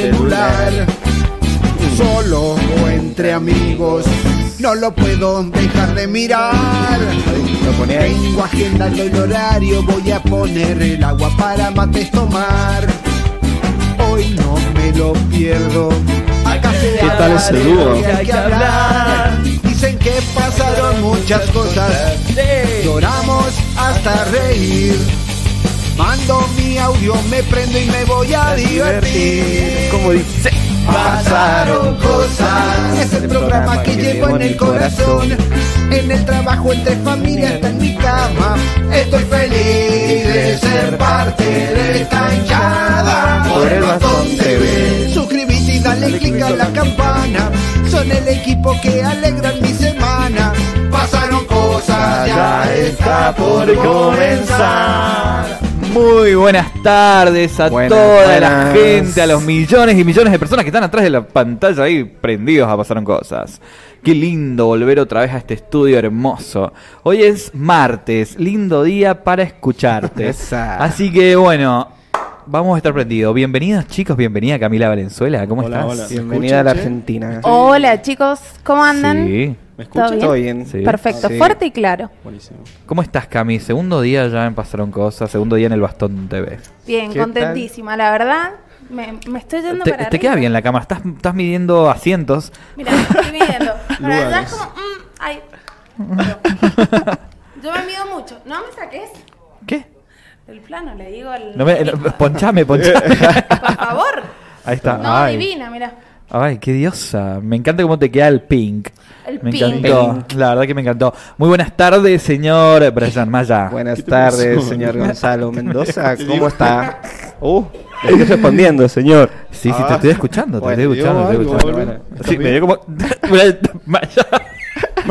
celular. Solo o entre amigos, no lo puedo dejar de mirar. Lo pone ahí. Tengo agenda el horario, voy a poner el agua para mates tomar. Hoy no me lo pierdo. Acá se ¿Qué tal ese dúo? lo que hay que hablar. Dicen que pasaron muchas cosas. Lloramos hasta reír. Mando mi audio, me prendo y me voy a divertir. Como dice. Pasaron cosas. Es el programa que llevo en el corazón. En el trabajo, entre familia, hasta en mi cama. Estoy feliz de ser parte de esta hinchada. Por el Bastón TV. Suscríbete y dale click a la campana. Son el equipo que alegran mi semana. Pasaron cosas, ya está por comenzar. Muy buenas tardes a Buenas, toda la gente, a los millones y millones de personas que están atrás de la pantalla ahí prendidos a Pasaron Cosas. Qué lindo volver otra vez a este estudio hermoso. Hoy es martes, lindo día para escucharte. Esa. Así que bueno, vamos a estar prendidos. Bienvenidos chicos, bienvenida Camila Valenzuela, ¿cómo Hola, estás? hola. ¿Se Bienvenida a la? Argentina. Hola chicos, ¿cómo andan? Sí. ¿Me ¿Todo escuchas? bien? Todo bien. Sí. Perfecto, Sí. fuerte y claro. Buenísimo. ¿Cómo estás Cami? Segundo día ya en Pasaron Cosas, segundo día en el Bastón TV. Bien, ¿Qué contentísima, la verdad. Me, me estoy yendo Te, para te queda bien la cámara, estás, estás midiendo asientos. Mira, estoy midiendo. Para allá Lugares. es como, mm, ay. Yo me mido mucho. No me saques ¿Qué? el plano, le digo al. No me, no, ponchame, ponchame. Por favor. Ahí está. No, Ay. divina, mira. Ay, qué diosa. Me encanta cómo te queda el pink. El me pink. encantó. La verdad que me encantó. Muy buenas tardes, señor Brian Maya. Buenas ¿Qué te tardes, pasó? señor Gonzalo Mendoza. ¿Qué ¿Cómo está? Uh, le estoy respondiendo, señor. Sí, sí, te Ah. estoy escuchando, te Bueno, estoy escuchando, te estoy escuchando. algo, Sí, ¿estás me dio como. Maya.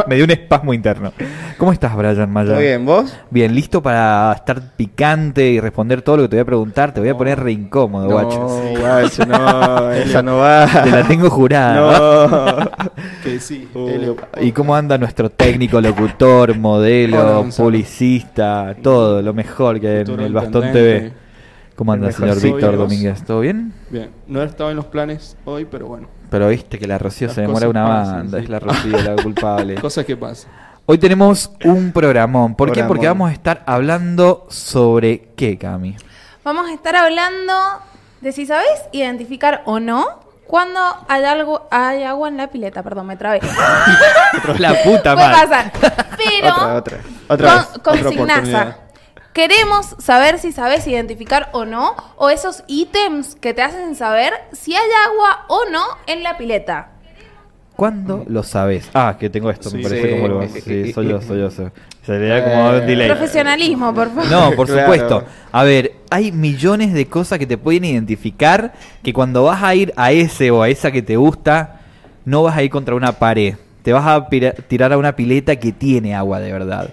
Me dio un espasmo interno. ¿Cómo estás, Brian Maya? ¿Todo bien? ¿Vos? Bien, listo para estar picante y responder todo lo que te voy a preguntar. Te voy a poner re incómodo, No, guacho. guacho, no, esa no va. Te la tengo jurada. No. Que sí, Uh. ¿Y cómo anda nuestro técnico, locutor, modelo, publicista, todo lo mejor que hay en el Bastón. TV? ¿Cómo anda, señor. Víctor. Domínguez? ¿Todo bien? Bien, no estaba en los planes hoy, pero bueno. Pero viste que la Rocío Las se demora una pasan, banda, sí. es la Rocío la culpable. Cosas que pasan. Hoy tenemos un programón. ¿Por qué? Porque vamos a estar hablando sobre qué, Cami. Vamos a estar hablando de si sabes identificar o no cuando hay algo, hay agua en la pileta. Perdón, me trabé. La puta Puede madre. pasar. Pero Otra, otra. Otra vez. con, Otra consignaza. Queremos saber si sabes identificar o no, o esos ítems que te hacen saber si hay agua o no en la pileta. ¿Cuándo lo sabes? Ah, que tengo esto, me Sí. parece Sí. como lo. Sí, soy yo, soy yo. soy- Sería como un delay. Profesionalismo, por favor. No, por Claro. supuesto. A ver, hay millones de cosas que te pueden identificar que cuando vas a ir a ese o a esa que te gusta, no vas a ir contra una pared. Te vas a tirar a una pileta que tiene agua de verdad.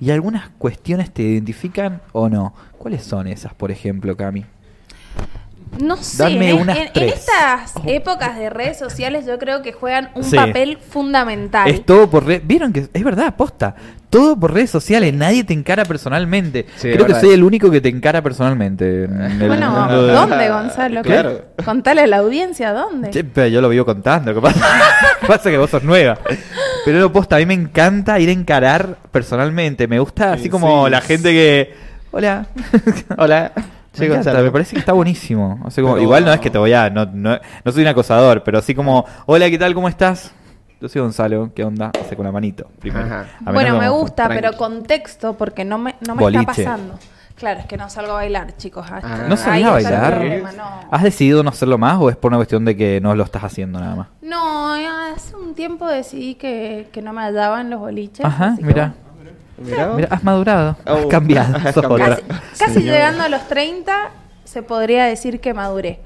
¿Y algunas cuestiones te identifican o no? ¿Cuáles son esas, por ejemplo, Cami? No sé, Dame en, unas en- en tres. estas épocas de redes sociales yo creo que juegan un Sí. papel fundamental. Es todo por redes. ¿Vieron que es verdad, posta? Todo por redes sociales, nadie te encara personalmente. Sí, Creo que soy el único que te encara personalmente. en el Bueno, mundo de- ¿dónde, Gonzalo? Claro. Contale a la audiencia dónde. Pero yo lo vivo contando, ¿qué pasa? pasa que vos sos nueva. Pero no, posta, a mí me encanta ir a encarar personalmente. Me gusta así Sí, como sí. la gente que. Hola. Hola. Me, Sí, encanta, Gonzalo. me parece que está buenísimo. O sea, como- Pero- Igual no es que te voy a. No, no, no soy un acosador, pero así como. Hola, ¿qué tal? ¿Cómo estás? Yo soy Gonzalo. ¿Qué onda? Hace con la manito primero. Bueno, me gusta, tranqui. pero contexto, porque no me, no me Boliche. está pasando. Claro, es que no salgo a bailar, chicos. Ah, Ah. ¿No salís a bailar? problema, no. ¿Has decidido no hacerlo más o es por una cuestión de que no lo estás haciendo nada más? No, hace un tiempo decidí que, que no me hallaba en los boliches. Ajá, que mira. Mirá. Mira, has madurado. Has Oh, cambiado. has cambiado. Casi, casi llegando a los 30, se podría decir que maduré.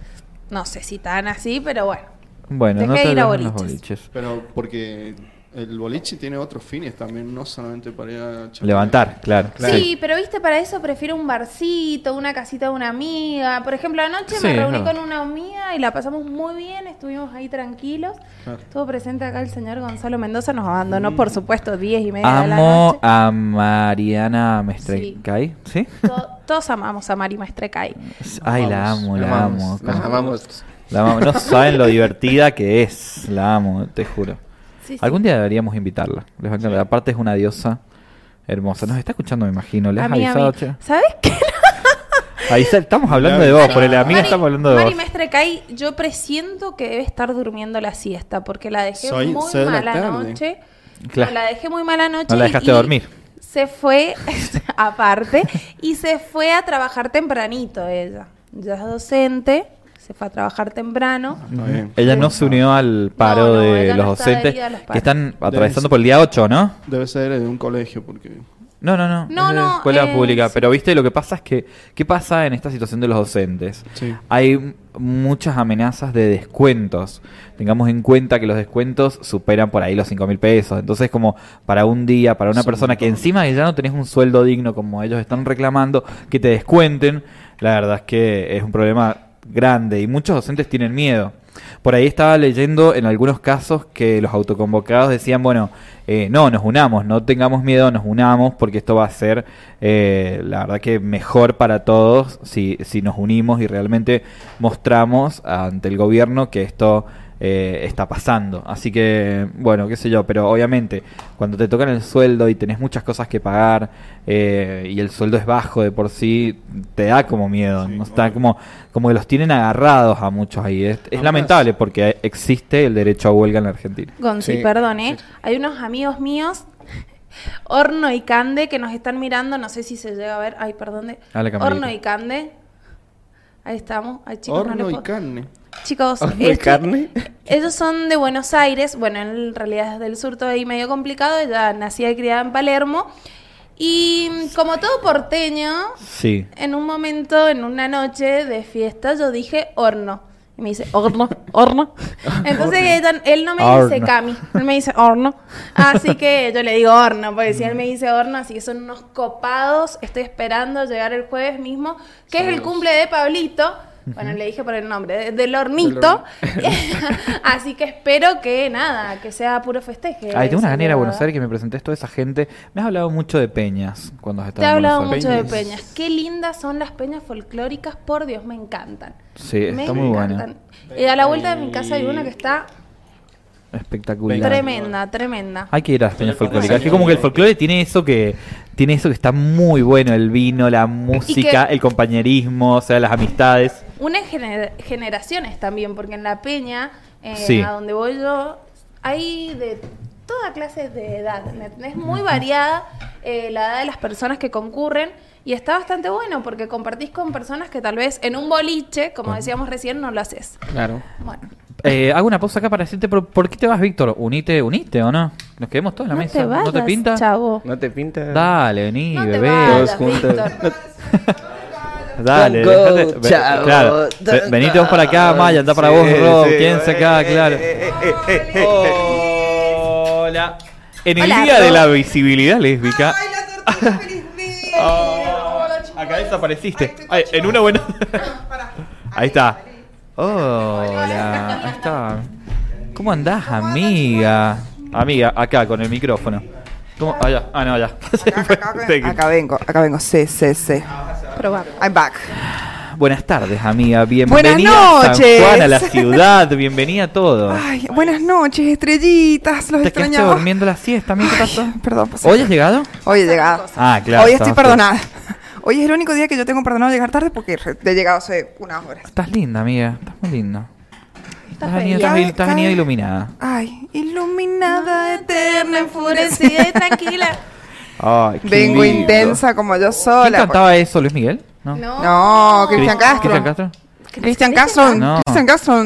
No sé si tan así, pero bueno. Bueno, Dejé no de ir a boliches. boliches. Pero porque el boliche tiene otros fines también, no solamente para ir a. Levantar, claro. Sí, pero viste, para eso prefiero un barcito, una casita de una amiga. Por ejemplo, anoche Sí, me reuní con una amiga y la pasamos muy bien, estuvimos ahí tranquilos. Claro. Estuvo presente acá el señor Gonzalo Mendoza, nos abandonó, por supuesto, 10 y media de la Amo noche. a Mariana Mestrecay. ¿Sí? To- todos amamos a Mari Maestrecay. Ay, la amo, la amamos, amo. Como- amamos. La amamos. No saben lo divertida que es. La amo, te juro. Sí, sí. Algún día deberíamos invitarla. Les va a encantar. Aparte es una diosa hermosa. Nos está escuchando, me imagino. ¿Les has Amiga, avisado, amiga. che? ¿Sabes qué? Ahí está- estamos hablando de vos, por el amiga Mari- estamos hablando de Mari vos. Mestre Cay, yo presiento que debe estar durmiendo la siesta porque la dejé Soy- muy la mala noche. Claro. No, la dejé muy mala noche. No la dejaste y dormir. Se fue, aparte, y se fue a trabajar tempranito ella. Ya es docente, se fue a trabajar temprano. Ella no se unió al paro No, no, de los docentes los que están atravesando ser. por el día 8, ¿no? Debe ser de un colegio porque... No, no, no. No, es no, escuela eh, pública. sí. Pero viste, lo que pasa es que, ¿qué pasa en esta situación de los docentes? Sí. Hay muchas amenazas de descuentos. Tengamos en cuenta que los descuentos superan por ahí los 5 mil pesos. Entonces, como para un día, para una persona que encima que ya no tenés un sueldo digno como ellos están reclamando, que te descuenten, la verdad es que es un problema grande y muchos docentes tienen miedo. Por ahí estaba leyendo en algunos casos que los autoconvocados decían, bueno, eh, no, nos unamos, no tengamos miedo, nos unamos porque esto va a ser, eh, la verdad que mejor para todos si, si nos unimos y realmente mostramos ante el gobierno que esto eh, está pasando. Así que, bueno, qué sé yo, pero obviamente cuando te tocan el sueldo y tenés muchas cosas que pagar eh, y el sueldo es bajo de por sí, te da como miedo, Sí, ¿no? Está obvio. como, como que los tienen agarrados a muchos ahí. Es, lamentable porque existe el derecho a huelga en la Argentina. Gonzi, Sí, perdón, ¿eh? sí. Hay unos amigos míos, Horno y Cande, que nos están mirando. No sé si se llega a ver. Ay, perdón. Horno y Cande. Ahí estamos. Ay, chicos, no Horno y puedo- carne. Chicos, ¿Horno y este- carne? ellos son de Buenos Aires. Bueno, en realidad es del sur, todo ahí medio complicado. Ella nacida y criada en Palermo. Y como todo porteño, Sí. en un momento, en una noche de fiesta, yo dije horno. Y me dice, horno, horno. Entonces ella- él no me dice. Cami, él me dice horno. Así que yo le digo horno, porque si él me dice horno, así que son unos copados. Estoy esperando llegar el jueves mismo, que es el cumple de Pablito. Bueno, le dije por el nombre, de- del hornito. así que espero que nada, que sea puro festeje. Ay, tengo una gana a Buenos. Aires que me presentes toda esa gente. Me has hablado mucho de peñas cuando has Te estado he en hablado mucho de Peñas. Qué lindas son las peñas folclóricas, por Dios, me encantan. Sí, Me está muy encantan. Y a la vuelta de mi casa hay una que está Espectacular. tremenda, tremenda. Hay que ir a las peñas folclóricas. Es que como que el folclore tiene eso que tiene eso que está muy bueno, el vino, la música, el compañerismo, o sea, las amistades. Una gener- generaciones también, porque en la peña, eh, Sí. a donde voy yo, hay de toda clase de edad. ¿me entendés? muy variada eh, la edad de las personas que concurren. Y está bastante bueno porque compartís con personas que tal vez en un boliche, como decíamos recién, no lo haces. Claro. Bueno, Eh, hago una pausa acá para decirte, ¿por, por qué te vas, Víctor? ¿Unite, unite o no? Nos quedemos todos en la no mesa. te vayas, ¿No te pinta? chavo. ¿No te pinta? Dale, vení, No te bebé. vayas, Todos juntos. Dale, Don't go, dejate- ve- chao. claro. Ve- venite vos para acá, Maya, anda para Sí, vos, Rob, sí. quédense acá, Eh, claro. eh, eh, eh, eh, Hola. En el Hola, día de Rob. la visibilidad lésbica. Acá desapareciste. Ay, en una buena. Ahí está. Hola. Ahí está. ¿Cómo andás, amiga? Amiga, acá con el micrófono. ¿Cómo? Allá. Ah, no, allá. Acá, acá vengo, acá vengo, sí, sí, sí. Probá. I'm back. Buenas tardes, amiga. Bienvenida Buenas a San noches. Juan, a la ciudad. Bienvenida a todo. Ay, buenas noches, estrellitas, los ¿Te quedaste durmiendo la siesta? perdón, pasé. ¿Hoy has llegado? Hoy he llegado. Ah, claro. Hoy estoy perdonada. Hoy es el único día que yo tengo perdonado llegar tarde porque he llegado hace unas horas. Estás linda, amiga. Estás muy linda. Estás venida, estás, estás venida iluminada. Ay, iluminada, Eterna, enfurecida y tranquila. Ay, qué Vengo lindo. intensa como yo ¿Quién sola. cantaba eso? ¿Luis Miguel? No. No. No, Cristian Cris- Castro. ¿Cristian Castro? Cristian Castro. No. Cristian Castro.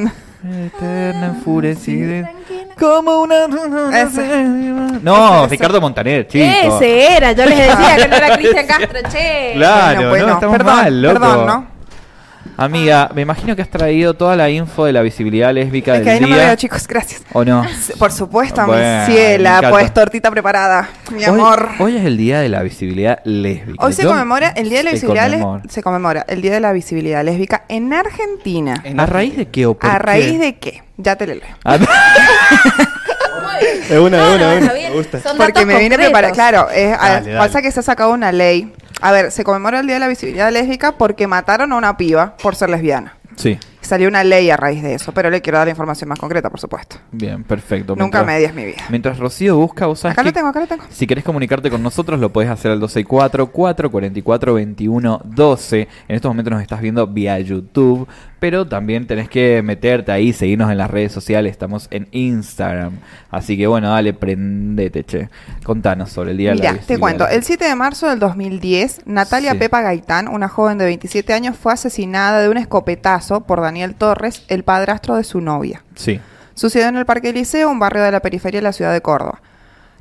Eterna enfurecida. Como una. Ese. No. Ricardo Montaner, chico. Ese era, yo les decía que no era Cristian Castro, che. Claro, Bueno, bueno, no, estamos perdón, mal, loco. perdón, ¿no? Amiga, me imagino que has traído toda la info de la visibilidad lésbica Es del que ahí no me día. veo, chicos, gracias. ¿O no? Por supuesto, Bueno, mi ciela, pues tortita preparada, mi amor. Hoy, es el día de la visibilidad lésbica. Hoy se Yo- conmemora el Día de la Visibilidad conmemora. se conmemora el Día de la Visibilidad Lésbica en Argentina. En ¿A raíz de qué o por ¿A qué? raíz de qué? Ya te lo leo. Ah, De una, No, de una, no, una. Me gusta. Son Porque me vine concretos. preparada. Claro, es, a- Dale, dale. pasa que se ha sacado una ley. A ver, se conmemora el Día de la Visibilidad Lésbica porque mataron a una piba por ser lesbiana. sí. Salió una ley a raíz de eso, pero le quiero dar la información más concreta, por supuesto. Bien, perfecto. Nunca Mientras- medias mi vida. Mientras Rocío busca, sabés Acá lo que tengo, acá lo tengo. Si querés comunicarte con nosotros, lo podés hacer al 264-444-2112. En estos momentos nos estás viendo vía YouTube, pero también tenés que meterte ahí, seguirnos en las redes sociales. Estamos en Instagram. Así que bueno, dale, prendete, che. Contanos sobre el día de la Mira, te visibilidad. cuento. El 7 de marzo del 2010, Natalia Sí. Pepa Gaitán, una joven de 27 años, fue asesinada de un escopetazo por Daniel Torres, el padrastro de su novia. Sí. Sucedió en el Parque Liceo, un barrio de la periferia de la ciudad de Córdoba.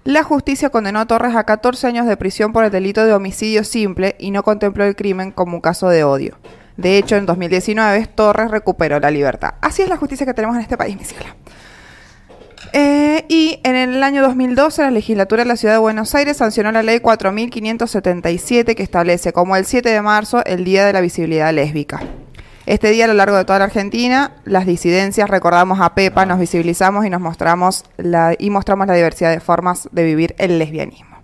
La justicia condenó a Torres a 14 años de prisión por el delito de homicidio simple y no contempló el crimen como un caso de odio. De hecho, en 2019, Torres recuperó la libertad. Así es la justicia que tenemos en este país, mi ciela. Eh, y en el año 2012, la legislatura de la ciudad de Buenos Aires sancionó la ley 4577 que establece como el 7 de marzo el Día de la Visibilidad Lésbica. Este día, a lo largo de toda la Argentina, las disidencias recordamos a Pepa, nos visibilizamos y nos mostramos la, y mostramos la diversidad de formas de vivir el lesbianismo.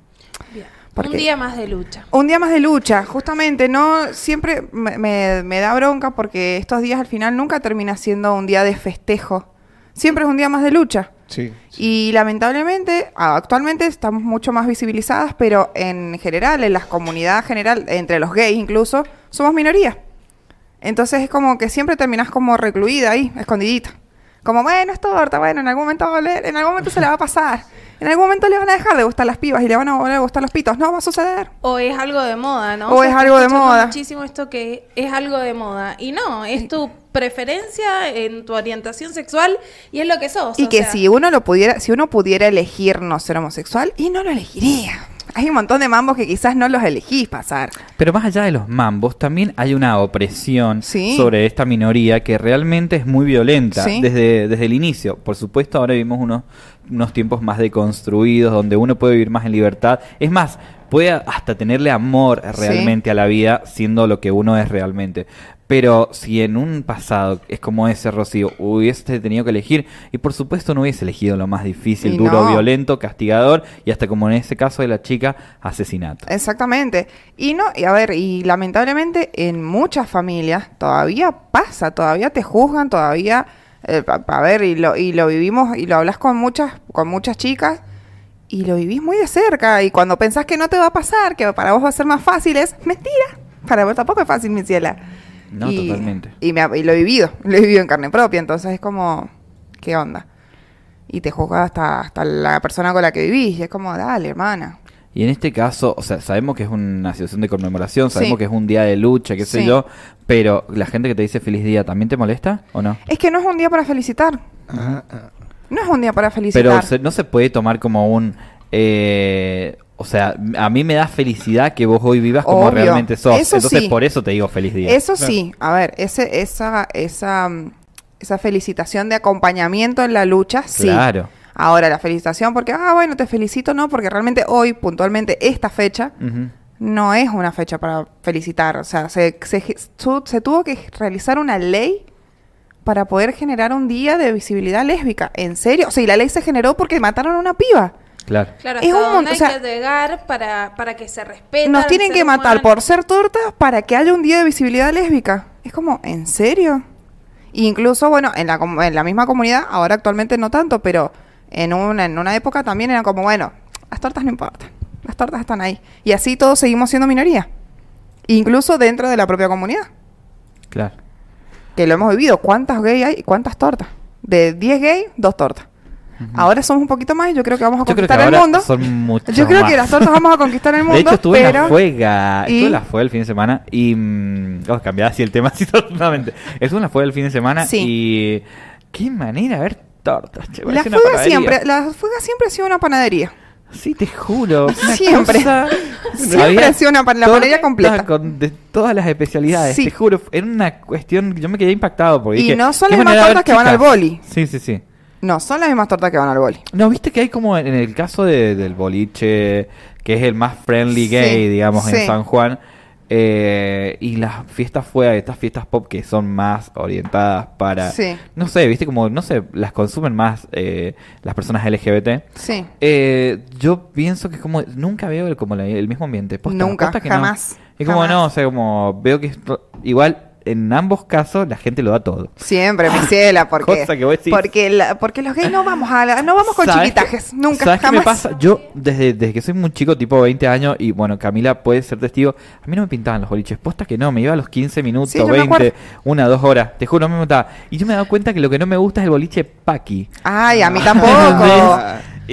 Bien. ¿Por Un día más de lucha. Un día más de lucha, justamente, no siempre me, me- me da bronca porque estos días al final nunca termina siendo un día de festejo. Siempre es un día más de lucha. Sí. Y lamentablemente, actualmente estamos mucho más visibilizadas, pero en general, en la comunidad general, entre los gays incluso, somos minoría. Entonces es como que siempre terminás como recluida ahí, escondidita. Como, bueno, es torta, bueno, en algún momento va a oler, en algún momento se le va a pasar. En algún momento le van a dejar de gustar las pibas y le van a volver a gustar los pitos. No va a suceder. O es algo de moda, ¿no? O es algo de moda. muchísimo esto que es algo de moda. Y no, es tu preferencia en tu orientación sexual y es lo que sos. Y o que sea, si uno lo pudiera, si uno pudiera elegir no ser homosexual, y no lo elegiría. Hay un montón de mambos que quizás no los elegís pasar. Pero más allá de los mambos, también hay una opresión Sí. sobre esta minoría que realmente es muy violenta Sí. desde, desde el inicio. Por supuesto, ahora vivimos unos, unos tiempos más deconstruidos, donde uno puede vivir más en libertad. Es más, puede hasta tenerle amor Sí. realmente a la vida, siendo lo que uno es realmente. Pero si en un pasado es como ese Rocío, hubiese tenido que elegir, y por supuesto no hubiese elegido lo más difícil, Y duro, no. violento, castigador, y hasta como en ese caso de la chica, asesinato. Exactamente. Y no, y a ver, y lamentablemente en muchas familias todavía pasa, todavía te juzgan, todavía, eh, a, a ver, y lo, y lo vivimos, y lo hablas con muchas, con muchas chicas, y lo vivís muy de cerca, y cuando pensás que no te va a pasar, que para vos va a ser más fácil, es mentira. Para vos tampoco es fácil, mi ciela. No, Y- totalmente. Y, me ha- y lo he vivido, lo he vivido en carne propia, entonces es como, ¿qué onda? Y te juzga hasta, hasta la persona con la que vivís, y es como, dale, hermana. Y en este caso, o sea, sabemos que es una situación de conmemoración, sabemos Sí. que es un día de lucha, qué sé yo, pero la gente que te dice feliz día, ¿también te molesta o no? Es que no es un día para felicitar. Ah, ah. No es un día para felicitar. Pero se- no se puede tomar como un... eh, o sea, a mí me da felicidad que vos hoy vivas como Obvio. realmente sos. Eso Entonces sí. por eso te digo feliz día. Eso sí, a ver, ese, esa, esa, mm, esa felicitación de acompañamiento en la lucha, sí. Claro. Ahora, la felicitación porque, ah, bueno, te felicito, no, porque realmente hoy, puntualmente, esta fecha, no es una fecha para felicitar. O sea, se, se, tu- se tuvo que realizar una ley para poder generar un día de visibilidad lésbica. ¿En serio? O sea, y la ley se generó porque mataron a una piba. Claro. Claro, Es un montón, hay o sea, que llegar para, para que se respete. Nos tienen que matar humano. por ser tortas para que haya un día de visibilidad lésbica. Es como, ¿en serio? Incluso, bueno, en la, com- en la misma comunidad, ahora actualmente no tanto, pero en una, en una época también era como, bueno, las tortas no importan, las tortas están ahí. Y así todos seguimos siendo minoría. Incluso dentro de la propia comunidad, Claro. que lo hemos vivido. ¿Cuántas gays hay y cuántas tortas? De 10 gays, dos tortas. Ahora somos un poquito más y yo creo que vamos a conquistar el mundo. son mucho Yo creo más. que las tortas vamos a conquistar el mundo. De hecho, estuve en pero... la fuega. ¿Y? Estuve en la fuega el fin de semana y. mm, Vamos a cambiar así el tema así totalmente. Estuve en la fuega el fin de semana Sí. y. Qué manera de ver tortas, che, La fuga siempre, la fuga siempre ha sido una panadería. Sí, te juro. Siempre. cosa- Siempre ha sido una pan- la panadería completa. Con de todas las especialidades, Sí. te juro. Era una cuestión. Yo me quedé impactado porque Y dije, no son las ver tortas que van al boli. Sí, sí, sí. No, son las mismas tortas que van al boli. No, viste que hay como en el caso de- del boliche, que es el más friendly Sí, gay, digamos, en. San Juan. eh, y las fiestas fuera, estas fiestas pop que son más orientadas para. Sí. No sé, viste como, no sé, las consumen más eh, las personas LGBT. Sí. Eh, yo pienso que como nunca veo el, como la- el mismo ambiente. Posta, Nunca, posta que jamás, No. Es como jamás. no, o sea, como veo que esto- igual en ambos casos la gente lo da todo. Siempre, mi ciela, porque, Cosa que vos decís. porque, la- porque los gays no vamos a la- no vamos con ¿Sabes chiquitajes, qué- nunca, ¿Sabes qué jamás. me pasa? Yo, desde, desde que soy muy chico, tipo 20 años, y bueno, Camila puede ser testigo, a mí no me pintaban los boliches. Posta que no, me iba a los 15 minutos, Sí, yo me 20, acuerdo. una, dos horas. Te juro, no me gustaba. Y yo me he dado cuenta que lo que no me gusta es el boliche paqui. Ay, a mí tampoco.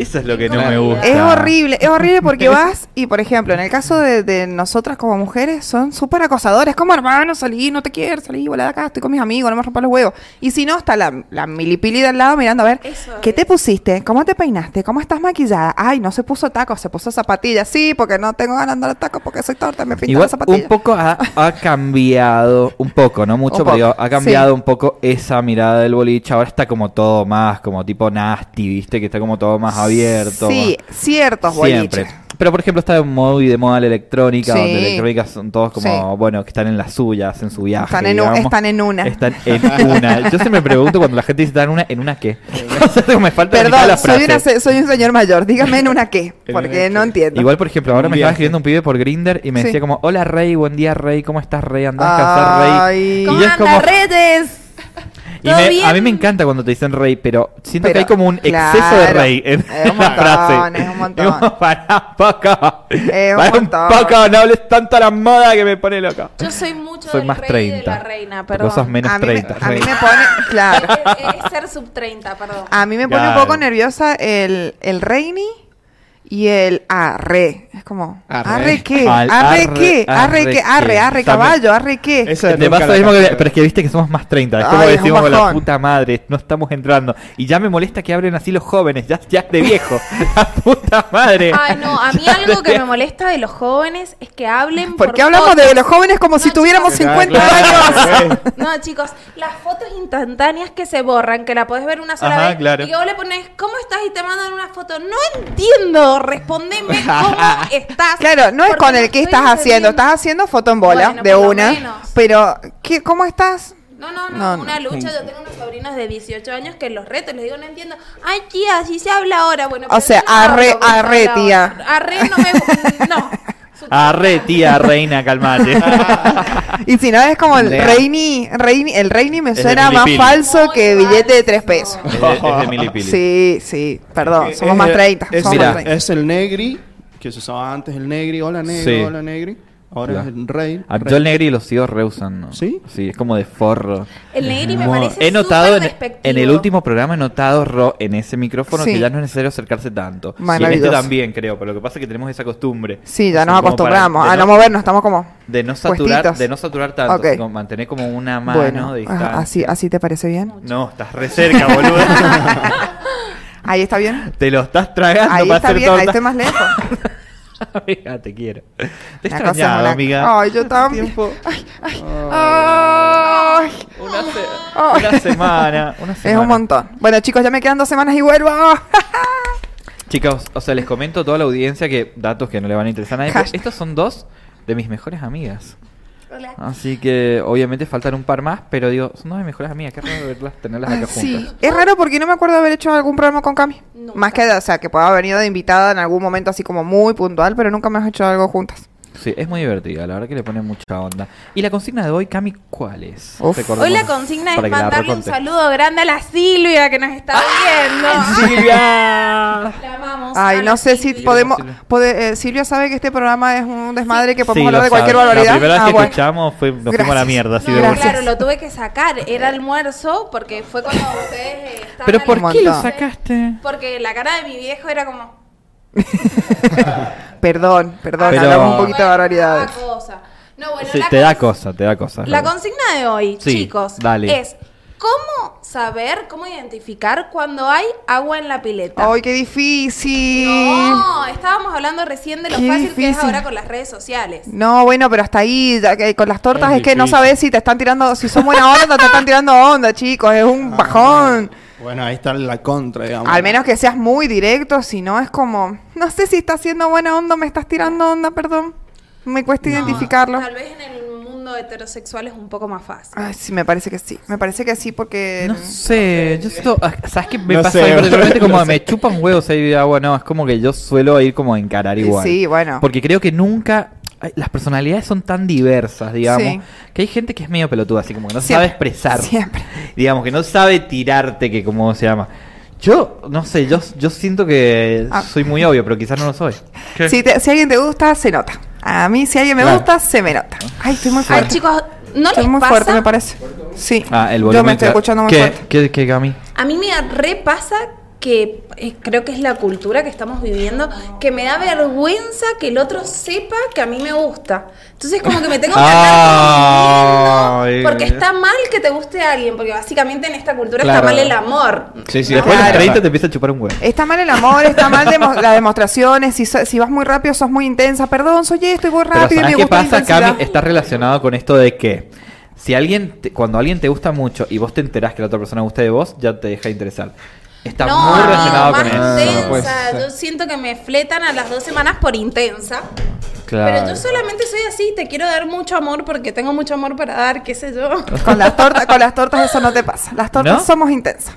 Eso es lo que no me gusta. Es horrible, es horrible porque vas y, por ejemplo, en el caso de, de nosotras como mujeres, son súper acosadores. Como, hermano, salí, no te quiero, salí, volá de acá, estoy con mis amigos, no me rompas los huevos. Y si no, está la, la milipili de al lado mirando a ver, Eso ¿qué es. te pusiste? ¿Cómo te peinaste? ¿Cómo estás maquillada? Ay, no se puso tacos, se puso zapatillas. Sí, porque no tengo ganas de andar tacos porque soy torta, me pinté Igual las zapatillas. un poco ha, ha cambiado, un poco, no mucho, pero ha cambiado un poco esa mirada del boliche. Ahora está como todo más, como tipo nasty, ¿viste? Que está como todo más abierto. Sí, ciertos Siempre. boliches. Pero por ejemplo está muy de moda la electrónica, Sí. donde electrónica son todos como, Sí. bueno, que están en las suyas, en su viaje. Están en, un- digamos. están en una. Están en una. Yo siempre me pregunto cuando la gente dice están en una, ¿en una qué? O sea, me falta la mitad de Perdón, la soy, frase. una se- soy un señor mayor. Dígame en una qué, En porque una no entiendo. Igual, por ejemplo, ahora Un me estaba viaje. escribiendo un pibe por Grinder y me Sí. decía como, hola Rey, buen día Rey, ¿cómo estás Rey? ¿Andás a casar Rey? Ay. Y ¿Cómo yo es anda, como- redes? Y ¿Todo me- a mí me encanta cuando te dicen Rey, pero siento Pero, que hay como un exceso claro, de Rey en es un la montón, frase. es un montón. Digo, para un poco. Es un para un montón. poco, no hables tanto a la moda que me pone loca. Yo soy mucho Soy del más rey 30. y de la reina, perdón. vos sos menos a mí, me, 30. a mí me pone, claro, Es, es ser sub 30, perdón. a mí me pone Claro. un poco nerviosa el, el reini y el arre. Es como, Arre. arre, qué, Al- arre, arre, qué, arre, arre qué, arre, arre, caballo, arre, qué. Te nunca pasa lo mismo que, pero es que viste que somos más 30. Es Ay, como es decimos, la puta madre, no estamos entrando. Y ya me molesta que hablen así los jóvenes, ya, ya de viejo. la puta madre. Ay, no, a mí Ya algo que me molesta de los jóvenes es que hablen ¿Por por qué hablamos fotos. de los jóvenes como si tuviéramos chicos. 50 Claro, años? No, chicos, las fotos instantáneas que se borran, que la podés ver una sola Ajá, vez, claro. y que vos le pones, ¿cómo estás? Y te mandan una foto. No entiendo, respondeme cómo estás. Claro, no es con el que estás haciendo, estás haciendo foto en bola Bueno, de por lo una, menos. pero ¿qué, ¿cómo estás? No, no, no, No, no. una lucha. Yo tengo unos sobrinos de 18 años que los reto les digo, no entiendo. Ay, tía, así se habla ahora. Bueno, O sea, yo no arre, arre, tía. ahora. Arre no me... No. Arre, tía, reina, calmate. Y si no es como el. Reini, Reini, el Reini me suena más falso que billete de. 3 pesos. es, de, es de Milipili. Sí, sí, perdón, somos Es- más 30. Es, somos Mira. más 30. es el negri, que se usaba antes el negri, hola negri, Sí. hola negri. Ahora Claro. es el rey. Ah, rey. Yo el negri los sigo reusando. ¿Sí? Sí, es como de forro. El negri me parece He notado en, el último programa, he notado Ro, en ese micrófono Sí. que ya no es necesario acercarse tanto. Y en este también creo, pero lo que pasa es que tenemos esa costumbre. Sí, ya nos acostumbramos para- a de no movernos, estamos como... De no saturar, puestitos. de no saturar tanto, Ok. así como mantener como una mano Bueno, de ah, distancia. así, ¿así te parece bien? No, estás re cerca, boludo. Ahí está bien. te lo estás tragando Ahí para está hacer bien, ahí estoy más lejos. amiga, te quiero. Te he es extrañado, una- amiga. Ay, yo también. Tiempo- Ay, ay. Una, se- Ay. una semana. Una Es semana. un montón. Bueno, chicos, ya me quedan dos semanas y vuelvo. Chicos, o sea, les comento a toda la audiencia que datos que no le van a interesar a nadie. pero Hashtag. estos son dos de mis mejores amigas. Hola. Así que obviamente faltan un par más, pero digo, son dos de mis mejores amigas. Qué raro verlas, tenerlas acá Sí, juntas. es raro porque no me acuerdo de haber hecho algún programa con Cami. Nunca. Más que, o sea, que pueda haber venido de invitada en algún momento así como muy puntual, pero nunca me has hecho algo juntas. Sí, es muy divertida, la verdad que le pone mucha onda. Y la consigna de hoy, Cami, ¿cuál es? Hoy la consigna es mandarle un saludo grande a la Silvia que nos está viendo. ¡Silvia! La amamos. Ay, a no sé si Silvia. podemos... Silvia. pode- eh, Silvia sabe que este programa es un desmadre que podemos hablar de cualquier barbaridad. La primera vez Ah, que bueno. escuchamos fue, nos fuimos a la Gracias. mierda, así No, de Gracias. claro, lo tuve que sacar. Era almuerzo porque fue cuando ustedes eh, estaban ¿Pero por qué lo montón. sacaste? Porque la cara de mi viejo era como... Perdón, perdón, Pero- hablamos un poquito de barbaridades. cada cosa. No, bueno, Sí, la te da cons- cosa, te da cosa. La consigna de hoy, Sí, chicos, dale. es cómo saber, cómo identificar cuando hay agua en la pileta. ¡Ay, qué difícil! No, estábamos hablando recién de lo Qué fácil que es difícil. ahora con las redes sociales. No, bueno, pero hasta ahí, ya que con las tortas es, Es que no difícil. sabes si te están tirando, si son buena onda o te están tirando onda, chicos, es un bajón. Bueno, ahí está la contra, digamos. Al menos que seas muy directo, si no es como, no sé si estás haciendo buena onda me estás tirando onda, perdón. Me cuesta identificarlo. Tal vez en el mundo heterosexual es un poco más fácil. Ay, sí, me parece que sí. Me parece que sí porque... No sé, yo siento, ah, ¿sabes qué me No pasa? sé, particularmente como no me sé. chupan huevos ahí de agua, no, es como que yo suelo ir como a encarar igual. Sí, bueno. Porque creo que nunca, las personalidades son tan diversas, digamos, Sí. que hay gente que es medio pelotuda, así como que no Siempre, sabe expresar. siempre. Digamos, que no sabe tirarte, que como se llama. Yo, no sé, yo, yo siento que Ah. soy muy obvio, pero quizás no lo soy. ¿Qué? Si, te- si alguien te gusta, se nota. A mí, si alguien me Claro. gusta, se me nota. Ay, estoy muy Ay, fuerte. chicos, ¿no estoy les muy pasa? fuerte, me parece. Sí. Ah, el Yo volumen. me estoy escuchando muy ¿Qué, fuerte. ¿Qué, qué, Cami? A mí me repasa que eh, creo que es la cultura que estamos viviendo, que me da vergüenza que el otro sepa que a mí me gusta. Entonces como que me tengo que andar porque está mal que te guste a alguien, porque básicamente en esta cultura Claro. está mal el amor. Sí, sí. Después de los Claro. 30 te empieza a chupar un huevo. Está mal el amor, está mal demo- las demostraciones. Si, so- si vas muy rápido, sos muy intensa. Perdón, soy esto y voy Pero rápido y ¿sabes me qué gusta la pasa, Cami? Está relacionado con esto de que si alguien, te- cuando alguien te gusta mucho y vos te enterás que la otra persona gusta de vos, ya te deja de interesar. Está no, muy amigo, relacionado más con eso. intensa. pues, sí. Yo siento que me fletan a las dos semanas por intensa. Claro. Pero yo solamente soy así, te quiero dar mucho amor porque tengo mucho amor para dar, qué sé yo. Con las tortas, con las tortas eso no te pasa. Las tortas ¿No? somos intensas.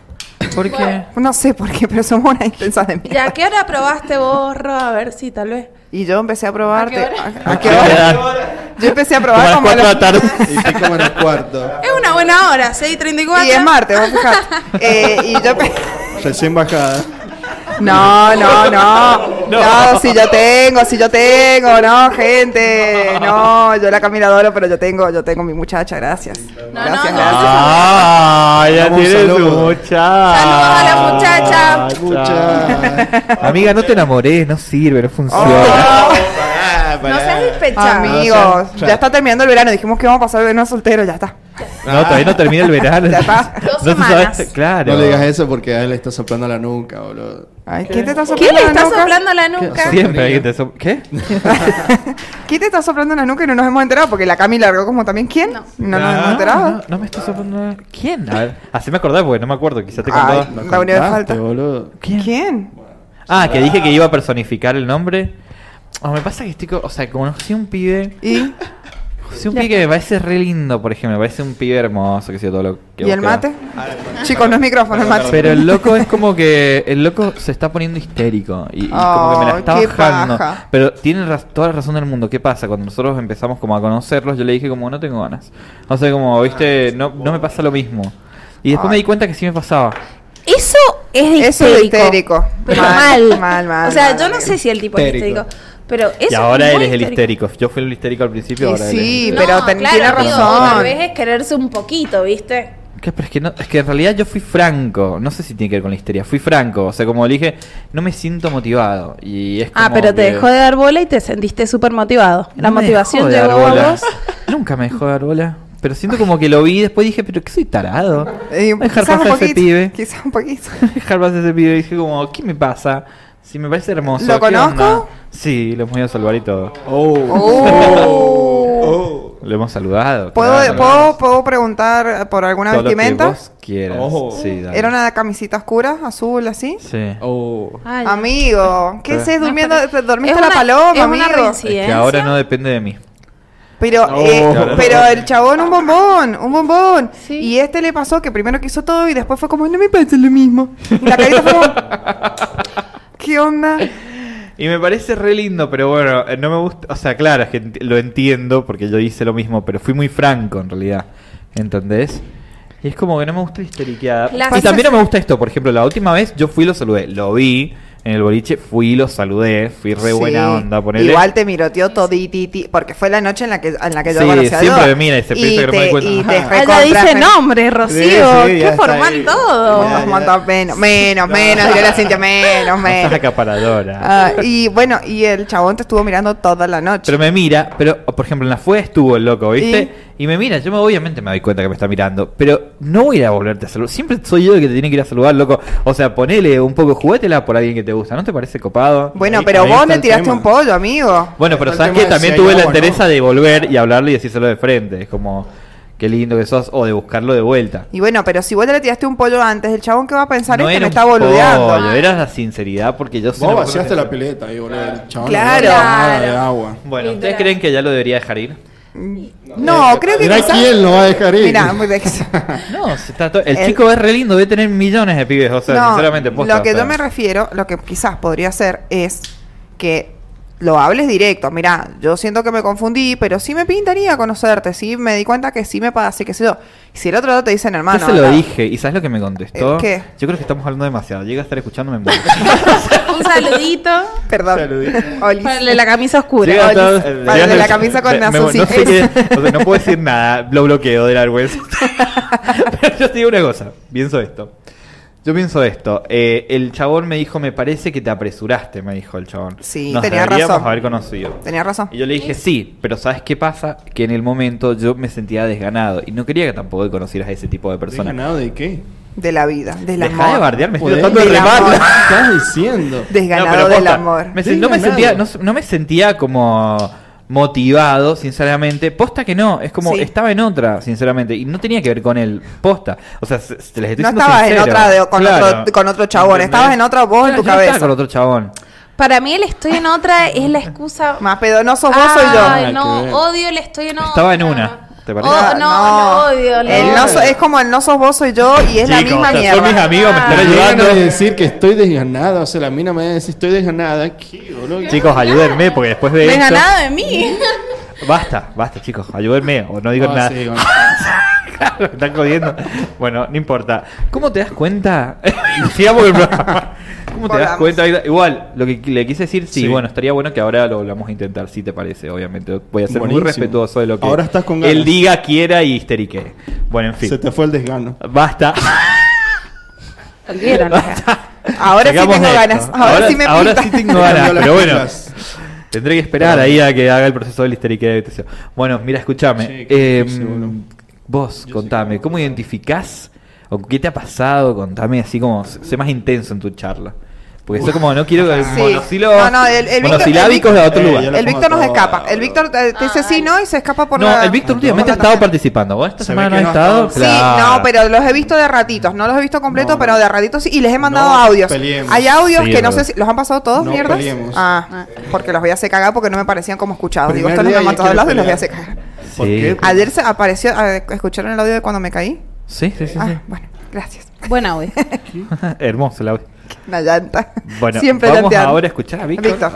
¿Por qué? No sé por qué, pero somos unas intensas de ¿Y mierda. a qué hora probaste vos, Ro? A ver si tal vez. Y yo empecé a probarte. ¿A qué hora? ¿A, a qué hora? Yo empecé a Como a probar las como a 4 de la las- tarde. Y estoy como en el cuarto. Es una buena hora, 6.34. Y es martes, vos fijate. Eh, y yo Recién bajada. No, no, no. No, si yo tengo, si yo tengo, no, gente. No, yo la caminadora, pero yo tengo, yo tengo mi muchacha, gracias. no, gracias, no. gracias. Ah, ya Damos tiene su saludos. muchacha. Saludos a la muchacha. Mucha. Amiga, no te enamores, no sirve, no funciona. Oh, No seas despechado. amigos, ya está terminando el verano. Dijimos que vamos a pasar el verano soltero, ya está. No, todavía no termina el verano. Ya está. Dos No se semanas. claro. No le digas eso porque a él le está soplando la nuca, boludo. Ay, ¿quién te está ¿Quién soplando le la está nuca? soplando la nuca? Siempre alguien te ¿Qué? ¿Quién te está soplando la nuca y no nos hemos enterado? Porque la Cami largó como también. ¿Quién? No. No, nos hemos enterado. No, no me estoy soplando nada. ¿Quién? A ver, así me acordé porque no me acuerdo, quizá te contaba. no. La unidad de falta. boludo. ¿Quién? ¿Quién? Ah, que dije que iba a personificar el nombre. Ah, me pasa que estoy, o sea, conocí un pibe, ¿Y? conocí un pibe que me parece re lindo, por ejemplo, me parece un pibe hermoso, que yo, todo lo que ¿Y vos el mate? Chicos, no es micrófono, el mate. Pero el loco es como que el loco se está poniendo histérico y, y como que me la está bajando. paja. Pero tiene toda la razón del mundo. ¿Qué pasa? Cuando nosotros empezamos como a conocerlos, yo le dije como no tengo ganas. O sea, como, viste, no, no me pasa lo mismo. Y después me Ay. di cuenta que sí me pasaba. Eso es de Eso es histérico. histérico. Pero Mal, mal. mal, mal, O sea, mal. yo no sé si el tipo es Histérico. Pero eso y ahora es él muy es el histérico. Yo fui el histérico al principio, ahora él es el sí, histérico. pero ten- claro, tiene razón. Tal vez es quererse un poquito, ¿viste? ¿Qué? Pero es que, no, es que en realidad yo fui franco. No sé si tiene que ver con la histeria. Fui franco. O sea, como dije, no me siento motivado. Y es Ah, pero te dejó de dar bola y te sentiste súper motivado. La No motivación de llegó a vos. Nunca me dejó de dar bola. Pero siento como que lo vi y después dije, pero que soy tarado. Eh, Voy a dejar pasar a ese pibe. Quizás un poquito. dejar pasar a ese pibe. Y dije como, ¿qué me pasa? Si me parece hermoso. ¿Lo ¿qué conozco? onda? Sí, lo hemos ido a salvar y todo. Oh. Lo hemos saludado. ¿Puedo, claro. ¿puedo, ¿Puedo preguntar por alguna Todo lo que vestimenta? vos quieras. Oh. Sí, dale. ¿Era una camisita oscura, azul, así? Sí. Oh. Ay, Amigo, ¿qué sé? Durmiendo, pero- dormiste es la una- paloma, es una amigo. reincidencia. Es que ahora no depende de mí. Pero, Oh. eh, Claro. pero el chabón un bombón, un bombón. Sí. Y este le pasó que primero quiso todo y después fue como, no me pasa lo mismo. Y la carita fue como, ¿qué onda? Y me parece re lindo, pero bueno, eh, no me gusta. O sea, claro, es que lo entiendo porque yo hice lo mismo, pero fui muy franco en realidad. ¿Entendés? Y es como que no me gusta. La- Y también no me gusta esto. Por ejemplo, la última vez yo fui y lo saludé. Lo vi en el boliche, fui y lo saludé. Fui re Sí. buena onda. Ponele. Igual te miroteó todititi, porque fue la noche en la que, en la que yo Sí, conocí a siempre me mira y se piensa que no me cuenta. Y te. Ah, recontra- dice nombre, Rocío. Sí, Qué formal ahí. todo. Ya, montón, menos, menos, menos, diría la Cintia, menos, No menos. acaparadora. Ah, y bueno, y el chabón te estuvo mirando toda la noche. Pero me mira, pero por ejemplo en la fue estuvo el loco, ¿viste? Y, me mira, yo me, obviamente me doy cuenta que me está mirando, pero no voy a ir a volverte a saludar. Siempre soy yo el que te tiene que ir a saludar, loco. O sea, ponele un poco, juguétela por alguien que te gusta, ¿no te parece copado? bueno, ahí- pero ahí vos el tiraste tema. un pollo, amigo. Bueno, pero sabes que también tuve la o no. entereza de volver y hablarle y decírselo de frente. Es como, qué lindo que sos, o de buscarlo de vuelta. Y bueno, pero si vos le tiraste un pollo antes, el chabón que va a pensar no es que me está boludeando. pollo, era la sinceridad porque yo sé Vos vaciaste la pileta ahí, boludo. El chabón Claro. no nada de agua. Bueno, ¿ustedes creen que ya lo debería dejar ir? No, creo que quizás- quién lo va a dejar ir. Mirá, muy No, se está to- el, El- chico es re lindo, debe tener millones de pibes, o sea, No, sinceramente, posta, lo que o sea. yo me refiero, lo que quizás podría hacer es que lo hables directo. Mira, yo siento que me confundí, pero sí me pintaría conocerte. Sí me di cuenta que sí me pasa y que sé yo. Y si el otro lado te dicen, hermano. Yo se lo dije, ¿y sabes lo que me contestó? ¿El qué? Yo creo que estamos hablando demasiado. Llega a estar escuchando, me muero. Un saludito. Perdón. Saludito. Olis. Para el de la camisa oscura. Para el de la camisa con me- me- azul, No, sé qué- o sea, no puedo decir nada, lo bloqueo de la vergüenza. Pero yo te digo una cosa, pienso esto. Yo pienso esto, eh, el chabón me dijo, me parece que te apresuraste, me dijo el chabón. Sí, Nos tenía deberíamos razón. haber conocido. Tenías razón. Y yo le dije, sí, pero ¿sabes qué pasa? Que en el momento yo me sentía desganado y no quería que tampoco conocieras a ese tipo de ¿Estás personas. ganado de qué? De la vida, del Deja de amor. bardear, me estoy tratando de del remar. amor. ¿Qué estás diciendo? Desganado pero del posta, amor. me sen- no, me Desganado. sentía, no, no me sentía como motivado, sinceramente. Posta que no, es como Sí. estaba en otra, sinceramente, y no tenía que ver con él. Posta. O sea, se- se les estoy No estabas en otra de- con, Claro. otro, con otro chabón, ¿Entendés? estabas en otra voz en tu yo no estaba cabeza. con otro chabón. Para mí el estoy en otra es la excusa. Más pedo, no sos vos, soy yo. Ay, no, odio el estoy en otra. Estaba en una, ¿te parece? Oh, no, no, odio. El no. no so- es como el no sos vos, soy yo y es la misma mierda. Son mis amigos, me están Ah. Ayudando. a decir que estoy desganada, o sea, la mina me va a decir estoy desganada. ¿Qué, boludo? Chicos, ayúdenme, porque después de esto... ganado de mí. Basta, basta, chicos, ayúdenme, o no digo Ah, nada. sí, bueno. Claro, me están jodiendo. Bueno, no importa. ¿Cómo te das cuenta? Sigamos el programa. ¿Cómo te das Volvamos. cuenta? Igual, lo que le quise decir, sí, Sí. bueno, estaría bueno que ahora lo volvamos a intentar, si te parece, obviamente. Voy a ser muy Buenísimo. respetuoso de lo que Ahora estás con ganas. él diga, quiera y histerique. Bueno, en fin. Se te fue el desgano. Basta. Ahora sí tengo de ganas. Ahora, sí me ahora pinta. sí tengo ganas, Cambió las pero bueno. Tendré que esperar ahí a que haga el proceso del histerique. Bueno, mira, escúchame. Sí, qué Eh, boludo. Vos, Yo contame. ¿cómo identificás o qué te ha pasado? Contame así como, sé más intenso en tu charla. Porque eso como no quiero que Sí. monosílabos, No, no, el- el monosilábicos el de otro Eh, lugar. El Víctor nos escapa. El. Víctor eh, te dice sí, no y se escapa por No, la... el Víctor últimamente ha estado participando. Vos esta Se semana no ha estado. Sí, Claro. no, pero los he visto de ratitos. No los he visto completos, No, pero de ratitos sí. Y les he mandado No audios. peleemos. Hay audios Sí, que no sé si... ¿Los han pasado todos, No mierdas? peleemos. Ah, porque los voy a hacer cagar porque no me parecían como escuchados. Digo, Primer estos no me día han quiere audio y los voy a hacer cagar. ¿Por Sí. qué? Ayer se apareció... ¿Escucharon el audio de cuando me caí? Sí, sí, sí. Ah, sí. bueno, gracias. Buen audio. Hermoso el audio. Una llanta. Bueno, Siempre vamos llanteando. ahora a escuchar a Víctor. Víctor.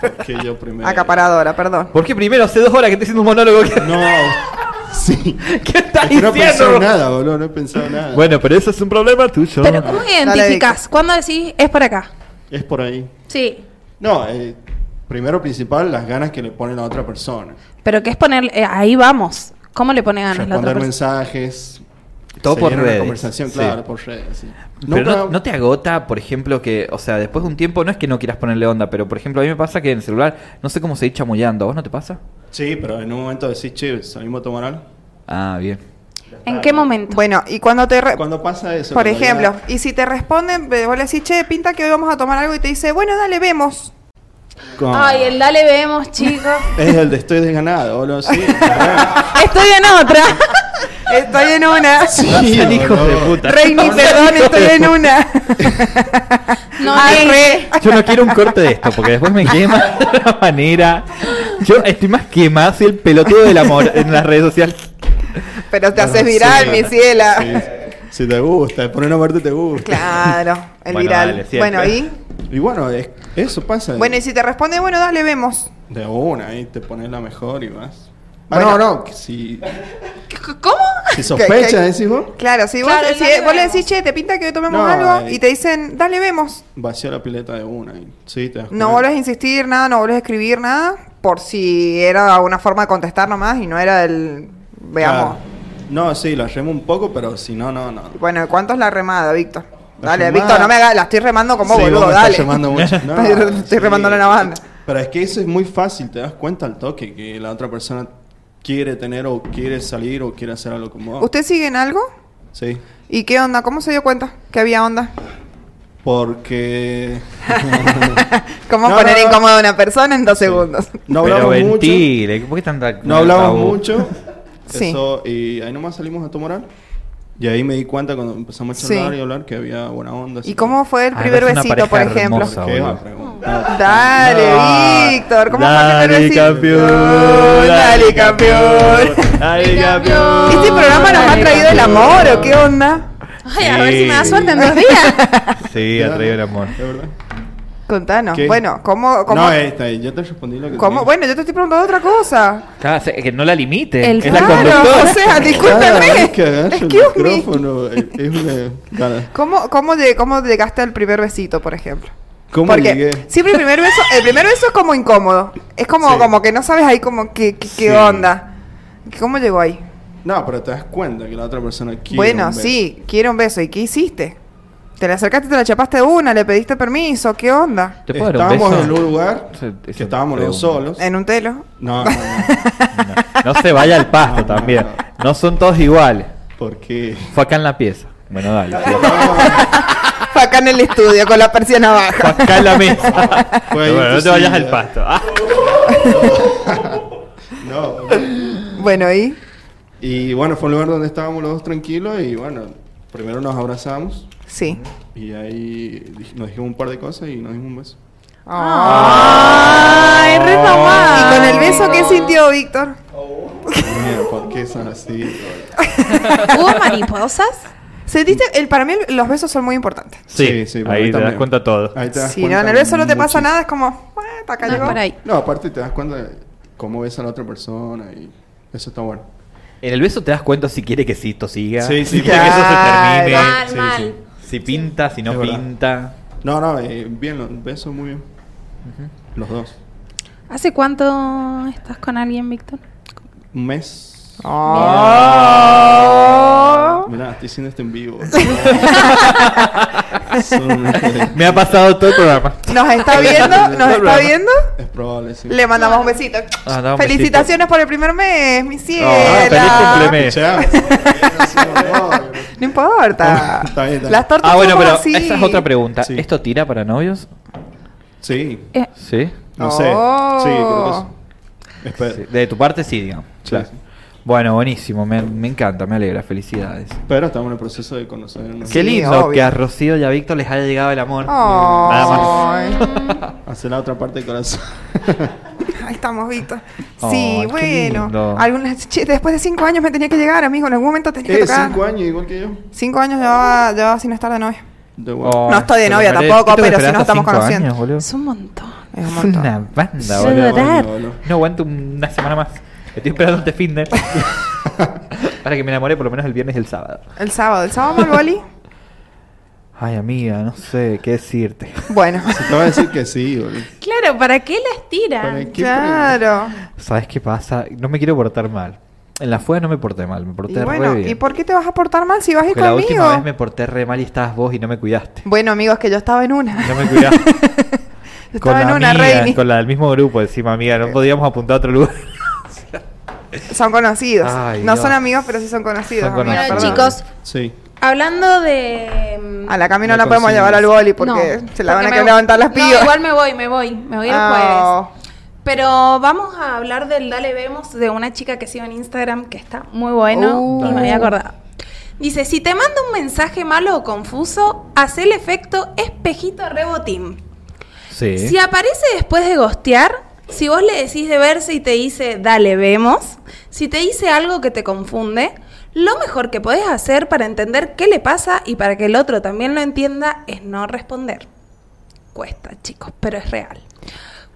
Porque yo primero. Acaparadora, perdón. Porque primero hace dos horas que estoy haciendo un monólogo. ¿Qué, No. Sí. ¿Qué estás Es que no he diciendo? pensado nada, boludo. No he pensado nada. Bueno, pero eso es un problema tuyo. Pero ¿cómo? Víctor. ¿Cuándo decís es por acá? Es por ahí. Sí. No, eh, primero principal, las ganas que le pone la otra persona. Pero que es poner... eh, ahí vamos. ¿Cómo le pone ganas la otra Responder persona? mensajes. Todo por una redes, conversación, sí. claro, por redes. sí. Pero Nunca- no, no te agota, por ejemplo, que, o sea, después de un tiempo, no es que no quieras ponerle onda, pero por ejemplo, a mí me pasa que en el celular no sé cómo seguir chamullando. ¿A vos no te pasa? Sí, pero en un momento decís, che, salimos a tomar algo. Ah, bien. ¿En qué momento? Bueno, y cuando te... re- Cuando pasa eso. Por ejemplo, ya- y si te responden, vos le decís, che, pinta que hoy vamos a tomar algo y te dice, bueno, dale, vemos. Con- Ay, el dale vemos, chicos. Es el de estoy desganado, boludo. Sí. Estoy en otra. Estoy en una. sí, hijos de puta. Reini, perdón, estoy en una. No, Arre. Yo no quiero un corte de esto, porque después me quema de una manera. Yo estoy más quemado, soy el pelotudo del amor en las redes sociales. Pero te haces viral, sí. mi ciela. Sí, Si te gusta, por una parte te gusta. Claro, el Bueno, viral. dale, bueno, y. Y bueno, es- eso pasa. Bueno, y si te responde, bueno, dale, vemos. De una, ahí te pones la mejor y vas. Ah, Bueno. no, no, que si, ¿Cómo? si sospecha, decís vos, Claro, si vos, si vos le decís, che, te pinta que hoy tomemos No, algo, eh. y te dicen, dale, vemos. vació la pileta de una. Y, sí, te das No vuelves a insistir nada, no vuelves a escribir nada, por si era una forma de contestar nomás y no era el. Veamos. Claro. No, sí, la remo un poco, pero si no, no, no. Bueno, ¿cuánto es la remada, Víctor? La Dale, remada- Víctor, no me hagas, la estoy remando como Sí, boludo, vos me estás dale. remando mucho. No, estoy sí. remando la banda. Pero es que eso es muy fácil, te das cuenta al toque que la otra persona quiere tener o quiere salir o quiere hacer algo con vos. ¿Usted sigue en algo? Sí. ¿Y qué onda? ¿Cómo se dio cuenta que había onda? Porque ¿Cómo No, poner no, no. incómodo a una persona en dos segundos? no Pero hablamos mucho. ventile, ¿por qué tanta No hablamos tabú? mucho. Sí. Eso, y ahí nomás salimos a tomar algo. Y ahí me di cuenta cuando empezamos a Sí. charlar y hablar que había buena onda. ¿Y que- cómo fue el Ah, primer besito, por ejemplo? Dale, No. Víctor, ¿cómo Dale, fue el primer besito? campeón, Dale, campeón. Dale, campeón. ¿Este programa nos ha traído el amor o qué onda? Ay, a ver si me da suerte en dos días. Sí, ha traído el amor. ¿De verdad? Contanos. ¿Qué? Bueno, ¿cómo, cómo, No, esta, yo te respondí lo que cómo- Bueno, yo te estoy preguntando otra cosa. Claro, que no la limite. El es la conductora. o sea, discúlpeme. vez que el Excuse me. micrófono, es es una... cara. ¿Cómo, cómo, lleg- ¿Cómo llegaste al primer besito, por ejemplo? ¿Cómo Porque llegué? siempre el primer beso, el primer beso es como incómodo. Es como, Sí. como que no sabes ahí como qué, qué, qué Sí. onda. ¿Cómo llegó ahí? No, pero te das cuenta que la otra persona quiere bueno, un beso. sí, quiero un beso. ¿Y qué hiciste? ¿Te le acercaste, te la chapaste de una, le pediste permiso? ¿Qué onda? ¿Te puedo dar un Estábamos beso? en un lugar que estábamos los dos solos. ¿En un telo? No, no, no. No se vaya al pasto No, no, también. no. No son todos iguales. ¿Por qué? Fue acá en la pieza. Bueno, dale. Fue acá en el estudio con la persiana Fue baja. acá en la mesa. Fue ahí bueno, en no tu te vayas silla. al pasto. Ah. No. Bueno, ¿y? Y bueno, fue un lugar donde estábamos los dos tranquilos y bueno, primero nos abrazamos Sí. y ahí nos dijimos un par de cosas y nos dimos un beso. Ay, re ¿Y romántico. con el beso qué sintió Víctor? Mira, ¿por qué son así? ¿Hubo mariposas? ¿Sentiste? El, para mí los besos son muy importantes. Sí, Sí, sí, ahí te das cuenta todo. Ahí te das Si no, en el beso no te pasa muchísimo. nada, es como, "Ah, hasta acá No, llegó". por ahí. No, aparte te das cuenta de cómo ves a la otra persona y eso está bueno. En el beso te das cuenta si quiere que sí, esto siga. Sí, sí, si quiere que eso se claro. termine. Mal, sí, mal. Si pinta, si no Es verdad. pinta. No, no, eh, bien, los besos muy bien. Los dos. ¿Hace cuánto estás con alguien, Víctor? Un mes. Oh. Mirá, estoy haciendo esto en vivo. Me ha pasado todo el programa. ¿Nos está viendo? ¿Nos está viendo? es probable, sí. Le mandamos un besito. Ah, un Felicitaciones por el primer mes, mi ciela. Ah, feliz cumplemes. No importa. Está bien, está bien. Las tortas Ah, bueno, pero así. esa es otra pregunta. Sí. ¿Esto tira para novios? Sí, Eh, Sí. no sé. Sí, creo que Oh. sí. De tu parte sí, digamos. Sí, Claro. sí. Bueno, buenísimo. Me, me encanta, me alegra. Felicidades. Pero estamos en el proceso de conocernos. Qué Sí, lindo obvio. que a Rocío y a Víctor les haya llegado el amor. Nada más. Hacer la otra parte del corazón. Ahí estamos, Víctor. Sí, bueno. Algunas, después de cinco años me tenía que llegar, amigo. En algún momento tenía que eh, tocar. cinco años igual que yo. Cinco años llevaba, llevaba sin estar de novia. Oh, No estoy de novia tampoco, ¿tú te pero sí esperaste nos estamos conociendo. años, boludo? es un montón. Es un Es montón. una banda, boludo. No, no. No aguanto una semana más. Estoy esperando este fin de. Para que me enamore por lo menos el viernes y el sábado. El sábado. ¿El sábado vamos al boli? Ay, amiga, no sé qué decirte. Bueno. Se te va a decir que sí, boludo. Claro, ¿para qué la ¿Para qué Claro. ¿Sabes qué pasa? No me quiero portar mal. En la fuga no me porté mal, me porté Y re bueno, bien. ¿y por qué te vas a portar mal si vas a ir Porque la última conmigo? vez me porté re mal y estabas vos y no me cuidaste. Bueno, amigos, que yo estaba en una. No me cuidaste. Yo estaba en la una, amiga, Reini. con la del mismo grupo, encima, amiga. No podíamos apuntar a otro lugar. Son conocidos. Ay, no Dios. son amigos, pero sí son conocidos. Son amiga, conocidos. Bueno, chicos, Sí. hablando de... mm, A la Cami no No la podemos llevar al boli porque No, se la van a querer levantar las No, pibas. igual me voy, me voy. Me voy el Ah. jueves. Pero vamos a hablar del Dale Vemos de una chica que sigo en Instagram que está muy bueno Uh. y me había acordado. Dice, si te manda un mensaje malo o confuso, haz el efecto espejito rebotín. Sí. Si aparece después de gostear, si vos le decís de verse y te dice, dale, vemos, si te dice algo que te confunde, lo mejor que podés hacer para entender qué le pasa y para que el otro también lo entienda es no responder. Cuesta, chicos, pero es real.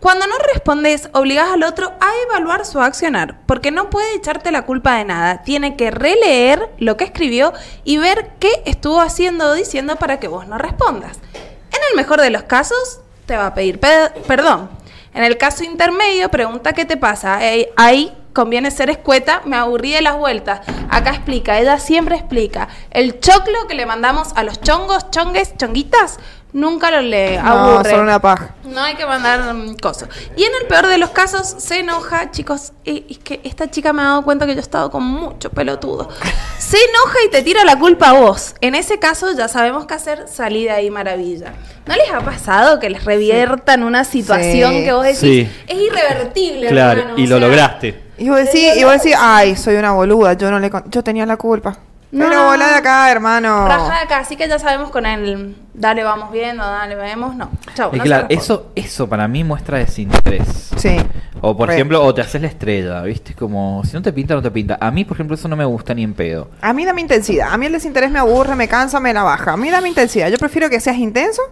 Cuando no respondes, obligás al otro a evaluar su accionar, porque no puede echarte la culpa de nada. Tiene que releer lo que escribió y ver qué estuvo haciendo o diciendo para que vos no respondas. En el mejor de los casos, te va a pedir pe- perdón. En el caso intermedio, pregunta qué te pasa. Ahí conviene ser escueta, me aburrí de las vueltas. Acá explica, ella siempre explica. El choclo que le mandamos a los chongos, chongues, chonguitas, nunca lo le No, aburre. son una paja. No hay que mandar mm, cosas. Y en el peor de los casos, se enoja, chicos. eh, es que esta chica me ha dado cuenta que yo he estado con mucho pelotudo. Se enoja y te tira la culpa a vos. En ese caso, ya sabemos qué hacer, salí de ahí maravilla. ¿No les ha pasado que les reviertan una situación Sí. que vos decís Sí. es irrevertible? Claro, hermano"? y lo sea, lograste. Y vos decís, y vos decís, ay, soy una boluda, yo no le con- yo tenía la culpa. No. Pero volá de acá, hermano. Raja de acá, así que ya sabemos con el dale, vamos viendo, dale, vemos. No, chau. Y no claro, eso, eso para mí muestra desinterés. Sí. O por Re. ejemplo, o te haces la estrella, ¿viste? Como si no te pinta, no te pinta. A mí, por ejemplo, eso no me gusta ni en pedo. A mí dame intensidad. A mí el desinterés me aburre, me cansa, me la baja. A mí dame intensidad. Yo prefiero que seas intenso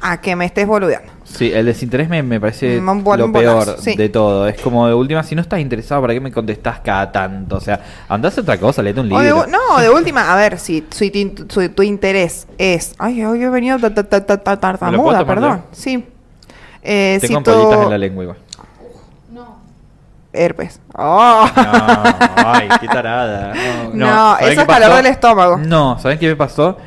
a que me estés boludeando. Sí, el desinterés me, me parece bol- lo bolazo, peor sí. de todo. Es como de última, si no estás interesado, ¿para qué me contestás cada tanto? O sea, andás a otra cosa, léete un de libro. no, de última, a ver, si, si tu, interés es. Ay, hoy he venido ta- ta- ta- ta- ta- ¿Me lo puedo tartamuda, perdón. Sí. Eh, Tengo si tu- en la lengua igual. Herpes. Oh. No, ay, qué tarada. No, ¿saben eso qué es calor del estómago. No, ¿saben qué me pasó?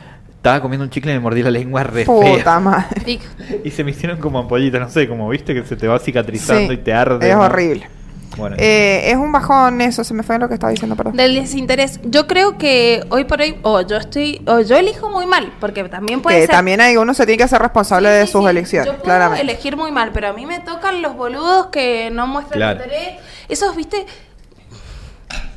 Estaba comiendo un chicle y me mordí la lengua re Puta fea. madre. Y se me hicieron como ampollitas, no sé, como viste que se te va cicatrizando Sí, y te arde. Es ¿no? horrible. Bueno, Eh, es un bajón eso, se me fue lo que estaba diciendo, perdón. Del desinterés. Yo creo que hoy por hoy, o yo estoy, o yo elijo muy mal, porque también puede Que ser. también hay uno se tiene que ser responsable Sí, de sí, sus sí. elecciones, Yo puedo claramente. elegir muy mal, pero a mí me tocan los boludos que no muestran Claro. interés. Esos, viste,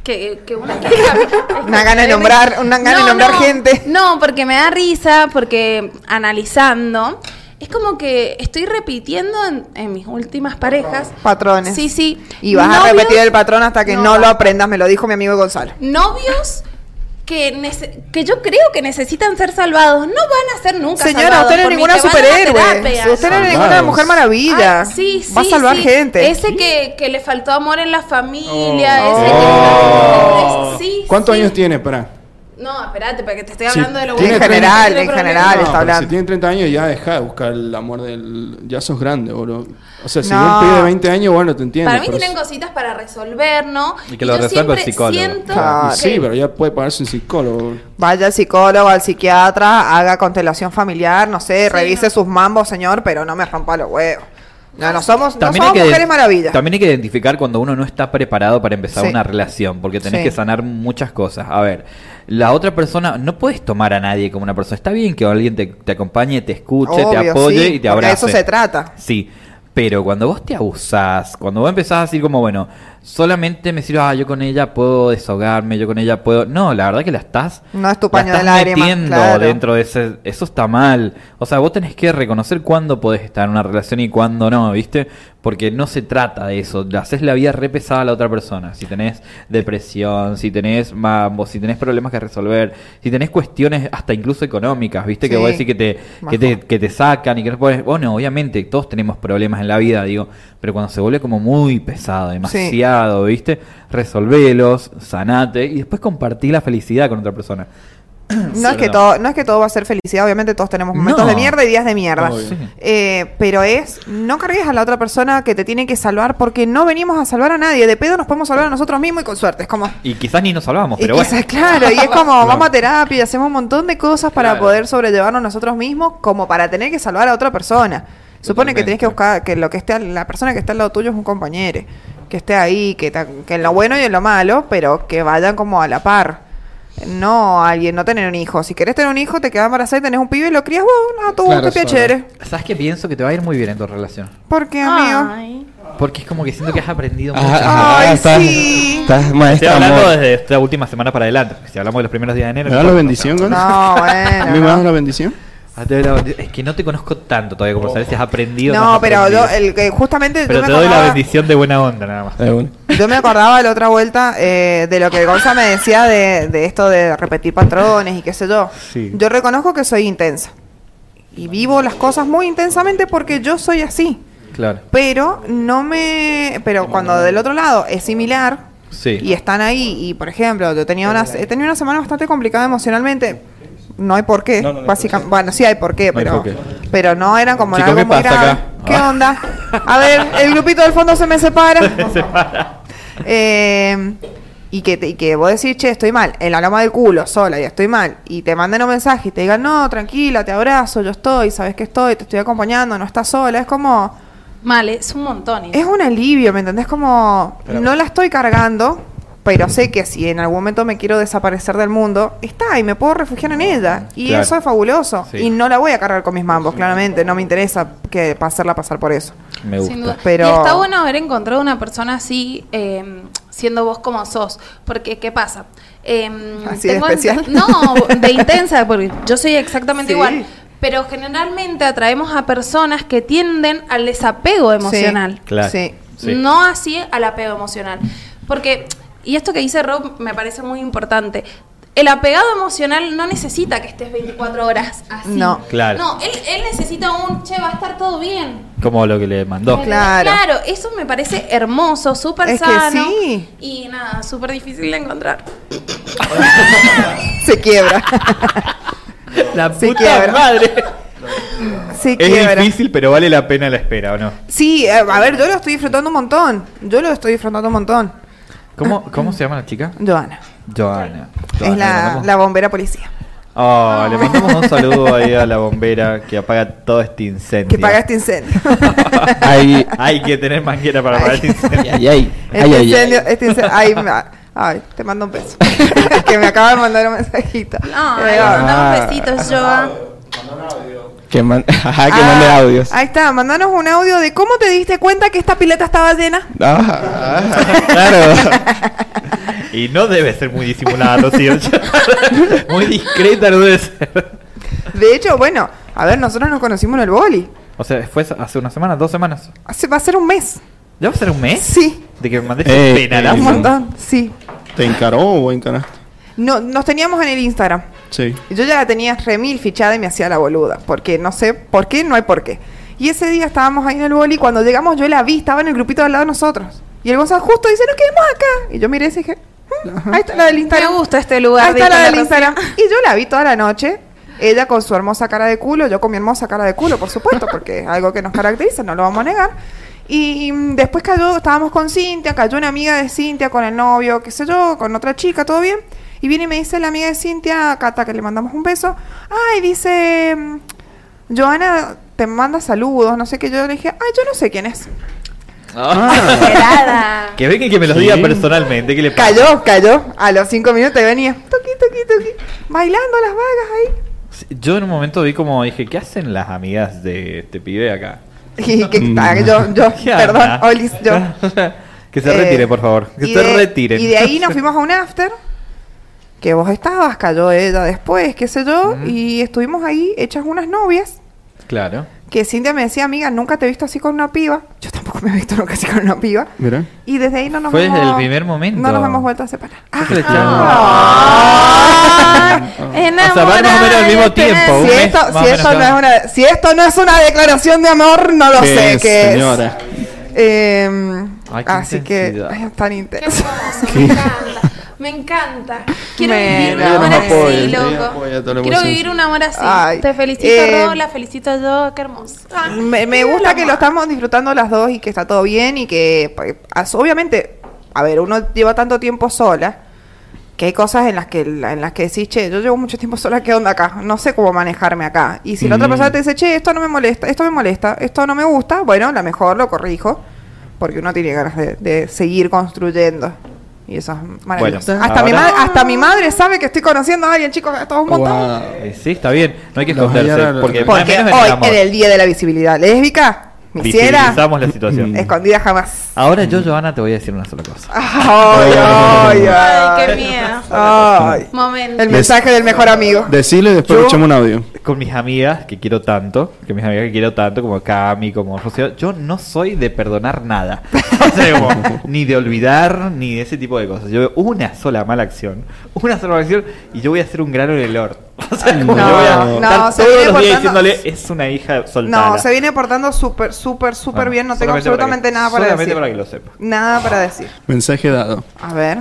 que, que una Una gana de nombrar- una gana de nombrar gente. No, porque me da risa, porque analizando, es como que estoy repitiendo en, en mis últimas parejas. Patrones. Sí, sí. Y vas a repetir el patrón hasta que no, lo basta. aprendas, me lo dijo mi amigo Gonzalo. Novios que, que yo creo que necesitan ser salvados. No van a ser nunca Señora, salvados usted no es ninguna superhéroe. Usted no es ninguna mujer maravilla. Ay, sí, Va a sí, salvar sí. gente. Ese que, que le faltó amor en la familia. Oh. Ese Oh. que. Sí, ¿Cuántos sí. años tiene? Pará. No, espérate, porque te estoy hablando de lo tiene En bueno. general, No en general. No, está hablando. si tiene 30 años ya deja de buscar el amor del... Ya sos grande, boludo. O sea, si No. un pibe de 20 años, bueno, te entiendo. Para mí tienen si- cositas para resolver, ¿no? Y que lo resuelva el psicólogo. Siento sí, que- pero ya puede pagarse un psicólogo. Vaya al psicólogo, al psiquiatra, haga constelación familiar, no sé, Sí, revise no. sus mambos, señor, pero no me rompa los huevos. No, no somos, no También somos hay, que, mujeres maravillas. también hay que identificar cuando uno no está preparado para empezar Sí. una relación, porque tenés Sí. que sanar muchas cosas. A ver, la otra persona, no puedes tomar a nadie como una persona. Está bien que alguien te, te acompañe, te escuche, te apoye sí, y te porque de abrace. eso se trata. Sí, pero cuando vos te abusás, cuando vos empezás a decir como, bueno, solamente me sirve, ah, yo con ella puedo desahogarme, yo con ella puedo... No, la verdad que la estás... No es tu la de estás lágrimas, metiendo claro. dentro de ese... Eso está mal. O sea, vos tenés que reconocer cuándo podés estar en una relación y cuándo no, ¿viste? Porque no se trata de eso. Le haces la vida re pesada a la otra persona. Si tenés depresión, si tenés mambo, si tenés problemas que resolver, si tenés cuestiones hasta incluso económicas, ¿viste? Que Sí. vos decís que te, que te, que te sacan y que no puedes... Bueno, obviamente todos tenemos problemas en la vida, digo, pero cuando se vuelve como muy pesado, demasiado, ¿viste? Resolvelos, sanate y después compartí la felicidad con otra persona. No es que todo, no es que todo va a ser felicidad, obviamente todos tenemos momentos No. de mierda y días de mierda. Eh, pero es, no cargues a la otra persona que te tiene que salvar porque no venimos a salvar a nadie. De pedo nos podemos salvar a nosotros mismos y con suerte. Es como, Y quizás ni nos hablamos, y pero quizás, bueno. claro, y es como, vamos a terapia y hacemos un montón de cosas para Claro. poder sobrellevarnos nosotros mismos como para tener que salvar a otra persona. Supone que tenés que buscar que lo que esté al- la persona que está al lado tuyo es un compañero, que esté ahí, que, que en lo bueno y en lo malo, pero que vayan como a la par. No alguien, no tener un hijo. Si querés tener un hijo, te quedas embarazada y tenés un pibe y lo crías vos, no, tú, Claro, qué piachere. ¿Sabes qué pienso? Que te va a ir muy bien en tu relación. ¿Por qué, amigo? Ay. Porque es como que siento que has aprendido mucho. Ah, Ay, estás, sí. estás Estoy maestra hablando amor. desde esta última semana para adelante. Si hablamos de los primeros días de enero. ¿Me das la bendición? No, ¿A bueno. mí me das la bendición? Ah, Es que no te conozco tanto todavía como si has aprendido. No, has pero yo, aprendido. el, que justamente Pero yo te me doy la bendición de buena onda, nada más. Yo me acordaba la otra vuelta eh, de lo que Gonza me decía de, de esto de repetir patrones y qué sé yo. Sí. Yo reconozco que soy intensa. Y vivo las cosas muy intensamente porque yo soy así. Claro. Pero no me... Pero cuando del otro lado es similar Sí. y están ahí y, por ejemplo, yo tenía una, he tenido una semana bastante complicada emocionalmente. No hay por qué, No, no, no hay básicamente. Bueno, sí hay por qué, pero, por qué. pero no era como Chico, algo ¿qué muy pasa grave. acá? ¿Qué Ah. onda? A ver, el grupito del fondo se me separa. Eh, y que, te- y que vos decís, che, estoy mal, en la loma del culo, sola, y estoy mal, y te manden un mensaje y te digan, no, tranquila, te abrazo, yo estoy, sabes que estoy, te estoy acompañando, no estás sola, es como, Mal, es un montón. es un alivio, ¿me entendés? Como, no la estoy cargando, pero sé que si en algún momento me quiero desaparecer del mundo, está y me puedo refugiar en ella. Y Claro. eso es fabuloso. Sí. Y no la voy a cargar con mis mambos, claramente. No me interesa que hacerla pasar por eso. Me gusta. Sin duda. Pero- Y está bueno haber encontrado una persona así, eh, siendo vos como sos. Porque, ¿qué pasa? Eh, ¿Así de especial? No, de intensa, porque yo soy exactamente Sí. igual. Pero generalmente atraemos a personas que tienden al desapego emocional. Claro. Sí. Sí. No así al apego emocional. Porque, y esto que dice Rob me parece muy importante. el apegado emocional no necesita que estés 24 horas así. No. Claro. No, él, él necesita un, che, va a estar todo bien. Como lo que le mandó. Claro. Claro, eso me parece hermoso, súper Es que sano. sí. Y nada, súper difícil de encontrar. Se quiebra. La Se puta quiebra. madre. Se Es quiebra. difícil, pero vale la pena la espera, ¿o no? Sí, eh, a ver, yo lo estoy disfrutando un montón. Yo lo estoy disfrutando un montón. ¿Cómo, cómo se llama la chica? Joana. Joana. Es Joana, ¿le la, mandamos? la bombera policía. Oh, le mandamos un saludo ahí a la bombera que apaga todo este incendio. Que paga este incendio. Ay, Hay que tener manguera para apagar este incendio. ay, ay, Este ay, ay, incendio, este incendio. Ay, me- ay, te mando un beso. que me acaba de mandar un mensajito. No, Eh, ay, ah. mandamos besitos, Joa. Que, man- Ajá, que Ah, mande audios. Ahí está, mandanos un audio de cómo te diste cuenta que esta pileta estaba llena. Ah, claro. Y no debe ser muy disimulada, Rocío. muy discreta no debe ser. De hecho, bueno, a ver, nosotros nos conocimos en el boli. O sea, fue hace una semana, dos semanas. Hace, va a ser un mes. ¿Ya va a ser un mes? Sí, De que me mandé Eh, ese penalazo. un montón, sí. ¿Te encaró o encaraste? No, nos teníamos en el Instagram. Sí. Y Yo ya la tenía remil fichada y me hacía la boluda. Porque no sé por qué, no hay por qué. Y ese día estábamos ahí en el boli. Cuando llegamos, yo la vi, estaba en el grupito al lado de nosotros. Y el Gonzalo justo dice: Nos quedemos acá. Y yo miré y dije: "Mm, Ahí está la del Instagram. Me gusta este lugar. Ahí está dijo la del. Instagram. Y yo la vi toda la noche. Ella con su hermosa cara de culo, yo con mi hermosa cara de culo, por supuesto, porque es algo que nos caracteriza, no lo vamos a negar. Y mm, después cayó, estábamos con Cintia, cayó una amiga de Cintia con el novio, qué sé yo, con otra chica, todo bien. Y viene y me dice la amiga de Cintia, Cata, que le mandamos un beso. Ay, dice, mm, Joana te manda saludos, no sé qué. Yo le dije, ay, yo no sé quién es. Esperada. Que venga y que me los diga personalmente. ¿Qué le pasa? Cayó, cayó. A los cinco minutos venía, toqui, toqui, toqui, bailando las vagas ahí. Yo en un momento vi como dije, ¿qué hacen las amigas de este pibe acá? Y que, ah, yo, yo, ¿Qué perdón? Olis, yo. que se Eh, retire, por favor. Que se de- retiren. Y de ahí nos fuimos a un after. Que vos estabas, cayó ella después, qué sé yo. Ujú. Y estuvimos ahí hechas unas novias. Claro. Que Cintia me decía, amiga, nunca te he visto así con una piba. Yo tampoco me he visto nunca así con una piba. Mira. Y desde ahí no nos Fue hemos... desde el primer momento. No nos hemos vuelto a separar. Ah, flechado. Ah. O sea, van más o menos al mismo tiempo. si mes, esto, más si, esto no es una, si esto no es una declaración de amor, no lo ¿Qué sé es, qué señora? es. Eh, Ay, qué así que intensidad. ay, es tan Qué intenso. hermoso, me encanta. Quiero Me- vivir un amor así, loco. Quiero vivir un amor así. Ay, Te felicito, eh, Ro, la felicito yo. Qué hermoso. Ah, Me, me gusta que lo estamos disfrutando las dos y que está todo bien y que, pues, obviamente, a ver, uno lleva tanto tiempo sola que hay cosas en las que en las que decís, che, yo llevo mucho tiempo sola, ¿qué onda acá? No sé cómo manejarme acá. Y si la otra Mm. persona te dice, che, esto no me molesta, esto me molesta, esto no me gusta, bueno, la mejor lo corrijo, porque uno tiene ganas de, de seguir construyendo. Y eso es maravilloso. Bueno, hasta, mi ahora- ma- hasta mi madre sabe que estoy conociendo a alguien, chicos, esto es un montón. Wow. Eh, sí, está bien. No hay que esconderse. Porque, hoy, en el día de la visibilidad lésbica, visibilizamos la situación. Escondida jamás. Ahora yo, Joana, te voy a decir una sola cosa. Ay, ay, Ay, ay. qué miedo. Ay. Momento. El mensaje del mejor amigo. Decile y después escuchamos un audio. Con mis amigas, que quiero tanto, que mis amigas que quiero tanto, como Cami, como Rocío, yo no soy de perdonar nada. O sea, como, ni de olvidar, ni de ese tipo de cosas. Yo veo una sola mala acción, una sola mala acción, y yo voy a hacer un grano en el orto. O sea, como No, yo voy a no, estar todos viene los días portando- diciéndole, es una hija soltada. No, se viene portando súper, súper, súper Bueno, bien. No tengo para absolutamente que- nada para solamente decir. para que lo sepa. Nada para decir. Mensaje dado. A ver.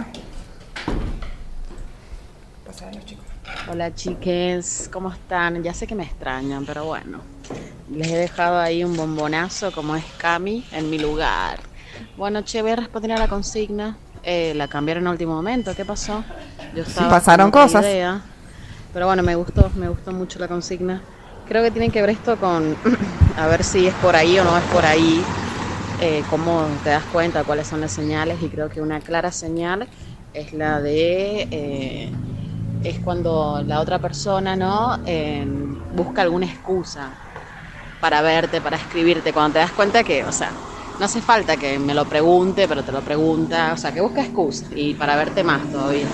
Hola chiques, ¿cómo están? Ya sé que me extrañan, pero bueno, les he dejado ahí un bombonazo como es Cami en mi lugar. Bueno, che, voy a responder a la consigna. Eh, la cambiaron en último momento, ¿qué pasó? Yo estaba pasaron cosas. idea, pero bueno, me gustó, me gustó mucho la consigna. Creo que tiene que ver esto con a ver si es por ahí o no es por ahí, eh, cómo te das cuenta cuáles son las señales y creo que una clara señal es la de eh, es cuando la otra persona no Eh, busca alguna excusa para verte, para escribirte, cuando te das cuenta que, o sea, no hace falta que me lo pregunte, pero te lo pregunta, o sea, que busca excusa y para verte más todavía.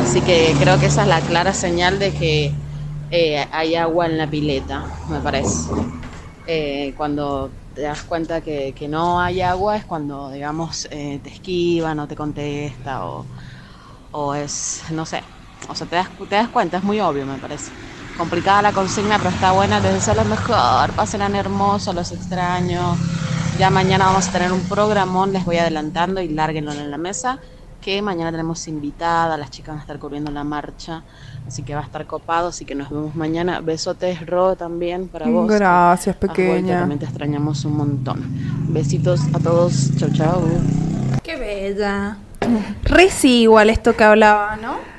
Así que creo que esa es la clara señal de que eh, hay agua en la pileta, me parece. Eh, cuando te das cuenta que, que no hay agua es cuando, digamos, eh, te esquiva, no te contesta o, o es, no sé, o sea, te das, te das cuenta, es muy obvio, me parece. Complicada la consigna, pero está buena, les deseo lo mejor, pásenla hermoso, los extraño. Ya mañana vamos a tener un programón, les voy adelantando y lárguenlo en la mesa, que mañana tenemos invitada, las chicas van a estar cubriendo la marcha, así que va a estar copado, así que nos vemos mañana. Besotes, Ro, también para vos. Gracias, pequeña. También te extrañamos un montón. Besitos a todos, chau chau. Qué bella. Re sí, igual esto que hablaba, ¿no?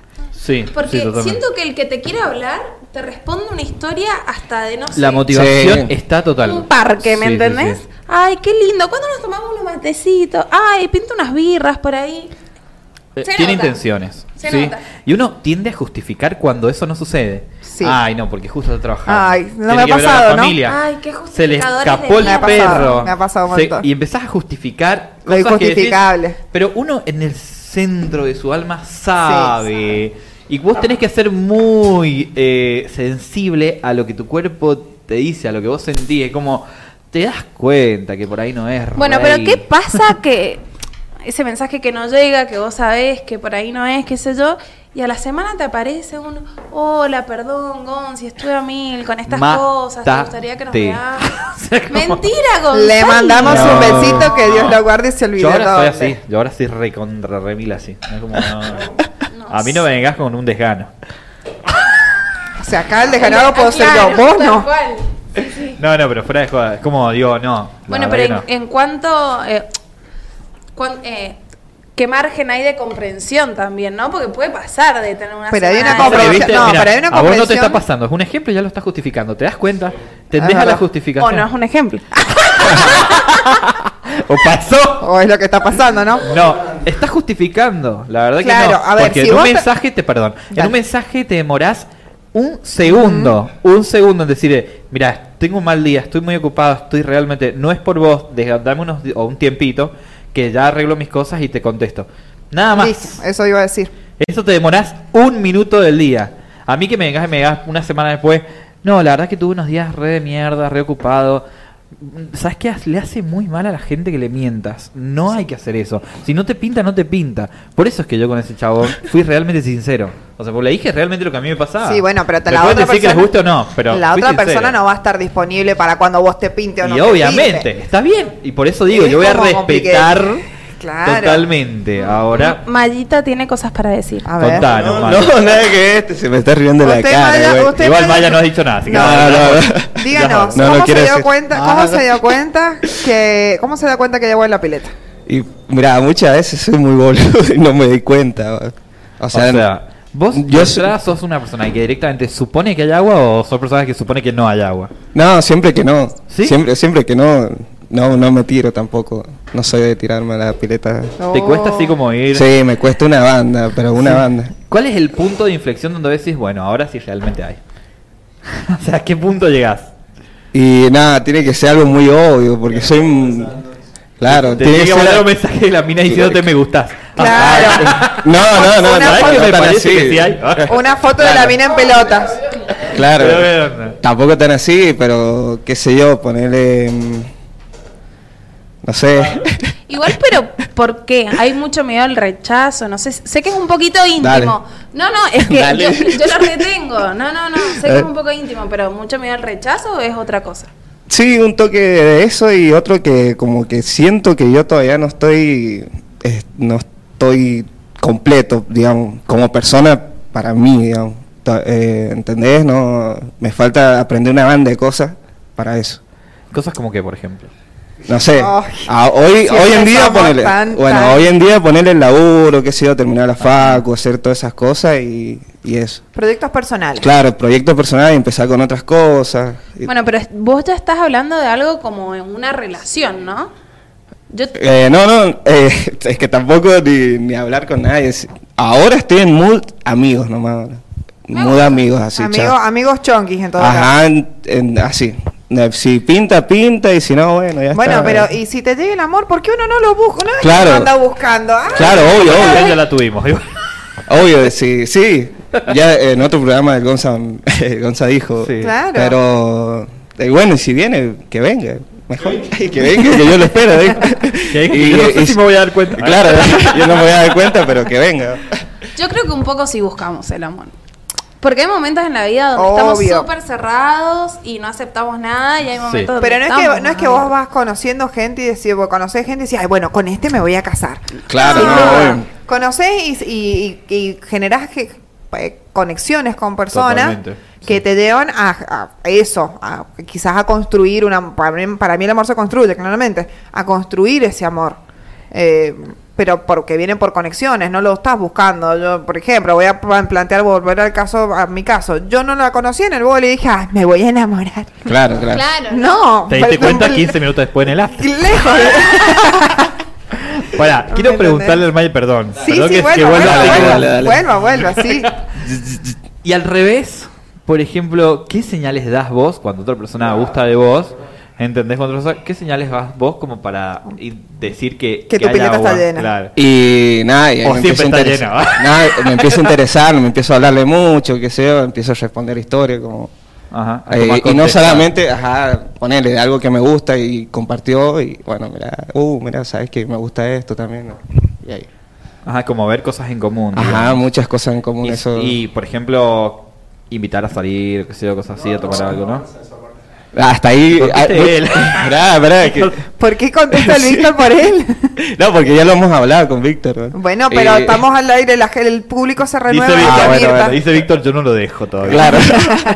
Sí, Porque sí, siento que el que te quiere hablar te responde una historia hasta de no sé. La motivación Sí. está total. Un parque, ¿me Sí, sí, entendés? sí. Ay, qué lindo. ¿Cuándo nos tomamos unos matecitos? Ay, pinta unas birras por ahí. Eh, Tiene nota. intenciones. Se ¿sí? nota. Y uno tiende a justificar cuando eso no sucede. Sí. Ay, no, porque justo está trabajando. Ay, no Tiene me ha pasado, ¿no? familia. Ay, qué Se le escapó el Me perro. me ha pasado un Se- montón. y empezás a justificar Lo cosas que decís, injustificable. pero uno en el centro de su alma sabe. Y vos tenés que ser muy eh, sensible a lo que tu cuerpo te dice, a lo que vos sentís. Es como, te das cuenta que por ahí no es. Bueno, rey. pero ¿qué pasa que ese mensaje que no llega, que vos sabés que por ahí no es, qué sé yo, y a la semana te aparece un, hola, perdón, Gonzi, estuve a mil con estas cosas, te gustaría que nos veamos. Mentira, Gonzalo. Le mandamos No. un besito que Dios lo guarde y se olvide Yo ahora soy así, yo ahora soy re contra remil así. Es como, no. A mí no me vengas con un desgano. O sea, acá el desganado puedo ser yo, vos no. cual. Sí, sí. No, no, pero fuera de joda, es como digo, no. Bueno, pero en, no. en cuanto... eh, cuan- eh, ¿Qué margen hay de comprensión también, no? Porque puede pasar de tener una Pero hay una comprensión- no, Mirá, pero hay una a vos no te comprensión- está pasando, es un ejemplo y ya lo estás justificando. ¿Te das cuenta? Tendés Es a la verdad. O justificación. no es un ejemplo. ¿O pasó? O es lo que está pasando, ¿no? No, estás justificando, la verdad Claro, que no. a ver, porque si en un mensaje te, perdón, en un mensaje te demorás un segundo, un segundo en decir, mira, tengo un mal día, estoy muy ocupado, estoy realmente, no es por vos, deja- dame unos, o un tiempito, que ya arreglo mis cosas y te contesto. Nada más. Listo, eso iba a decir. Eso te demorás un minuto del día. A mí que me vengas y me digas una semana después, no, la verdad que tuve unos días re de mierda, re ocupado. ¿Sabes qué? Le hace muy mal a la gente que le mientas. No hay que hacer eso. Si no te pinta, no te pinta. Por eso es que yo con ese chabón fui realmente sincero. O sea, porque le dije realmente lo que a mí me pasaba. Sí, bueno, pero te la otra decir que persona. les guste o no, pero la otra sincero. persona no va a estar disponible para cuando vos te pinte o no. Y te obviamente, pinte. está bien. Y por eso digo, Es yo voy a respetar Claro. totalmente. Ahora, Mayita tiene cosas para decir. A ver. contanos, No, no, nada que este se me está riendo la cara. Maya, usted- Igual Maya no has dicho nada, así que No, no, no, no. Díganos, No, no ¿cómo, se dio cuenta, Ah, ¿cómo no. se dio cuenta que... ¿Cómo se da cuenta que llegó en la pileta? Y mira, muchas veces soy muy boludo y no me doy cuenta. O O sea, vos yo de soy- entrada sos una persona que directamente supone que hay agua o sos personas que supone que no hay agua. no, siempre que no. ¿Sí? Siempre, siempre que no, no, no me tiro tampoco. No soy de tirarme a la pileta. ¿Te cuesta así como ir? Sí, me cuesta una banda, pero una banda. ¿Cuál es el punto de inflexión donde decís, bueno, ahora sí realmente hay? o sea, ¿a qué punto llegás? Y nada, tiene que ser algo muy obvio, porque soy un... Claro, Te tiene tiene que que mandar un mensaje de la mina diciéndote me gustás. Claro. No, no, no, Una no, ¿Sabés foto- que no me tan parece así. que sí hay? Una foto de la mina en pelotas. Claro, Pero, pero, tampoco tan así, pero qué sé yo, ponerle... No sé. Igual, pero ¿por qué? Hay mucho miedo al rechazo, no sé, sé que es un poquito íntimo. Dale. No, no, es que yo, yo lo retengo. No, no, no, sé que Eh. es un poco íntimo, pero mucho miedo al rechazo o es otra cosa. Sí, un toque de eso y otro que como que siento que yo todavía no estoy, eh, no estoy completo, digamos, como persona para mí, digamos. Eh, ¿Entendés? No, me falta aprender una banda de cosas para eso. Cosas como que, por ejemplo. No sé, Ay, a- hoy, hoy en día ponerle, tan- bueno, tan- hoy en día ponerle el laburo, qué sé yo, terminar la facu, hacer todas esas cosas y, y eso. Proyectos personales. Claro, proyecto personal y empezar con otras cosas. Bueno, pero es- vos ya estás hablando de algo como en una relación, ¿no? Yo, Eh, no, no, eh, es que tampoco ni, ni hablar con nadie. Ahora estoy en mood amigos nomás. Mood amigos, así. Amigo- amigos chonquis en todo caso. Ajá, en- en- así. Eh, Si pinta, pinta y si no, bueno, ya Bueno, está. pero y si te llega el amor, ¿por qué uno no lo busca? No Claro. uno anda buscando. Ah, Claro, obvio, obvio. ya la tuvimos. Obvio, sí, sí. Ya en otro programa el Gonza, Gonza dijo. Sí. Claro. Pero, eh, bueno, y si viene, que venga. Mejor que venga, que yo lo espero. Y- yo no sé y- si me voy a dar cuenta. Claro, yo no me voy a dar cuenta, pero que venga. Yo creo que un poco sí buscamos el amor. Porque hay momentos en la vida donde estamos súper cerrados y no aceptamos nada y hay momentos donde Pero no es, que, no es que vos vas conociendo gente y decís, vos conocés gente y decís, ay, bueno, con este me voy a casar. Claro, Sin no, obvio. Conocés y, y, y- y generás que, eh, conexiones con personas Totalmente, que te llevan a, a eso, a, quizás a construir una... Para mí, para mí el amor se construye, claramente, a construir ese amor. Eh, pero porque vienen por conexiones, no lo estás buscando. Yo, por ejemplo, voy a pla- plantear, volver al caso, a mi caso. Yo no la conocí en el bol y dije, ay, me voy a enamorar. Claro, claro. Claro. No. ¿Te diste cuenta 15 minutos después en el after? Lejos. Pará, No quiero me preguntarle al Maya, perdón. Sí, perdón sí, que, que vuelva, vuelva vuelva, a- dale, vuelva, dale, dale. vuelva, vuelva, sí. Y al revés, por ejemplo, ¿qué señales das vos cuando otra persona gusta de vos? ¿Entendés? Cuando ¿Qué señales das vos como para decir que, Que tu pileta está llena. Claro. Y nada, y O me siempre empiezo a está interesar. llena, me empiezo a interesar, me empiezo a hablarle mucho, qué sé yo, empiezo a responder historias como... Ajá. Eh, y no solamente, ajá, ponerle algo que me gusta y compartió y bueno, mira, uh, mira, sabes que me gusta esto también. Y ahí. Ajá, como ver cosas en común. Ajá, digamos. muchas cosas en común, Y, eso. y, por ejemplo, invitar a salir, qué sé yo, cosas así, a tomar algo, ¿no? Hasta ahí. ¿Por qué ah, él? Que- ¿Por qué contesta el Víctor por él? No, porque ya lo hemos hablado con Víctor. ¿no? Bueno, pero Eh, estamos al aire, la- el público se Dice renueva. Víctor, y Ah, bueno, bueno. dice Víctor, yo no lo dejo todavía. Claro.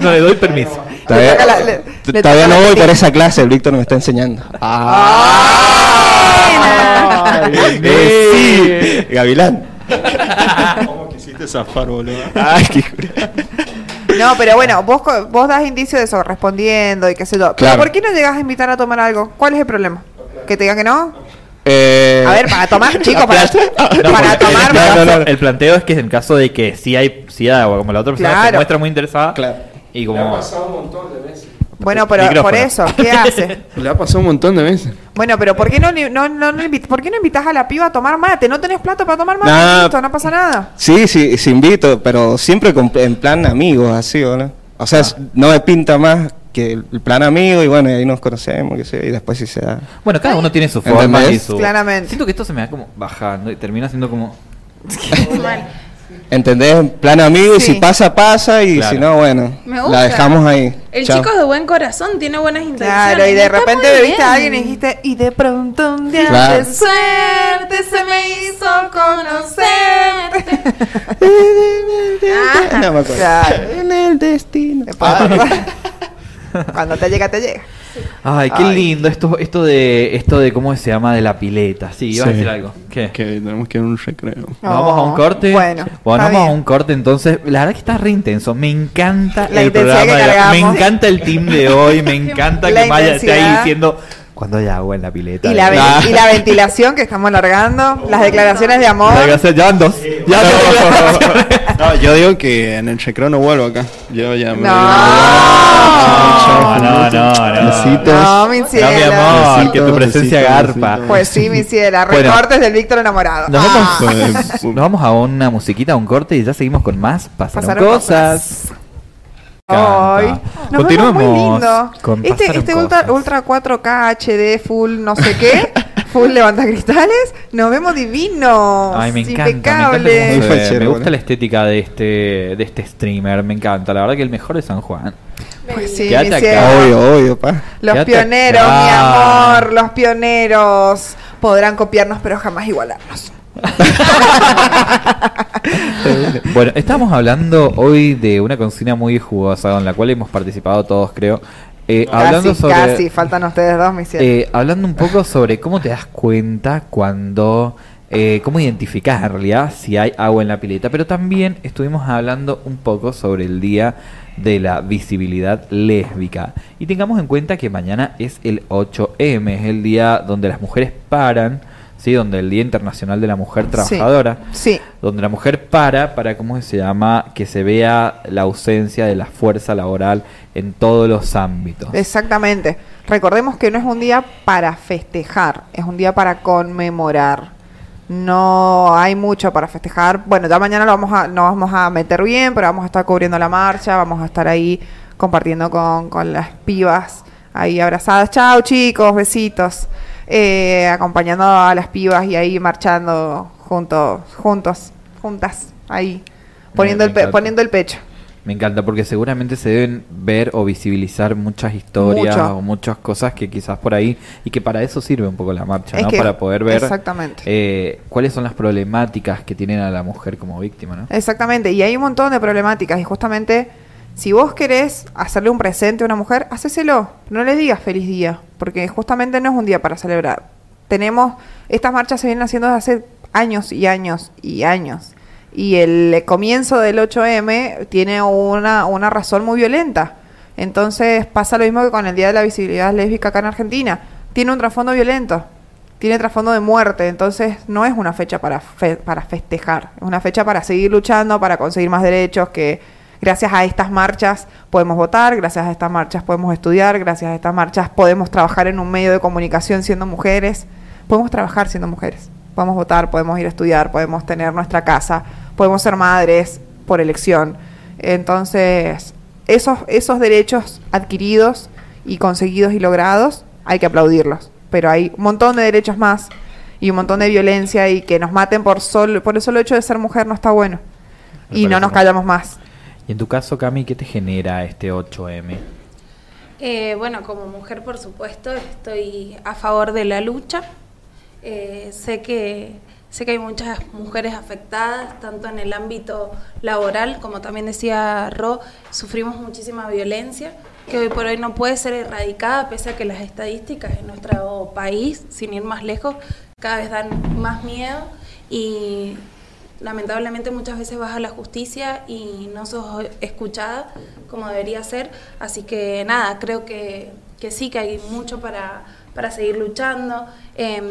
no le doy permiso. Todavía, la- le- le todavía no voy por esa clase, el Víctor me está enseñando. Ah. Eh, sí, Gavilán. ¿Cómo quisiste zafar, boludo? Ay, qué. No, pero bueno, vos, co- vos das indicios de eso, respondiendo y qué sé yo. Pero Claro. ¿por qué no llegas a invitar a tomar algo? ¿Cuál es el problema? ¿Que te digan que no? Eh, A ver, para tomar, chicos, para, No, para tomar... este No, no. El planteo es que en caso de que sí hay, sí hay agua, como la otra persona se Claro. muestra muy interesada. Claro. Y como. Bueno, pero Micrófono. por eso, ¿qué hace? Le ha pasado un montón de veces. Bueno, pero ¿por qué no, no, no, no ¿por qué no invitas a la piba a tomar mate? ¿No tenés plato para tomar mate? Nah. Listo, no pasa nada. Sí, sí, sí invito, pero siempre con- en plan amigos, así, ¿o ¿no? O sea, es- no me pinta más que el plan amigo y bueno, y ahí nos conocemos, qué sé, yo, y después sí se da. Bueno, cada uno tiene su forma y su. Claramente. Siento que esto se me va como bajando y termina siendo como. Mal. ¿Entendés? En plan amigo y si pasa, pasa y Claro. si no, bueno, Me gusta. la dejamos ahí. El Chao. chico es de buen corazón, tiene buenas intenciones. Claro, y de repente bebiste a alguien y dijiste, y de pronto un día Claro. de suerte se me hizo conocerte. No me acuerdo. Claro. En el destino. Cuando te llega, te llega. Ay, qué Ay. lindo esto, esto de, esto de cómo se llama de la pileta. Sí, iba a Sí. decir algo. ¿Qué? Que tenemos que ir a un recreo. ¿Nos vamos a un Oh, corte? bueno, Bueno, está vamos a bien. un corte entonces. La verdad que está re intenso. Me encanta La el intensidad programa. que de la- me cargamos. encanta el team de hoy. Me encanta La que Maya esté ahí intensidad. diciendo cuando hay agua en la pileta. Y la, ven- Ah. y la ventilación que estamos largando, las declaraciones de amor. Ya van dos. Ya dos. No, yo digo que en el recreo no vuelvo acá. Yo ya me No. No, no, no, no. Besitos. No, mi No, mi cielo. amor, Besitos, que tu presencia besitos, garpa. besitos. Pues sí, mi ciela. Bueno. Recortes del Víctor enamorado. Nos vamos, Ah. Pues, nos vamos a una musiquita, a un corte y ya seguimos con más. Pasaron, Pasaron cosas. Ay, Nos Continuemos vemos muy lindo. con este este ultra, ultra 4K HD full no sé qué, full levantacristales, nos vemos divinos. Ay, me encanta, me encanta fachero, Me gusta bueno. la estética de este de este streamer, me encanta. La verdad que el mejor es San Juan. Pues sí, Quédate mi acá. cielo. Obvio, obvio, pa. Los Quédate pioneros, acá. mi amor, los pioneros podrán copiarnos pero jamás igualarnos. Bueno, estamos hablando hoy de una consigna muy jugosa en la cual hemos participado todos, creo. Eh, hablando sobre casi, faltan ustedes dos. Eh, hablando un poco sobre cómo te das cuenta cuando, eh, cómo identificas en realidad si hay agua en la pileta, pero también estuvimos hablando un poco sobre el día de la visibilidad lésbica. Y tengamos en cuenta que mañana es el 8M, es el día donde las mujeres paran, ¿sí? donde el Día Internacional de la Mujer Trabajadora Sí. donde la mujer para para cómo se llama que se vea la ausencia de la fuerza laboral en todos los ámbitos. Exactamente. Recordemos que no es un día para festejar, es un día para conmemorar. No hay mucho para festejar. Bueno, ya mañana lo vamos a, nos vamos a meter bien, pero vamos a estar cubriendo la marcha, vamos a estar ahí compartiendo con, con las pibas ahí abrazadas. Chao chicos, besitos. Eh, acompañando a las pibas y ahí marchando juntos, juntos, juntas ahí, poniendo, el, pe- poniendo el pecho. Me encanta porque seguramente se deben ver o visibilizar muchas historias Mucho. o muchas cosas que quizás por ahí y que para eso sirve un poco la marcha, Es ¿no? que- para poder ver exactamente. eh, cuáles son las problemáticas que tienen a la mujer como víctima, ¿no? Exactamente, y hay un montón de problemáticas y justamente si vos querés hacerle un presente a una mujer, hacéselo, no le digas feliz día, porque justamente no es un día para celebrar. Tenemos, estas marchas se vienen haciendo desde hace años y años y años. Y el comienzo del 8M tiene una, una razón muy violenta. Entonces pasa lo mismo que con el Día de la Visibilidad Lésbica acá en Argentina. Tiene un trasfondo violento, tiene trasfondo de muerte, entonces no es una fecha para, fe- para festejar, es una fecha para seguir luchando, para conseguir más derechos, que gracias a estas marchas podemos votar, gracias a estas marchas podemos estudiar, gracias a estas marchas podemos trabajar en un medio de comunicación siendo mujeres, podemos trabajar siendo mujeres, podemos votar, podemos ir a estudiar, podemos tener nuestra casa, podemos ser madres por elección. Entonces, esos, esos derechos adquiridos y conseguidos y logrados, hay que aplaudirlos. Pero hay un montón de derechos más y un montón de violencia y que nos maten por, solo, por el solo hecho de ser mujer no está bueno. Me Y no nos callamos más. En tu caso, Cami, ¿qué te genera este 8M? Eh, bueno, como mujer, por supuesto, estoy a favor de la lucha. Eh, sé que sé que hay muchas mujeres afectadas, tanto en el ámbito laboral, como también decía Ro, sufrimos muchísima violencia, que hoy por hoy no puede ser erradicada, pese a que las estadísticas en nuestro país, sin ir más lejos, cada vez dan más miedo y lamentablemente muchas veces vas a la justicia y no sos escuchada como debería ser. Así que nada, creo que, que sí, que hay mucho para, para seguir luchando. Eh,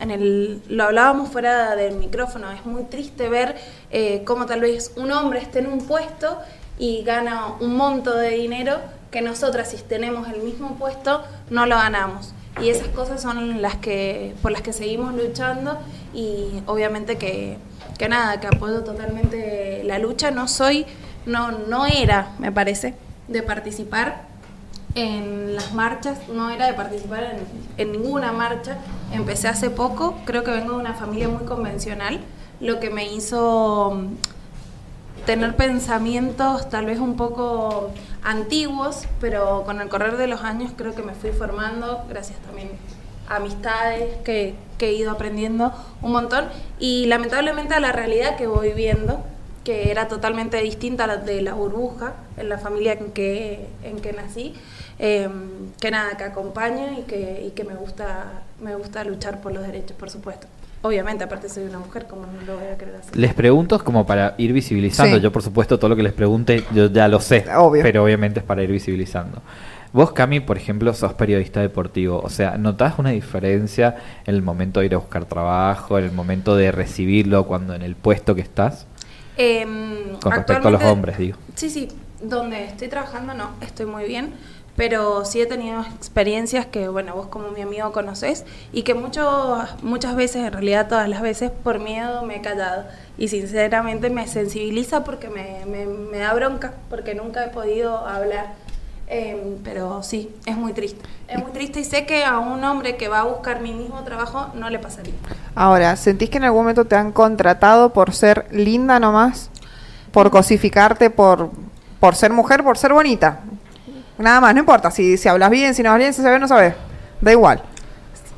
en el, lo hablábamos fuera del micrófono, es muy triste ver eh, cómo tal vez un hombre esté en un puesto y gana un monto de dinero que nosotras si tenemos el mismo puesto no lo ganamos. Y esas cosas son las que por las que seguimos luchando y obviamente que, que nada, que apoyo totalmente la lucha. No soy, no, no era, me parece, de participar en las marchas, no era de participar en, en ninguna marcha. Empecé hace poco, creo que vengo de una familia muy convencional, lo que me hizo mm, tener pensamientos tal vez un poco antiguos, pero con el correr de los años creo que me fui formando, gracias también a amistades que, que he ido aprendiendo un montón y lamentablemente a la realidad que voy viendo, que era totalmente distinta a la de la burbuja, en la familia en que, en que nací, eh, que nada, que acompaño y que, y que me, gusta, me gusta luchar por los derechos, por supuesto. Obviamente, aparte soy una mujer, como no lo voy a querer hacer? Les pregunto como para ir visibilizando. Sí. Yo, por supuesto, todo lo que les pregunte, yo ya lo sé. Obvio. Pero obviamente es para ir visibilizando. Vos, Cami, por ejemplo, sos periodista deportivo. O sea, ¿notás una diferencia en el momento de ir a buscar trabajo, en el momento de recibirlo, cuando en el puesto que estás? Em, Con respecto a los hombres, digo. Sí, sí, donde estoy trabajando no, estoy muy bien, pero sí he tenido experiencias que, bueno, vos como mi amigo conocés y que mucho, muchas veces, en realidad todas las veces, por miedo me he callado. Y sinceramente me sensibiliza porque me, me- me da bronca, porque nunca he podido hablar. Em, pero sí, es muy triste. Es muy triste y sé que a un hombre que va a buscar mi mismo trabajo no le pasaría. Ahora, ¿sentís que en algún momento te han contratado por ser linda nomás? Por cosificarte, por, por ser mujer, por ser bonita. Nada más, no importa. Si, si hablas bien, si no hablas bien, si sabes, no sabes. Da igual.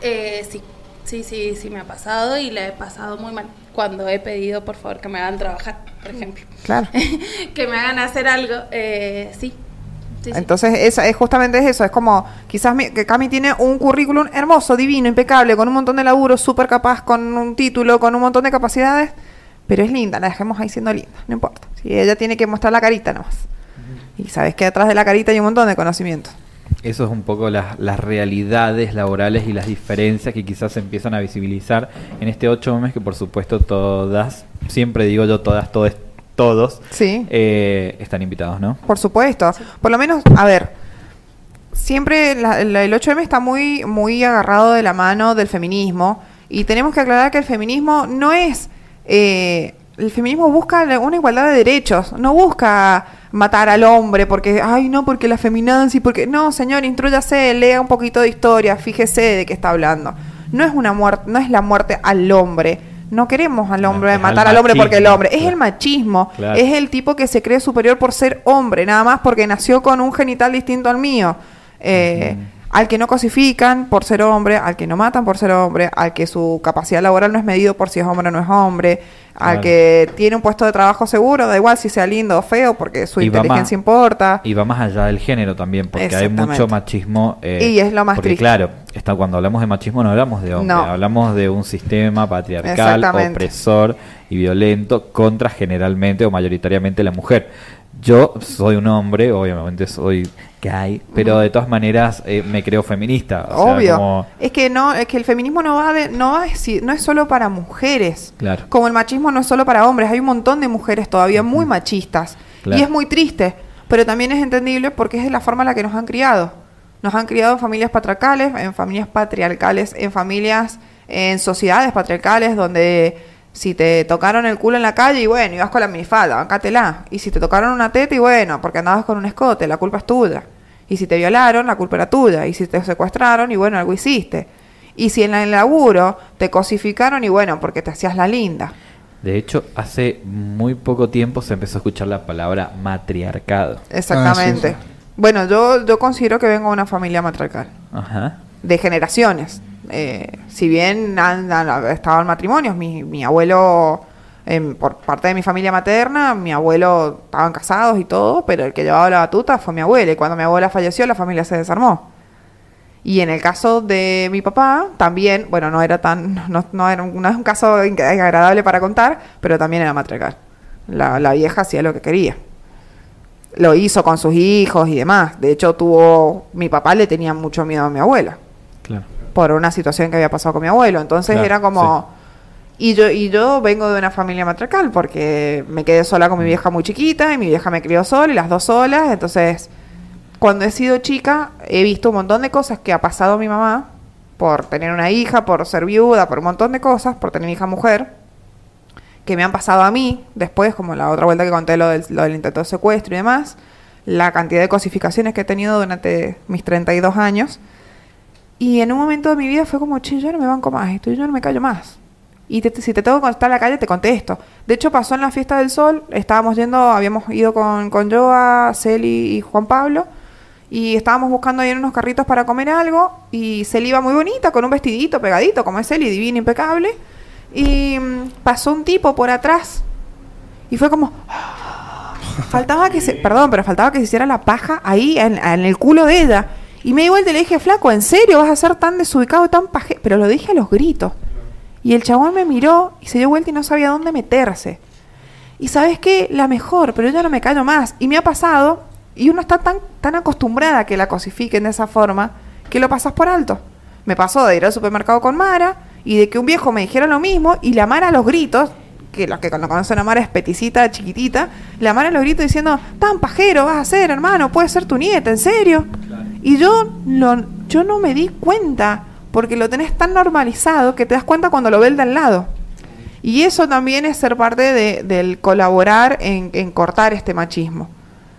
Eh, sí, sí, sí, sí me ha pasado y le he pasado muy mal cuando he pedido por favor que me hagan trabajar, por ejemplo. Claro. que me hagan hacer algo, eh, sí. Sí, sí. Entonces, esa, es justamente eso. Es como, quizás mi- que Cami tiene un currículum hermoso, divino, impecable, con un montón de laburo, súper capaz, con un título, con un montón de capacidades, pero es linda, la dejemos ahí siendo linda, no importa. Si ella tiene que mostrar la carita nomás. Y sabes que detrás de la carita hay un montón de conocimiento. Eso es un poco las, las realidades laborales y las diferencias que quizás se empiezan a visibilizar en este 8 meses que por supuesto todas, siempre digo yo todas, todos, todos, Sí. eh, están invitados, ¿no? Por supuesto. Por lo menos, a ver, siempre la- la- el 8M está muy, muy agarrado de la mano del feminismo y tenemos que aclarar que el feminismo no es... eh, el feminismo busca una igualdad de derechos, no busca matar al hombre porque, ay, no, porque la feminazi, porque... No, señor, intrúyase, lea un poquito de historia, fíjese de qué está hablando. No es una muerte, no es la muerte al hombre, No queremos al hombre es matar al hombre porque el hombre. Es el machismo. Claro. Es el tipo que se cree superior por ser hombre, nada más porque nació con un genital distinto al mío. Eh, Al que no cosifican por ser hombre, al que no matan por ser hombre, al que su capacidad laboral no es medido por si es hombre o no es hombre, al Claro. que tiene un puesto de trabajo seguro, da igual si sea lindo o feo, porque su Y inteligencia más- importa. Y va más allá del género también, porque hay mucho machismo. eh, Y es lo más porque, triste. claro, está, cuando hablamos de machismo no hablamos de hombre, No. hablamos de un sistema patriarcal, opresor y violento contra generalmente o mayoritariamente la mujer. Yo soy un hombre, obviamente soy gay, pero de todas maneras eh, me creo feminista. o sea, Obvio. como- Es que no, es que el feminismo no va de, no va decir- no es solo para mujeres. Claro. Como el machismo no es solo para hombres, hay un montón de mujeres todavía muy machistas. Claro. Y es muy triste, pero también es entendible porque es de la forma en la que nos han criado. Nos han criado en familias patriarcales, en familias patriarcales, en familias, en sociedades patriarcales donde si te tocaron el culo en la calle y bueno, ibas con la minifalda, bancátela. Y si te tocaron una teta y bueno, porque andabas con un escote, la culpa es tuya. Y si te violaron, la culpa era tuya. Y si te secuestraron y bueno, algo hiciste. Y si en el laburo te cosificaron y bueno, porque te hacías la linda. De hecho, hace muy poco tiempo se empezó a escuchar la palabra matriarcado. Exactamente. Ah, sí, Bueno, yo, yo considero que vengo de una familia matriarcal. Ajá. de generaciones. Eh, si bien han, han- estaban matrimonios, mi, abuelo, em, por parte de mi familia materna, mi abuelo estaban casados y todo, pero el que llevaba la batuta fue mi abuela. Y cuando mi abuela falleció, la familia se desarmó. Y en el caso de mi papá, también, bueno, no era tan, no, no era un, caso agradable para contar, pero también era matriarcal. La, la vieja hacía lo que quería. Lo hizo con sus hijos y demás. De hecho, tuvo, mi papá le tenía mucho miedo a mi abuela Claro. Por una situación que había pasado con mi abuelo. Entonces Claro, era como... Y yo, y yo vengo de una familia matriarcal porque me quedé sola con mi vieja muy chiquita y mi vieja me crió sola y las dos solas. Entonces, cuando he sido chica, he visto un montón de cosas que ha pasado mi mamá por tener una hija, por ser viuda, por un montón de cosas, por tener hija mujer, que me han pasado a mí después, como la otra vuelta que conté lo del, lo del intento de secuestro y demás, la cantidad de cosificaciones que he tenido durante mis 32 años. Y en un momento de mi vida fue como, che, yo no me banco más esto, yo no me callo más. Y te- si te tengo que contestar en la calle, te contesto. De hecho, pasó en la fiesta del sol, estábamos yendo, habíamos ido con, con Joa, Celi y Juan Pablo, y estábamos buscando ahí en unos carritos para comer algo, y Celi iba muy bonita, con un vestidito pegadito, como es Celi, divina, impecable, y mm, pasó un tipo por atrás, y fue como... faltaba que se, perdón, pero faltaba que se hiciera la paja ahí en, en el culo de ella. Y me di vuelta y le dije, flaco, ¿en serio vas a ser tan desubicado, tan paje? Pero lo dije a los gritos. Y el chabón me miró y se dio vuelta y no sabía dónde meterse. Y sabes qué, la mejor, pero yo ya no me callo más. Y me ha pasado, y uno está tan, tan acostumbrada a que la cosifiquen de esa forma, que lo pasas por alto. Me pasó de ir al supermercado con Mara y de que un viejo me dijera lo mismo y la Mara a los gritos, que los que no conocen a Mara es peticita, chiquitita, la Mara a los gritos diciendo, tan pajero vas a ser, hermano, puede ser tu nieta, ¿en serio? Y yo, lo, yo no me di cuenta, porque lo tenés tan normalizado que te das cuenta cuando lo ve el de al lado. Y eso también es ser parte de- del colaborar en, en cortar este machismo.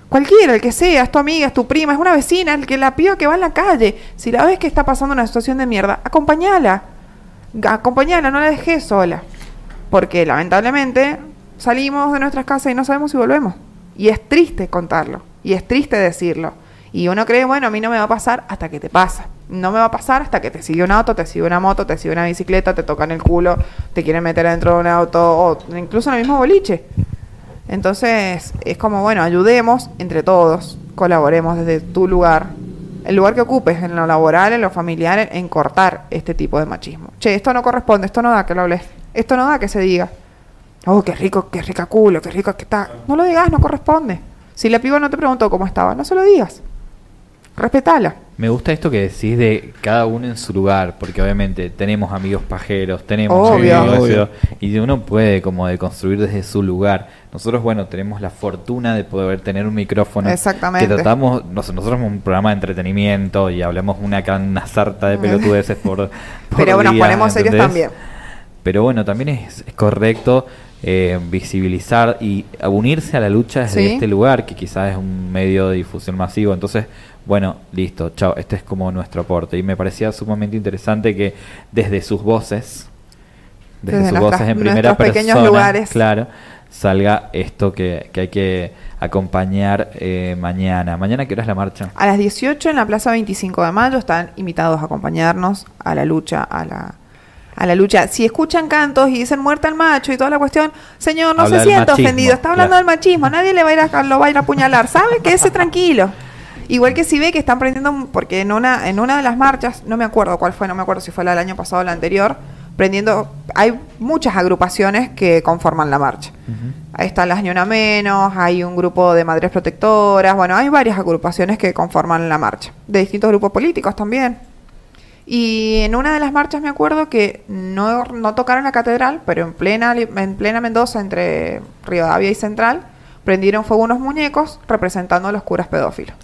Cualquiera, el que sea, es tu amiga, es tu prima, es una vecina, el que la piba que va en la calle. Si la ves que está pasando una situación de mierda, acompañala. Acompañala, no la dejes sola. Porque lamentablemente salimos de nuestras casas y no sabemos si volvemos. Y es triste contarlo. Y es triste decirlo. Y uno cree, bueno, a mí no me va a pasar hasta que te pasa. No me va a pasar hasta que te sigue un auto, te sigue una moto, te sigue una bicicleta, te tocan el culo, te quieren meter dentro de un auto o incluso en el mismo boliche. Entonces, es como, bueno, ayudemos entre todos, colaboremos desde tu lugar, el lugar que ocupes, en lo laboral, en lo familiar, en, en cortar este tipo de machismo. Che, esto no corresponde, esto no da que lo hables, esto no da que se diga. Oh, qué rico, qué rica culo, qué rico que está. No lo digas, no corresponde. Si la piba no te preguntó cómo estaba, no se lo digas. Respetala. Me gusta esto que decís de cada uno en su lugar, porque obviamente tenemos amigos pajeros, tenemos Obvio. amigos Obvio. y uno puede como de construir desde su lugar. Nosotros, bueno, tenemos la fortuna de poder tener un micrófono. Exactamente. Que tratamos, nos- nosotros somos un programa de entretenimiento y hablamos una, una sarta de pelotudeces por, por Pero bueno, nos ponemos serios también. Pero bueno, también es, es correcto eh, visibilizar y unirse a la lucha desde Sí. este lugar, que quizás es un medio de difusión masivo. Entonces, bueno, listo, chao, este es como nuestro aporte. Y me parecía sumamente interesante que desde sus voces desde, Desde sus voces en primera persona, lugares. claro, salga esto que, que hay que acompañar eh, mañana. ¿Mañana qué hora es la marcha? A las 18 en la Plaza 25 de Mayo están invitados a acompañarnos a la lucha, a la, a la lucha. Si escuchan cantos y dicen muerta al macho y toda la cuestión, señor, no Habla se sienta machismo, ofendido, está hablando claro. del machismo, nadie le va a ir a, lo va a ir a apuñalar, ¿sabe? Quédese tranquilo. Igual que si ve que están prendiendo, porque en una, en una de las marchas, no me acuerdo cuál fue, no me acuerdo si fue la del año pasado o la anterior, prendiendo, hay muchas agrupaciones que conforman la marcha. Ahí están las Ni Una Menos, hay un grupo de madres protectoras, bueno, hay varias agrupaciones que conforman la marcha, de distintos grupos políticos también. Y en una de las marchas me acuerdo que no, no tocaron la catedral, pero en plena, en plena Mendoza, entre Rivadavia y Central, prendieron fuego unos muñecos representando a los curas pedófilos.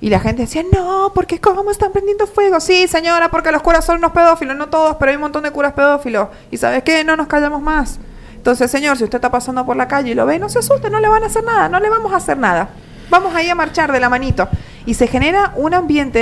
Y la gente decía, no, porque ¿cómo están prendiendo fuego? Sí, señora, porque los curas son unos pedófilos, no todos, pero hay un montón de curas pedófilos. ¿Y sabes qué? No nos callamos más. Entonces, señor, si usted está pasando por la calle y lo ve, no se asuste, no le van a hacer nada, no le vamos a hacer nada. Vamos ahí a marchar de la manito. Y se genera un ambiente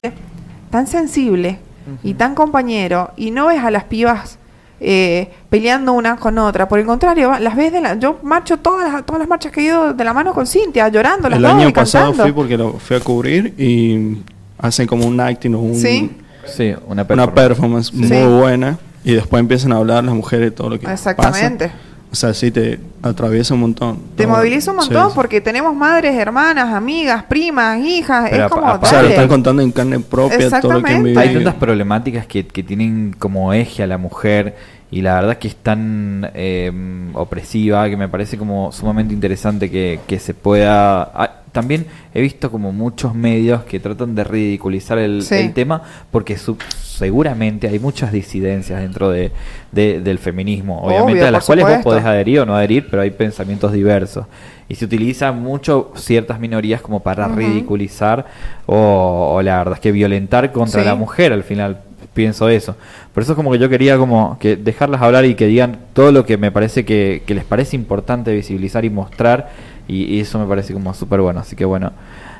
tan sensible y tan compañero, y no ves a las pibas eh, peleando una con otra. Por el contrario, las ves de la. Yo marcho todas las, todas las marchas que he ido de la mano con Cintia, llorando las El dos año y pasado cantando. fui porque lo fui a cubrir y hacen como un acting o un, Sí. Sí, una una performance. performance Sí. muy buena y después empiezan a hablar las mujeres de todo lo que Exactamente. pasa. O sea, sí te atraviesa un montón. Te moviliza un montón sí. porque tenemos madres, hermanas, amigas, primas, hijas. Pero es como. O sea, lo están contando en carne propia todo lo que han vivido. Hay tantas problemáticas que, que tienen como eje a la mujer y la verdad que es tan eh, opresiva que me parece como sumamente interesante que, que se pueda... ah, también he visto como muchos medios que tratan de ridiculizar el, Sí. el tema porque su- seguramente hay muchas disidencias dentro de, de- del feminismo, obviamente Obvio, a las cuales vos supuesto. podés adherir o no adherir, pero hay pensamientos diversos. Y se utilizan mucho ciertas minorías como para Ujú. ridiculizar o, o la verdad es que violentar contra Sí. la mujer al final pienso eso por eso es como que yo quería como que dejarlas hablar y que digan todo lo que me parece que, que les parece importante visibilizar y mostrar y, y eso me parece como súper bueno así que bueno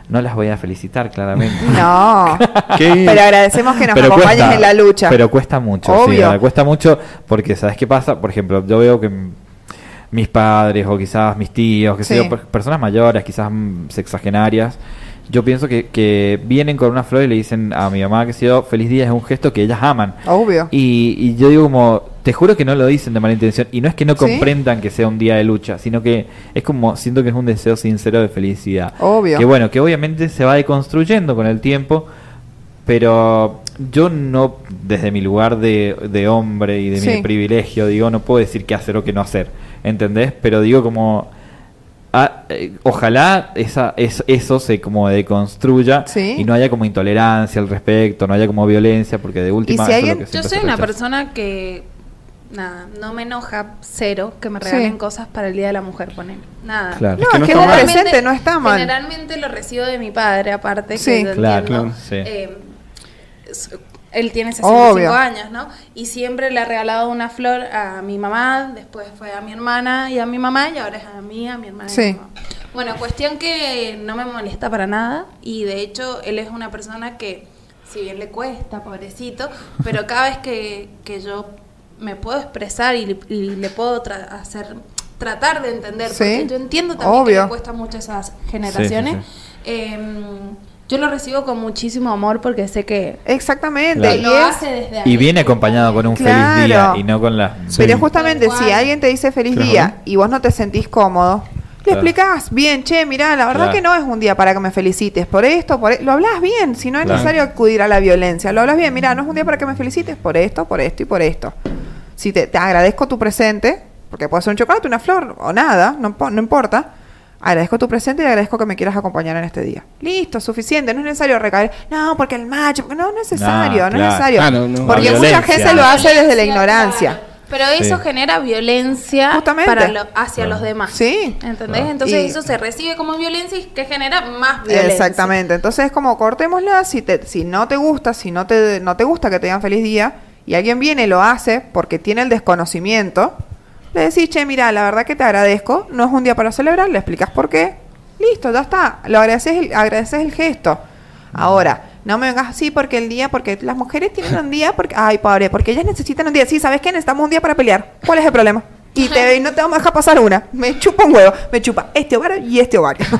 no las voy a felicitar claramente No. ¿Qué? Pero agradecemos que nos Pero acompañes cuesta- en la lucha. Pero cuesta mucho, sí, Obvio. ahora cuesta mucho porque, ¿sabes qué pasa? Por ejemplo, yo veo que mis padres o quizás mis tíos, que sé Sí. yo, per- personas mayores, quizás sexagenarias, yo pienso que, que vienen con una flor y le dicen a mi mamá que sé yo, feliz día es un gesto que ellas aman. Obvio. Y, y yo digo como, te juro que no lo dicen de mala intención. Y no es que no ¿Sí? comprendan que sea un día de lucha, sino que es como, siento que es un deseo sincero de felicidad. Obvio. Que bueno, que obviamente se va deconstruyendo con el tiempo, pero yo no, desde mi lugar de, de hombre y de Sí. mi privilegio, digo, no puedo decir qué hacer o qué no hacer, ¿entendés? Pero digo como... ah, eh, ojalá esa, es- eso se como deconstruya Sí. y no haya como intolerancia al respecto, no haya como violencia, porque de última si es lo alguien- que Yo soy una rechaza. persona que, nada, no me enoja cero que me Sí. regalen cosas para el Día de la Mujer, poner Nada. Claro. No, Es que es no que está un mal. presente no está mal. Generalmente lo recibo de mi padre, aparte. Sí. que Claro, entiendo, claro, sí. eh, es- él tiene 65 Obvio. años, ¿no? Y siempre le ha regalado una flor a mi mamá, después fue a mi hermana y a mi mamá, y ahora es a mí, a mi hermana y a Sí. mi mamá. Bueno, cuestión que no me molesta para nada, y de hecho él es una persona que, si bien le cuesta, pobrecito, pero cada vez que, que yo me puedo expresar y, y le puedo tra- hacer tratar de entender, Sí. porque yo entiendo también Obvio. que le cuesta mucho a esas generaciones. Sí, Em, yo lo recibo con muchísimo amor porque sé que Exactamente. Claro. Y lo es- hace desde ahí. Y viene acompañado con un Claro. feliz día y no con la... Pero justamente si alguien te dice feliz Claro. día y vos no te sentís cómodo, le Claro. explicás bien, che, mirá, la verdad Claro. que no es un día para que me felicites por esto, por e-". lo hablas bien, si no es Claro. necesario acudir a la violencia, lo hablas bien, mirá, no es un día para que me felicites por esto, por esto y por esto. Si te, te agradezco tu presente, porque puede ser un chocolate, una flor o nada, no, no importa. Agradezco tu presente y agradezco que me quieras acompañar en este día. Listo, suficiente. No es necesario recaer. No, porque el macho. No, no es necesario, no, claro. es necesario. Ah, no, no. Porque mucha gente lo hace desde la ignorancia. Pero eso Sí. genera violencia Justamente. para lo- hacia Claro. los demás. Sí. ¿Entendés? Claro. Entonces Y- eso se recibe como violencia y que genera más violencia. Exactamente. Entonces es como cortémosla, si te, si no te gusta, si no te, no te gusta que te digan feliz día, y alguien viene y lo hace porque tiene el desconocimiento, le decís, che, mira, la verdad que te agradezco, no es un día para celebrar, le explicas por qué, listo, ya está, lo agradeces el, agradeces el gesto. Ahora, No me vengas así porque el día, porque las mujeres tienen un día, porque, ay, pobre, porque ellas necesitan un día. Sí, ¿sabes qué? Necesitamos un día para pelear. ¿Cuál es el problema? Y te, y no te vamos a dejar pasar una. Me chupa un huevo. Me chupa este ovario y este ovario.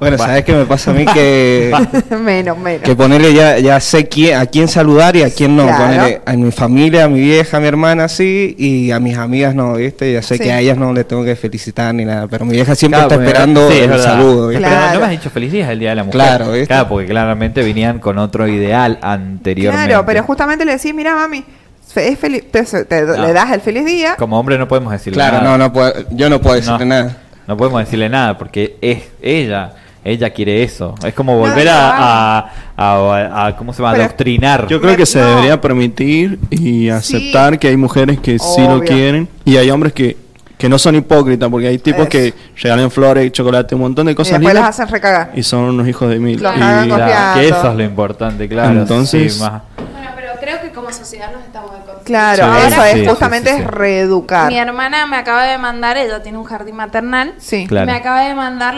Bueno, ¿sabes qué me pasa a mí? Que, menos, menos. que ponerle ya, ya sé quién, a quién saludar y a quién no. Claro. Ponerle a mi familia, a mi vieja, a mi hermana, sí, y a mis amigas no, ¿viste? Ya sé Sí. que a ellas no les tengo que felicitar ni nada, pero mi vieja siempre Claro, está esperando sí, es el verdad. saludo, ¿viste? Pero Claro. no me has dicho feliz día, el día de la mujer. Claro, ¿viste? Claro, porque claramente venían con otro ideal anteriormente. Claro, pero justamente le decís, mira, mami, es feliz, te, te- No. le das el feliz día. Como hombre no podemos decirle Claro, nada. no, no puedo, yo no puedo decirle No, nada. No podemos decirle nada porque es ella. Ella quiere eso. Es como volver no, a, a, a- a- ¿Cómo se llama? Pero- Adoctrinar. Yo creo que se No. debería permitir y aceptar que hay mujeres que sí lo Obvio. quieren y hay hombres que, que no son hipócritas porque hay tipos Eso. que regalan flores, chocolate, un montón de Y cosas después las hacen recagar. y son unos hijos de mil. Los Y- Claro, que eso es lo importante, claro. Entonces- sí, más- Bueno, pero creo que como sociedad nos estamos deconstruyendo. Claro, Sí, eso es sí, justamente sí, sí. es reeducar. Mi hermana me acaba de mandar, ella tiene un jardín maternal. Sí. Claro. Me acaba de mandar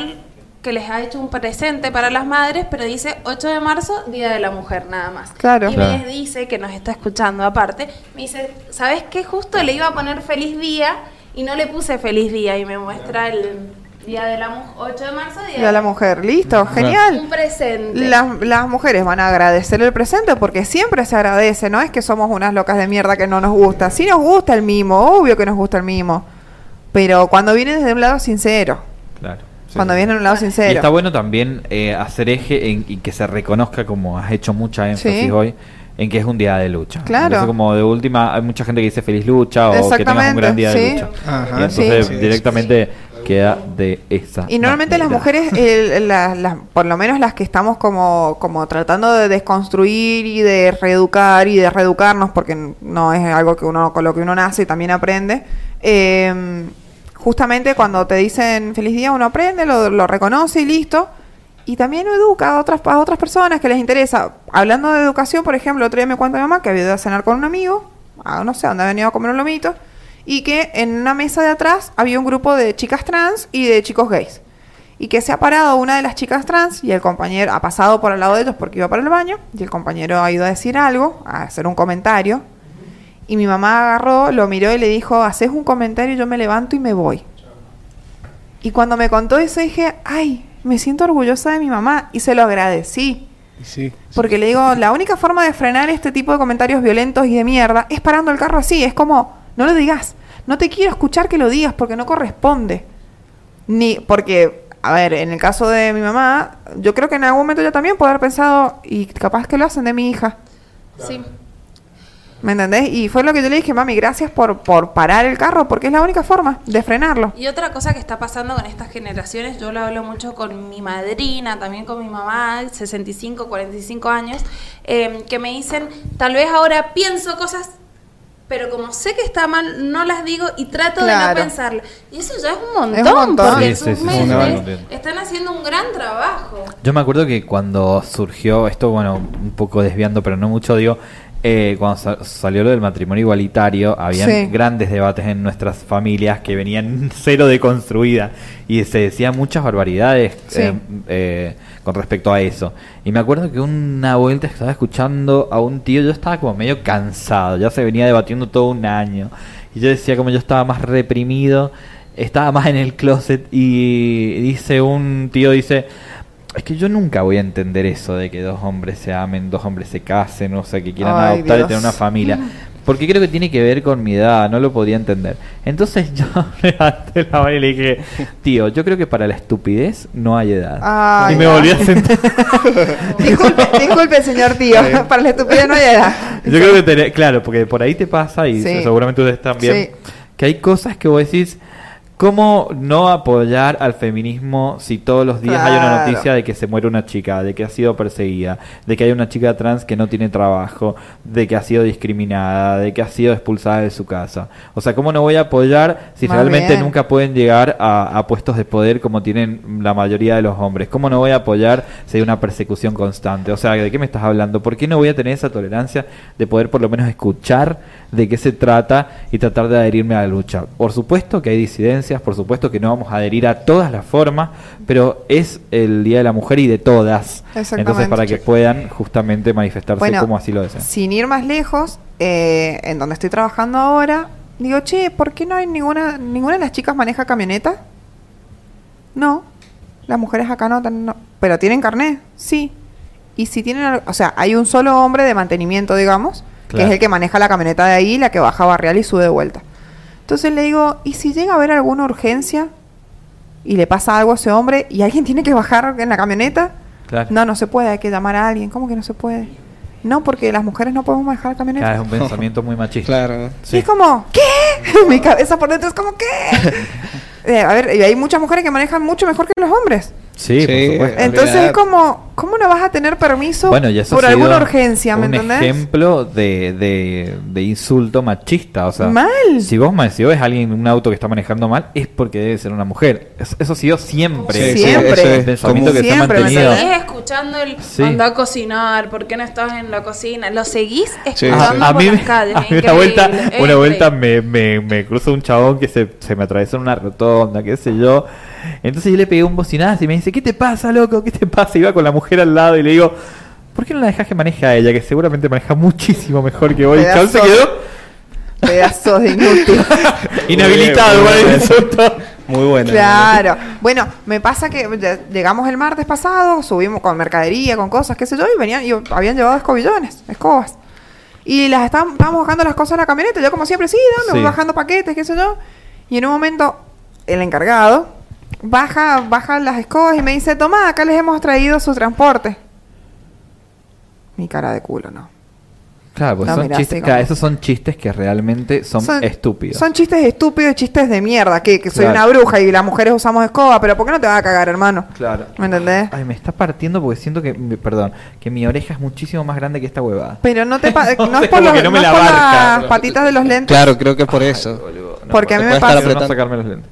que les ha hecho un presente para las madres, pero dice 8 de marzo, Día de la Mujer, nada más. Claro. Y Claro. me dice, que nos está escuchando aparte, me dice, ¿sabes qué? Justo le iba a poner feliz día y no le puse feliz día y me muestra el Día de la Mujer, 8 de marzo, Día Y a la mujer, listo, Un genial. presente. Las, las mujeres van a agradecer el presente porque siempre se agradece, no es que somos unas locas de mierda que no nos gusta. Sí nos gusta el mimo, obvio que nos gusta el mimo. Pero cuando viene desde un lado sincero, claro. sí. cuando viene de un lado Y sincero. está bueno también eh, hacer eje en, y que se reconozca, como has hecho mucha énfasis Sí. hoy, en que es un día de lucha. Claro. Entonces, como de última, hay mucha gente que dice feliz lucha o que tengas un gran día de sí. lucha. Ajá, y entonces sí. directamente queda de esa. Y normalmente las mujeres, la- por lo menos las que estamos como, como tratando de desconstruir y de reeducar y de reeducarnos, porque no es algo que uno con lo que uno nace y también aprende, eh, justamente cuando te dicen feliz día uno aprende, lo, lo reconoce y listo. Y también educa a otras, a otras personas que les interesa. Hablando de educación, por ejemplo, otro día me cuenta mi mamá que había ido a cenar con un amigo, a, no sé, dónde había venido a comer un lomito, y que en una mesa de atrás había un grupo de chicas trans y de chicos gays. Y que se ha parado una de las chicas trans y el compañero ha pasado por al lado de ellos porque iba para el baño, y el compañero ha ido a decir algo, a hacer un comentario, y mi mamá agarró, lo miró y le dijo, haces un comentario, yo me levanto y me voy. Y cuando me contó eso dije, ay, me siento orgullosa de mi mamá y se lo agradecí. Sí. Porque le digo, la única forma de frenar este tipo de comentarios violentos y de mierda es parando el carro así. Es como, no lo digas. No te quiero escuchar que lo digas porque no corresponde. Ni, porque, a ver, en el caso de mi mamá, yo creo que en algún momento yo también puedo haber pensado, y capaz que lo hacen de mi hija. Sí. ¿Me entendés? Y fue lo que yo le dije, mami, gracias por, por parar el carro, porque es la única forma de frenarlo. Y otra cosa que está pasando con estas generaciones, yo lo hablo mucho con mi madrina, también con mi mamá, 65, 45 años, eh, que me dicen, tal vez ahora pienso cosas, pero como sé que está mal, no las digo y trato de no pensarlo. Y eso ya es un montón, Es un montón. porque Sí, sus sí, sí, están haciendo un gran trabajo. Yo me acuerdo que cuando surgió esto, bueno, un poco desviando, pero no mucho, digo, eh, cuando sa- salió lo del matrimonio igualitario, habían Sí. grandes debates en nuestras familias que venían cero deconstruidas y se decían muchas barbaridades Sí. eh, eh, con respecto a eso. Y me acuerdo que una vuelta estaba escuchando a un tío, yo estaba como medio cansado, ya se venía debatiendo todo un año. Y yo decía como yo estaba más reprimido, estaba más en el closet y dice un tío, dice, es que yo nunca voy a entender eso de que dos hombres se amen, dos hombres se casen, o sea, que quieran Ay, adoptar y tener una familia. Porque creo que tiene que ver con mi edad, no lo podía entender. Entonces yo levanté la mano y le dije, tío, yo creo que para la estupidez no hay edad. Ay, y me volví a sentar. Disculpe, disculpe, señor tío, para la estupidez no hay edad. Yo creo que tenés- claro, porque por ahí te pasa y Sí. seguramente ustedes también, Sí. que hay cosas que vos decís, ¿cómo no apoyar al feminismo si todos los días hay una noticia de que se muere una chica, de que ha sido perseguida, de que hay una chica trans que no tiene trabajo, de que ha sido discriminada, de que ha sido expulsada de su casa? O sea, ¿cómo no voy a apoyar si Más realmente bien. nunca pueden llegar a, a puestos de poder como tienen la mayoría de los hombres? ¿Cómo no voy a apoyar si hay una persecución constante? O sea, ¿de qué me estás hablando? ¿Por qué no voy a tener esa tolerancia de poder por lo menos escuchar de qué se trata y tratar de adherirme a la lucha? Por supuesto que hay disidencia diferencias, por supuesto que no vamos a adherir a todas las formas, pero es el Día de la Mujer y de todas. Exactamente. Entonces, para que puedan justamente manifestarse Bueno, como así lo desean. Sin ir más lejos, eh, en donde estoy trabajando ahora, digo, che, ¿por qué no hay ninguna, ninguna de las chicas maneja camioneta? No, las mujeres acá no, pero tienen carnet, sí. Y si tienen, o sea, hay un solo hombre de mantenimiento, digamos, que es el que maneja la camioneta de ahí, la que baja a Barrial y sube de vuelta. Entonces le digo, ¿y si llega a haber alguna urgencia y le pasa algo a ese hombre y alguien tiene que bajar en la camioneta? Claro. No, no se puede, hay que llamar a alguien. ¿Cómo que no se puede? No, porque las mujeres no podemos manejar camioneta. Claro, es un pensamiento muy machista. Claro. Y es como, ¿qué? Mi cabeza por dentro es como, ¿qué? Eh, a ver, y hay muchas mujeres que manejan mucho mejor que los hombres. Sí, Sí, por supuesto. Entonces es como, ¿cómo no vas a tener permiso Bueno, y eso por ha sido alguna urgencia? ¿Me un entendés? ejemplo de, de, de insulto machista. O sea, Mal. si vos, si vos ves a alguien en un auto que está manejando mal, es porque debe ser una mujer. Eso, eso ha sido siempre. Sí, sí, Siempre. eso El es pensamiento que se ha Siempre, ¿me mantenido. Seguís escuchando el Sí. anda a cocinar, ¿por qué no estás en la cocina? Lo seguís Sí, escuchando A, a por mí, las calles. a mí una vuelta, es una vuelta me, me, me cruzó un chabón que se, se me atravesó en una rotonda, qué sé yo. Entonces yo le pegué un bocinazo y me dice, ¿qué te pasa, loco? ¿Qué te pasa? Iba con la mujer al lado y le digo, ¿por qué no la dejas que maneje a ella? Que seguramente maneja muchísimo mejor que vos. Y chabón se quedó Pedazos de inútil. inhabilitado Muy para el insulto. Muy buena. Claro. Bueno, me pasa que lle- llegamos el martes pasado, subimos con mercadería, con cosas, qué sé yo, y venían, y habían llevado escobillones, escobas. Y las estaban, estábamos bajando las cosas en la camioneta, yo como siempre, sí, dame, Sí. voy bajando paquetes, qué sé yo. Y en un momento, el encargado baja, baja las escobas y me dice, toma, acá les hemos traído su transporte. Mi cara de culo, ¿no? Claro, pues No, son chistes, sí, claro, como- esos son chistes que realmente son, estúpidos. Son chistes estúpidos y chistes de mierda, que, que soy Claro. una bruja y las mujeres usamos escoba, pero ¿por qué no te vas a cagar, hermano? Claro. ¿Me entendés? Ay, me está partiendo porque siento que, perdón, que mi oreja es muchísimo más grande que esta huevada. Pero no te pa- No no, es por, los- no me la por abarca. las patitas de los lentes. Claro, creo que es por eso. Boludo, Porque a mí me pasa- sacarme los lentes.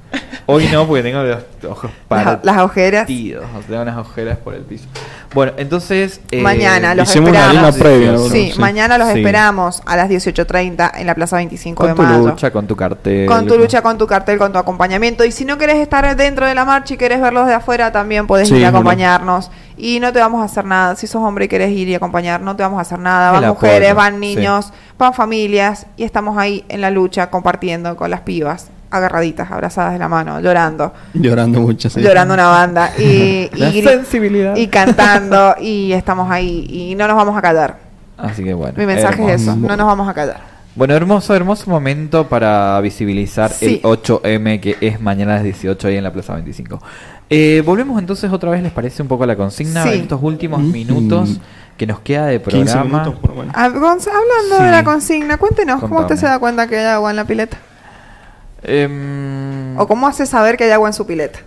Hoy no, porque tengo los ojos Las, las ojeras. partidos. O sea, unas ojeras por el piso. Bueno, entonces... eh, Mañana los hicimos una esperamos. línea previa, Sí, ¿no? Sí, Sí. mañana los Sí. esperamos a las 18.30 en la Plaza 25 Con de tu mayo. lucha, con tu cartel. Con tu lucha, con tu cartel, con tu acompañamiento. Y si no querés estar dentro de la marcha y querés verlos de afuera, también podés Sí, ir a acompañarnos. Y no te vamos a hacer nada. Si sos hombre y querés ir y acompañar, no te vamos a hacer nada. Van mujeres, van sí. niños, van familias. Y estamos ahí en la lucha compartiendo con las pibas, agarraditas, abrazadas de la mano, llorando. Llorando mucho, sí. Llorando una banda. Y, y, La sensibilidad. y cantando. Y estamos ahí. Y no nos vamos a callar. Así que bueno. Mi mensaje es eso. No nos vamos a callar. Bueno, hermoso, hermoso momento para visibilizar Sí. el 8M que es mañana a las 18 ahí en la Plaza 25. Eh, volvemos entonces otra vez, ¿les parece un poco a la consigna? Sí. En estos últimos Mm. minutos que nos queda de 15 programa. minutos, bueno. Ah, hablando Sí. de la consigna, cuéntenos, ¿cómo usted se da cuenta que hay agua en la pileta? Em, ¿O cómo hace saber que hay agua en su pileta?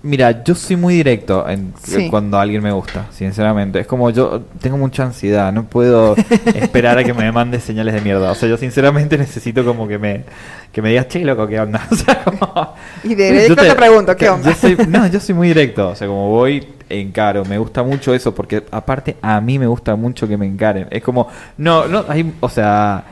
Mira, yo soy muy directo en, Sí. cuando alguien me gusta, sinceramente. Es como yo tengo mucha ansiedad, no puedo esperar a que me mande señales de mierda. O sea, yo sinceramente necesito como que me, que me digas, che, loco, ¿qué onda? O sea, como... Y de directo te, pregunto, ¿qué onda? yo soy- no, yo soy muy directo. O sea, como voy, encaro. Me gusta mucho eso porque, aparte, a mí me gusta mucho que me encaren. Es como, no, no, hay, o sea,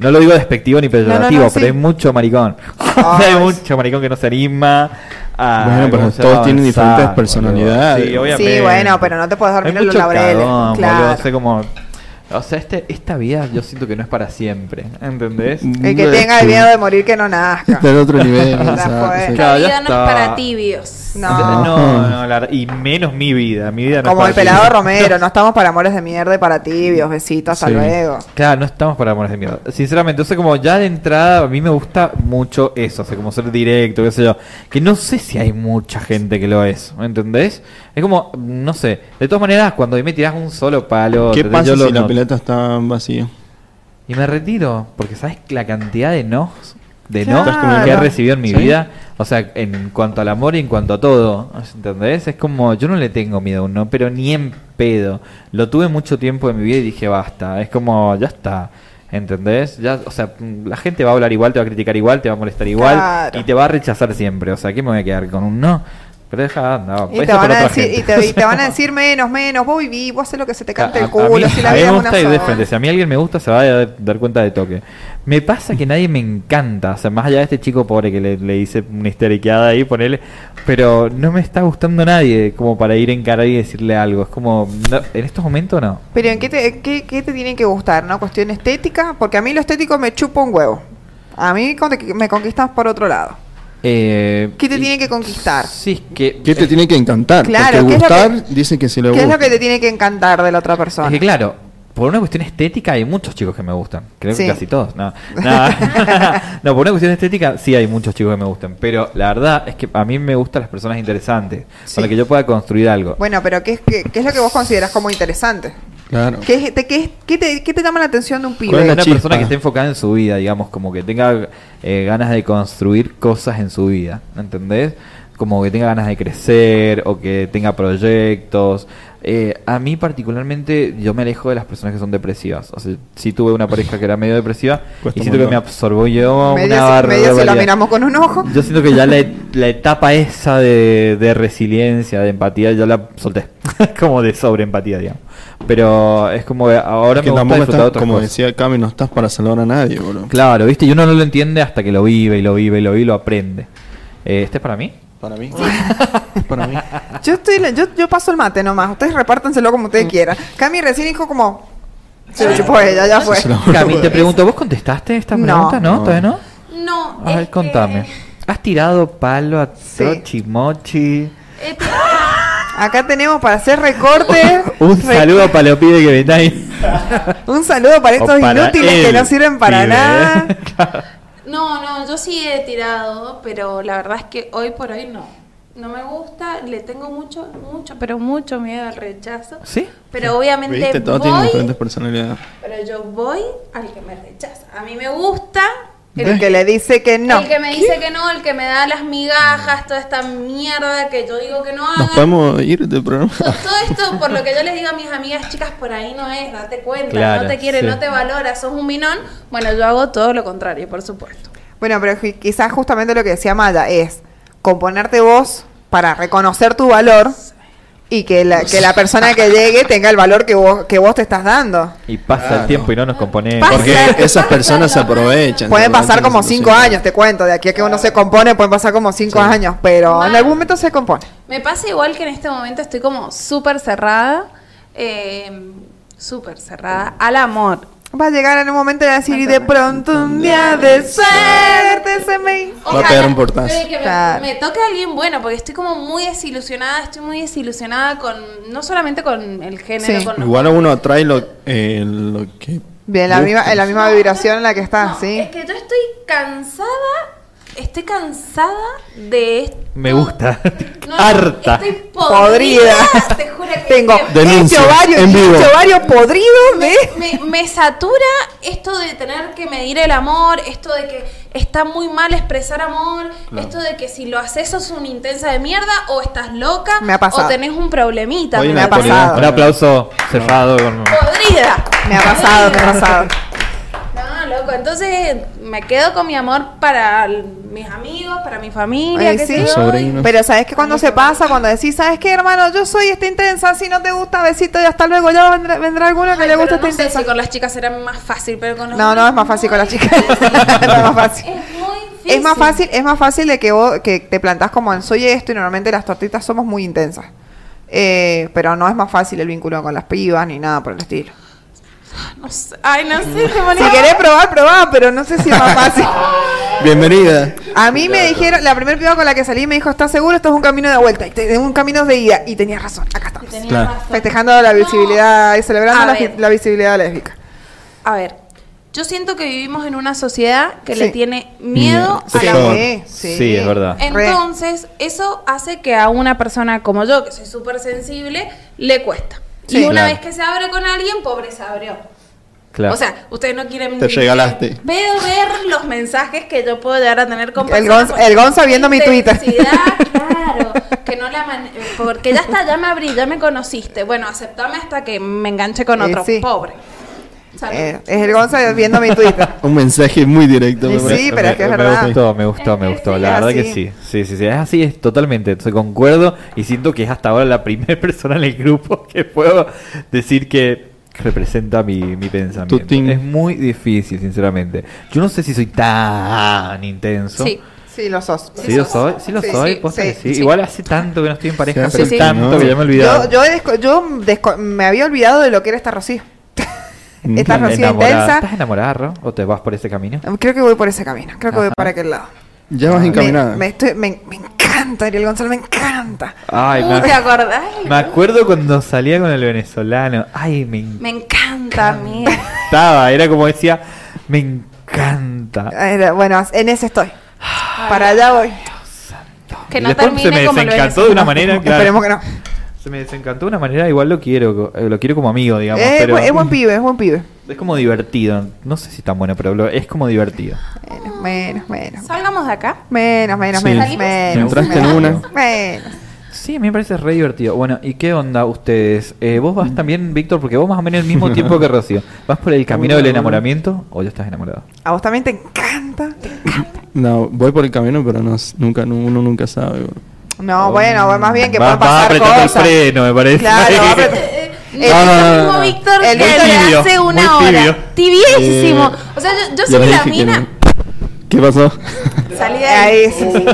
no lo digo despectivo ni peyorativo, no, no, pero sí. hay mucho maricón. Ay, hay mucho maricón que no se anima. A, Bueno, pero ¿cómo se todos llama? tienen Avanzar, diferentes personalidades. Sí, obviamente. Sí, bueno, pero no te puedes dormir Hay en los laureles. cagón, claro. boludo, sea, como... O sea, este, esta vida yo siento que no es para siempre, ¿entendés? El que tenga el miedo de morir que no nazca. Está en otro nivel. O sea. Claro, La vida no es para tibios. No. no, no, la- y menos mi vida, mi vida no es Como para el pelado Romero, no estamos para amores de mierda y para tibios. Besitos, hasta Sí. luego. Claro, no estamos para amores de mierda. Sinceramente, o sea, como ya de entrada, a mí me gusta mucho eso, o sea, como ser directo, qué sé yo. Que no sé si hay mucha gente que lo es, ¿me entendés? Es como, no sé. De todas maneras, cuando me tirás un solo palo, ¿Qué pasa Yo lo si la noto. pileta está vacía? Y me retiro, porque sabes la cantidad de no, de Claro. no que he recibido en mi ¿Sí? vida. O sea, en cuanto al amor y en cuanto a todo, ¿entendés? Es como, yo no le tengo miedo a un no, pero ni en pedo. Lo tuve mucho tiempo en mi vida y dije, basta. Es como, ya está. ¿Entendés? Ya, o sea, la gente va a hablar igual, te va a criticar igual, te va a molestar igual Claro. y te va a rechazar siempre. O sea, ¿qué me voy a quedar con un no? Pero deja, no, Y te, van a decir, y, te, y te van a decir menos, menos, vos viví, vos haces lo que se te cante A- el a- a culo, mí- si la a mí me gusta ir de. Si a mí alguien me gusta, se va a dar, dar cuenta de toque. Me pasa que nadie me encanta. O sea, más allá de este chico pobre que le, le hice una histeriqueada ahí, ponele. Pero no me está gustando nadie como para ir a encarar y decirle algo. Es como, no, en estos momentos no. Pero ¿en qué te, qué, qué te tiene que gustar? ¿No? ¿Cuestión estética? Porque a mí lo estético me chupa un huevo. A mí me conquistas por otro lado. Eh, ¿Qué te y- tiene que conquistar? Sí, que. ¿Qué te tiene que encantar? Claro, Porque ¿qué gustar, que- dice que si le ¿Qué gusta. es lo que te tiene que encantar de la otra persona? Es que claro, por una cuestión estética hay muchos chicos que me gustan. Creo Sí. que casi todos. No, no. No, por una cuestión estética sí hay muchos chicos que me gustan. Pero la verdad es que a mí me gustan las personas interesantes. Sí. Para que yo pueda construir algo. Bueno, pero ¿qué, es- qué, qué es lo que vos considerás como interesante? Claro. ¿Qué, te, qué, te, qué te llama la atención de un ¿Cuál es pibe? una chispa? persona que esté enfocada en su vida, digamos, como que tenga eh, ganas de construir cosas en su vida, ¿entendés? Como que tenga ganas de crecer o que tenga proyectos. Eh, a mí particularmente yo me alejo de las personas que son depresivas. O sea, sí tuve una pareja que era medio depresiva Cuesta y siento que me montón. absorbió medio, una si- medio si la miramos con un ojo. Yo siento que ya la, la etapa esa de, de resiliencia, de empatía, ya la solté. como de sobreempatía, digamos. Pero es como que ahora que me gusta disfrutar de estás, como cosas. decía Cami, no estás para salvar a nadie, boludo. Claro, viste, y uno no lo entiende hasta que lo vive y lo vive y lo vive y lo aprende. Eh, ¿Este es para mí? Para mí. para mí. Yo, estoy, yo, yo paso el mate nomás. Ustedes repártenselo como ustedes quieran. Cami recién dijo como... Se lo chupó ella, ya fue. Se lo- Cami, te pregunto, ¿vos contestaste esta pregunta? ¿No? No. ¿Todavía no? No, A ver, que contame. ¿Has tirado palo a Sí. Trochi Mochi? he tirado- Acá tenemos para hacer recortes. Un saludo para los pibes que ven ahí. Un saludo para estos para inútiles que no sirven para pibe. nada. No, no, yo sí he tirado, pero la verdad es que hoy por hoy no. No me gusta, le tengo mucho, mucho, pero mucho miedo al rechazo. ¿Sí? Pero obviamente Viste, todos tienen voy, diferentes personalidades. pero yo voy al que me rechaza. A mí me gusta El que le dice que no. El que me dice que no, el que me da las migajas, toda esta mierda que yo digo que no hagan. Nos podemos ir del programa. To- Todo esto, por lo que yo les digo a mis amigas chicas, por ahí no es, date cuenta, Claro, no te quiere, sí. no te valora, sos un minón. Bueno, yo hago todo lo contrario, por supuesto. Bueno, pero qui- quizás justamente lo que decía Maya es componerte vos para reconocer tu valor y que la, que la persona que llegue tenga el valor que vos, que vos te estás dando. Y pasa Claro. el tiempo y no nos componemos. Pasa. Porque esas personas se aprovechan. Pueden pasar como cinco años, te cuento. De aquí a que uno se compone pueden pasar como cinco Sí. años, pero en algún momento se compone. Me pasa igual que en este momento estoy como súper cerrada, eh, súper cerrada al amor. Va a llegar en un momento a decir, y de pronto un día de suerte se me... Va a pegar un portazo. que me, me toque alguien bueno, porque estoy como muy desilusionada, estoy muy desilusionada con, no solamente con el género, Sí. con Igual uno atrae lo, eh, lo que. Bien, la misma, en la misma vibración en la que estás, No, ¿sí? Es que yo estoy cansada, estoy cansada de esto. Me gusta. No, Harta. Estoy Podrida. podrida. Te juro que Tengo Denuncia, este ovario, en vivo. ovario podrido de... me, me satura esto de tener que medir el amor, esto de que está muy mal expresar amor, esto de que si lo haces sos una intensa de mierda o estás loca Me ha pasado. o tenés un problemita. Hoy ¿me me ha pasado. Un aplauso cerrado con... Podrida. Me ha pasado, me ha pasado. No, loco, entonces me quedo con mi amor para mis amigos, para mi familia, Ay, qué sí. sé Sobrinos. Pero ¿sabes que cuando se pasa? Cuando decís, ¿sabes qué, hermano? Yo soy esta intensa, si no te gusta, besito y hasta luego. Ya vendrá, vendrá alguno que Ay, le guste no esta sé intensa. si con las chicas será más fácil, pero con los No, no, es más fácil con las chicas. no es más fácil. Es muy difícil. Es más fácil, es más fácil de que vos que te plantás como en soy esto y normalmente las tortitas somos muy intensas. Eh, pero no es más fácil el vínculo con las pibas ni nada por el estilo. No sé. Ay, no sé, se Si ponía- querés probar, probá, pero no sé si es más fácil. Bienvenida. A mí me dijeron, la primera piba con la que salí me dijo, ¿estás seguro? Esto es un camino de vuelta, y te- un camino de ida. Y tenía razón, acá estamos. Tenía Claro. razón. Festejando la visibilidad y celebrando A la, ver. la visibilidad lésbica. A ver, yo siento que vivimos en una sociedad que Sí. le tiene miedo Sí. al amor. Sí, sí. Sí, es verdad. Re. Entonces, eso hace que a una persona como yo, que soy súper sensible, le cuesta. Sí. y una Claro. vez que se abre con alguien, pobre se abrió. Claro. O sea, ustedes no quieren... Te regalaste. Veo ver los mensajes que yo puedo llegar a tener con El personas Gonza- con el Gonza viendo mi Twitter. intensidad, claro. Que no la man- Porque ya está, ya me abrí, ya me conociste. Bueno, aceptame hasta que me enganche con Eh, otro. sí. Pobre. Eh, es el Gonza viendo mi Twitter. Un mensaje muy directo. Sí, me parece. sí, pero es que es me verdad. gustó, me gustó, me Es que gustó. La es verdad que sí. Sí, sí, sí. Es así, es totalmente. Estoy concuerdo y siento que es hasta ahora la primera persona en el grupo que puedo decir que representa mi, mi pensamiento. Es muy difícil, sinceramente. Yo no sé si soy tan intenso. Sí. Sí, lo sos. Sí, lo soy, sí lo Sí, soy, sí, posta sí, que sí. sí. Igual hace tanto que no estoy en pareja, Sí, pero tanto No. que ya me he olvidado. Yo, desco- yo desco- me había olvidado de lo que era esta Rocío. Esta ¿Estás enamorada? intensa. ¿Estás enamorada, Ro? ¿O te vas por ese camino? Creo que voy por ese camino. Creo que voy para aquel lado. Ya vas encaminada. me, estoy, me, me encanta, Ariel González, me encanta. Ay, ¿Te acordás? me acuerdo cuando salía con el venezolano. Ay, me Me encanta, mira. encantaba. Era como decía, me encanta. Era- bueno, en ese estoy. Para allá voy. Que Y no después termine se me como el desencantó de una manera, claro. Esperemos que no. Se me desencantó de una manera, igual lo quiero, eh, lo quiero como amigo, digamos. Es, pero bu- es buen pibe, es buen pibe. es como divertido. No sé si tan bueno, pero lo- es como divertido. Menos, menos, menos. Salgamos de acá. Menos, menos, Sí. menos, menos. Entraste en menos, una. Menos. Sí, a mí me parece re divertido. Bueno, ¿y qué onda ustedes? Eh, ¿Vos vas también, Víctor? Porque vos más o menos el mismo tiempo que Rocío. ¿Vas por el camino del enamoramiento o ya estás enamorado? A vos también te encanta. No, voy por el camino, pero no, nunca, no- uno nunca sabe. bro. No, bueno, bueno, más bien que Va- pueden va pasar apretando cosas. el freno, me parece. Claro, va Eh, No, no, el no, mismo no. Víctor El que Víctor de tibio, hace una tibio. hora. Tibiésimo. Eh, O sea, yo, yo soy la dije que mina. no. ¿Qué pasó? Salí de Ahí, ahí. sí, sí.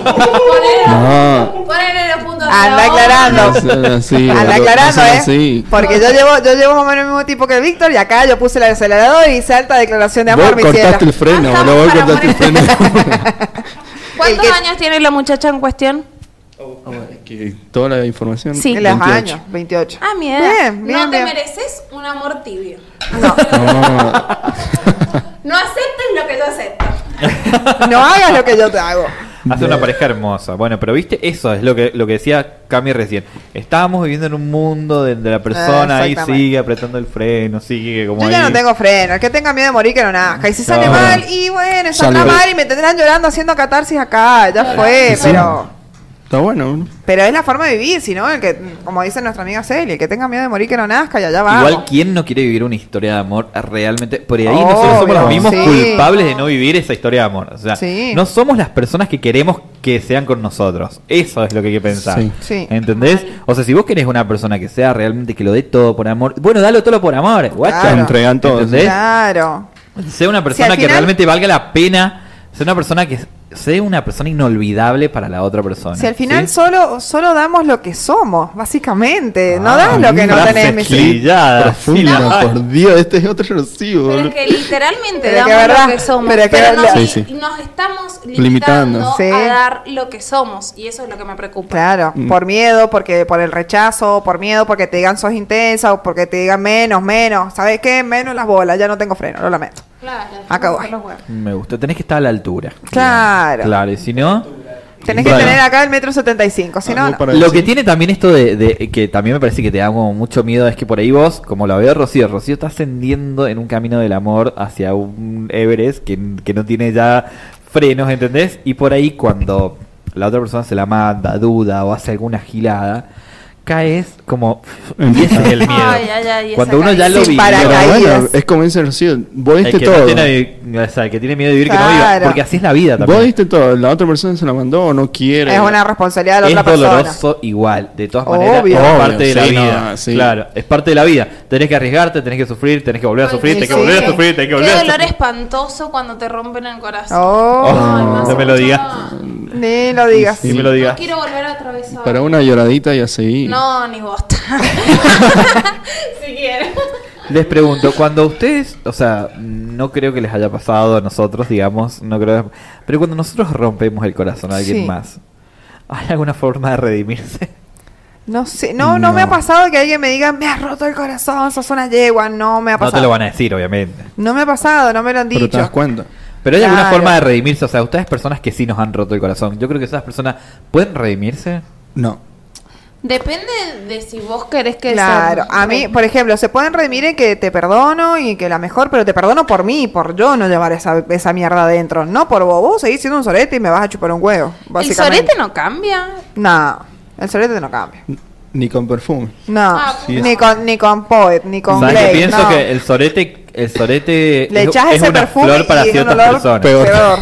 No. Ponele los puntos. Anda de aclarando. No sean así, Anda aclarando, no ¿eh? así. Porque yo llevo, yo llevo más o menos el mismo tipo que el Víctor y acá yo puse el acelerador y hice alta declaración de Vos amor, mi cielo. cortaste el freno, Ah, bro, vos cortaste el freno. ¿Cuántos años tiene la muchacha en cuestión? Que toda la información. Sí. En los 28. años, 28. Ah, mi edad. Bien, bien, no te mereces un amor tibio. No, No. No aceptes lo que yo acepto. no hagas lo que yo te hago. Hace una pareja hermosa. Bueno, pero viste, eso es lo que, lo que decía Cami recién. Estábamos viviendo en un mundo donde la persona ahí sigue apretando el freno, sigue como Yo ahí. ya no tengo freno, el que tenga miedo de morir que no nazca. Y si sale No. mal, y bueno, saldrá mal y me tendrán llorando haciendo catarsis acá, ya fue, Sí. pero Está bueno, pero es la forma de vivir, si no, el que, como dice nuestra amiga Celia, el que tenga miedo de morir que no nazca y allá va. Igual, ¿quién no quiere vivir una historia de amor realmente? Por ahí Obvio, nosotros somos los mismos sí. culpables de no vivir esa historia de amor. O sea, Sí. no somos las personas que queremos que sean con nosotros. Eso es lo que hay que pensar. Sí. Sí. ¿Entendés? O sea, si vos querés una persona que sea realmente que lo dé todo por amor, bueno, dalo todo por amor, guacha. Claro. Entregan todo. ¿Entendés? Claro. Sea una persona Si que final- realmente valga la pena, sea una persona que sea una persona inolvidable para la otra persona. Si al final ¿sí? solo, solo damos lo que somos, básicamente. no Ah, das lo que no tenés. Profundo, Sí. por Dios, este es otro recibo, Pero es que literalmente Pero que damos verdad, lo que somos. pero Pero, que nos, Sí, li- sí. nos estamos Limitando. limitando Sí. a dar lo que somos. Y eso es lo que me preocupa. Claro, Mm. por miedo, porque por el rechazo, por miedo, porque te digan sos intensa o porque te digan menos, menos. ¿Sabes qué? Menos las bolas, ya no tengo freno, lo lamento. Claro. Los huevos. Me gusta, tenés que estar a la altura. Claro. Claro, y si no... Tenés que Bueno. tener acá el metro setenta y cinco, si no, Lo que tiene también esto de, de- que también me parece que te da como mucho miedo es que por ahí vos, como lo veo Rocío, Rocío está ascendiendo en un camino del amor hacia un Everest que, que no tiene ya frenos, ¿entendés? Y por ahí cuando la otra persona se la manda, duda o hace alguna gilada, caes como... Y ese es el miedo. Ay, ay, ay, cuando uno ya lo paracaídas. bueno, es como dice Rocío, vos el diste que, no todo. tiene, o sea, el que tiene miedo de vivir que no viva, Claro. porque así es la vida también. Vos diste todo, la otra persona se la mandó o no quiere. Es una responsabilidad de la es otra persona. doloroso igual, de todas maneras, Obvio. es Obvio, parte de la sí, vida. no, sí. Claro, es parte de la vida. Tenés que arriesgarte, tenés que sufrir, tenés que volver a sufrir, tenés que volver a sufrir, tenés que volver Qué a dolor sufrir. espantoso cuando te rompen el corazón. Oh, no me lo digas. No. ni lo digas. Ni me lo No digas. quiero volver a atravesar. Para una lloradita y a seguir. No, ni bosta. si quieres. Les pregunto, cuando ustedes, o sea, no creo que les haya pasado a nosotros, digamos, no creo, pero cuando nosotros rompemos el corazón a alguien Sí. más, ¿hay alguna forma de redimirse? No sé, no, no, No. me ha pasado que alguien me diga, me has roto el corazón, sos una yegua. No me ha No pasado. te lo van a decir, obviamente. No me ha pasado, no me lo han Pero te dicho. das cuenta. Pero hay alguna forma de redimirse, o sea, ustedes personas que sí nos han roto el corazón, yo creo que esas personas pueden redimirse. No. Depende de si vos querés que Claro, sea- a mí, por ejemplo, se pueden redimir en que te perdono y que la mejor, pero te perdono por mí, por yo no llevar esa, esa mierda adentro, no por vos. Vos seguís siendo un sorete y me vas a chupar un huevo. El Básicamente. sorete no cambia. No, el sorete no cambia. Ni con perfume. No, Ah, Sí, ni, con, ni con Poet, ni con ¿Sabes Glade, qué pienso? no. Que el sorete, el sorete Le es, echás es ese una perfume flor para y ciertas un olor personas. Peor. peor.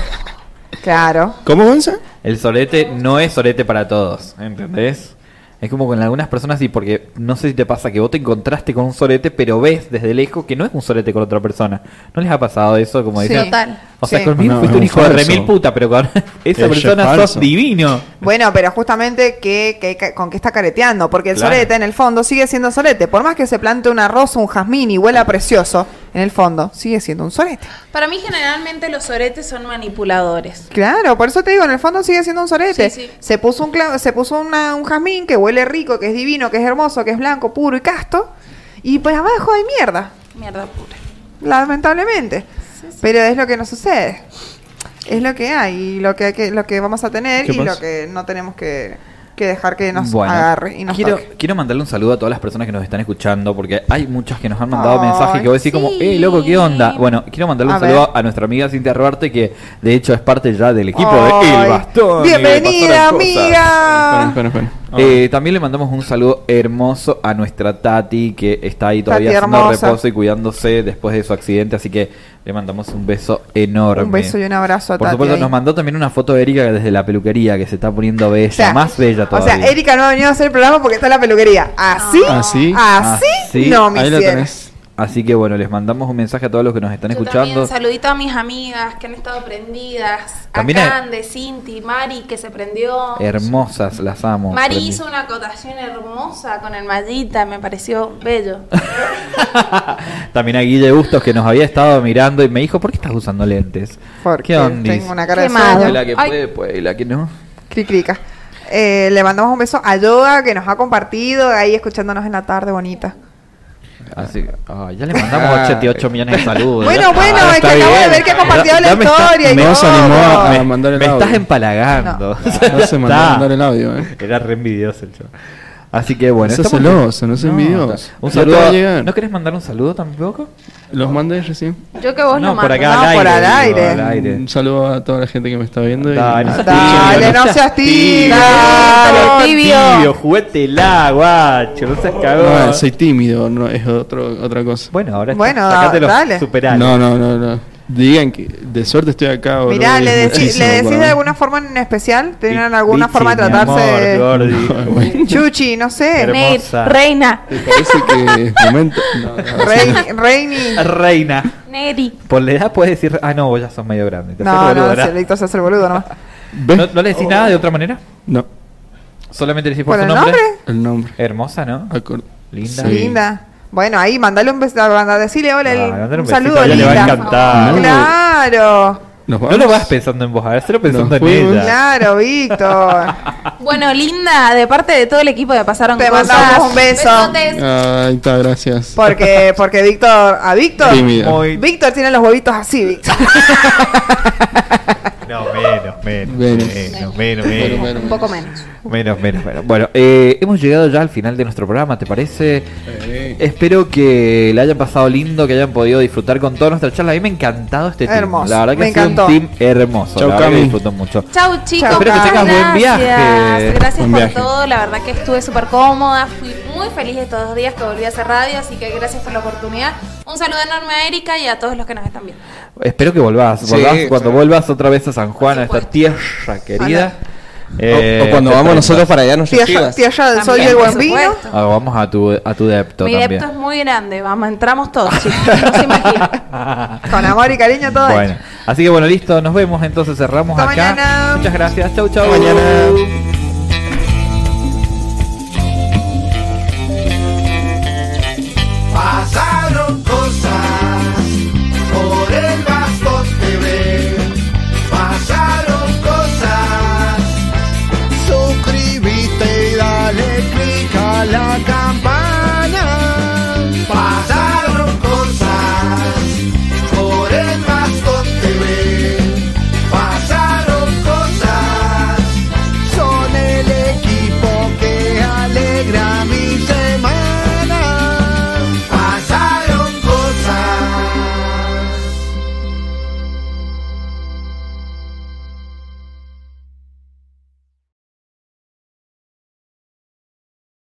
Claro. ¿Cómo, Gonza? El sorete no es sorete para todos, ¿entendés? Es como con algunas personas sí, porque no sé si te pasa que vos te encontraste con un sorete, pero ves desde lejos que no es un sorete con otra persona. ¿No les ha pasado eso? Como Sí. dicen, Total. O sea, Sí. conmigo No, fuiste un hijo de falso. remil puta, pero con esa persona sos falso. divino. Bueno, pero justamente que, que- que- con qué está careteando, porque el Claro. solete en el fondo sigue siendo solete, por más que se plante una rosa, un jazmín y huela precioso, en el fondo sigue siendo un solete. Para mí generalmente los soretes son manipuladores. Claro, por eso te digo, en el fondo sigue siendo un solete. Sí, sí. Se puso un cla- se puso una- un jazmín que huele rico, que es divino, que es hermoso, que es blanco, puro y casto, y pues abajo hay mierda, Mierda pura. lamentablemente. Pero es lo que nos sucede. Es lo que hay, y lo que, hay que- lo que vamos a tener ¿Qué y pasa? lo que no tenemos que, que dejar que nos Bueno, agarre y nos quiero, toque. quiero mandarle un saludo a todas las personas que nos están escuchando, porque hay muchas que nos han mandado Ay, mensajes que vos decís como, sí. eh, loco, ¿qué onda? Bueno, quiero mandarle un A saludo ver. a nuestra amiga Cintia Ruarte, que de hecho es parte ya del equipo de El Bastón. Bienvenida, amiga. Espera, espera, espera. Eh, también le mandamos un saludo hermoso a nuestra Tati, que está ahí todavía Tati haciendo hermosa. reposo y cuidándose después de su accidente, así que le mandamos un beso enorme. Un beso y un abrazo a Por Tati supuesto, ahí. nos mandó también una foto de Erika desde la peluquería, que se está poniendo bella, O sea, más bella O todavía. sea, Erika no ha venido a hacer el programa porque está en la peluquería. ¿Así? ¿Así? ¿Así? Así. No, mi Ahí lo tenés. Así que bueno, les mandamos un mensaje a todos los que nos están Yo escuchando. también saludito a mis amigas que han estado prendidas. También a hay- Cande, Cinti, Mari que se prendió. Hermosas, las amo. Mari hizo una acotación hermosa con el mallita, me pareció bello. También a Guille Bustos que nos había estado mirando y me dijo, ¿por qué estás usando lentes? Porque ¿Qué onda? tengo una cara Qué de la que Ay. puede, puede, y la que no. Cricrica. Eh, le mandamos un beso a Yoga que nos ha compartido ahí escuchándonos en la tarde bonita. Así que, ay, ya le mandamos Ah. 88 millones de saludos. Bueno, Ya bueno, está, es que está acabo de ver que ha compartido la está- historia y me- No animó a, me- a mandar el me audio. estás empalagando. No se mandó a Está. mandar el audio, eh. Era re envidioso el show. Así que bueno. No seas celoso, no seas envidioso. Un saludo. va a. ¿No querés mandar un saludo tampoco? ¿Los mandé recién? Yo que vos no, lo por acá No, al aire. por al digo, aire. al aire. Un saludo a toda la gente que me está viendo. y- Dale, no seas Dale, tibio, no seas tibio. Dale, tibio. Tibio, juguétela, guacho, no seas cagón. No, soy tímido, no, es otro, otra cosa. Bueno, ahora Bueno, está, sacátelo, dale. superalo. No, no, no, no. Digan que de suerte estoy acá. boludo, Mirá, ¿le, decís, muchísimo ¿le decís para de alguna forma en especial? ¿Tienen alguna bichi, forma de tratarse amor, de... gordi. Bueno, Chuchi, no sé. Hermosa. reina, me parece que es momento. No, no, Reini. Reini. Reina. Neri. Por la edad puedes decir, ah, no, vos ya sos medio grande. te No, boludo, no, ¿verdad? si el Víctor se hace el boludo nomás. ¿Ves? ¿No, no le decís nada de otra manera? No, Solamente le decís por, ¿Por su el nombre. nombre? el nombre. Hermosa, ¿no? Acor- Linda. Sí. Linda. Bueno, ahí, mandale un beso, anda, decirle hola, Ah, el- un, un saludo, a le va a linda. encantar. No. Claro, ¿Nos No lo vas pensando en vos, a ver, lo pensando en ella. claro, Víctor. Bueno, linda, de parte de todo el equipo que pasaron Te cosas. mandamos un beso. Besotes. Ahí está, gracias. Porque, porque Víctor, a Víctor, Víctor tiene los huevitos así, Víctor. No, menos, menos. Menos. Menos, menos, menos. bueno, Un poco menos. Menos, menos, menos. Bueno, eh, hemos llegado ya al final de nuestro programa, ¿te parece? Eh, Espero que le hayan pasado lindo, que hayan podido disfrutar con toda nuestra charla. A mí me ha encantado este team. Hermoso, La verdad que me ha sido encantó. un team hermoso. Chau, la verdad que Cami. disfruto mucho. Chau chicos, Espero que tengas buen gracias. viaje. Gracias Buen por viaje. todo, la verdad que estuve súper cómoda, fui muy feliz estos dos días que volví a hacer radio, así que gracias por la oportunidad. Un saludo enorme a Erika y a todos los que nos están viendo. Espero que volvás. Sí, volvás sí. cuando vuelvas otra vez a San Juan, a esta tierra querida. Eh, o, o cuando vamos nosotros para allá nos Tierra, del sol y el buen vino. Ah, vamos a tu, a tu depto Mi también. depto es muy grande, vamos, entramos todos, chicos, no se imaginan. Con amor y cariño todo. Bueno, así que bueno, listo, nos vemos entonces, cerramos Hasta acá. mañana. Muchas gracias, chau chau. Hasta mañana.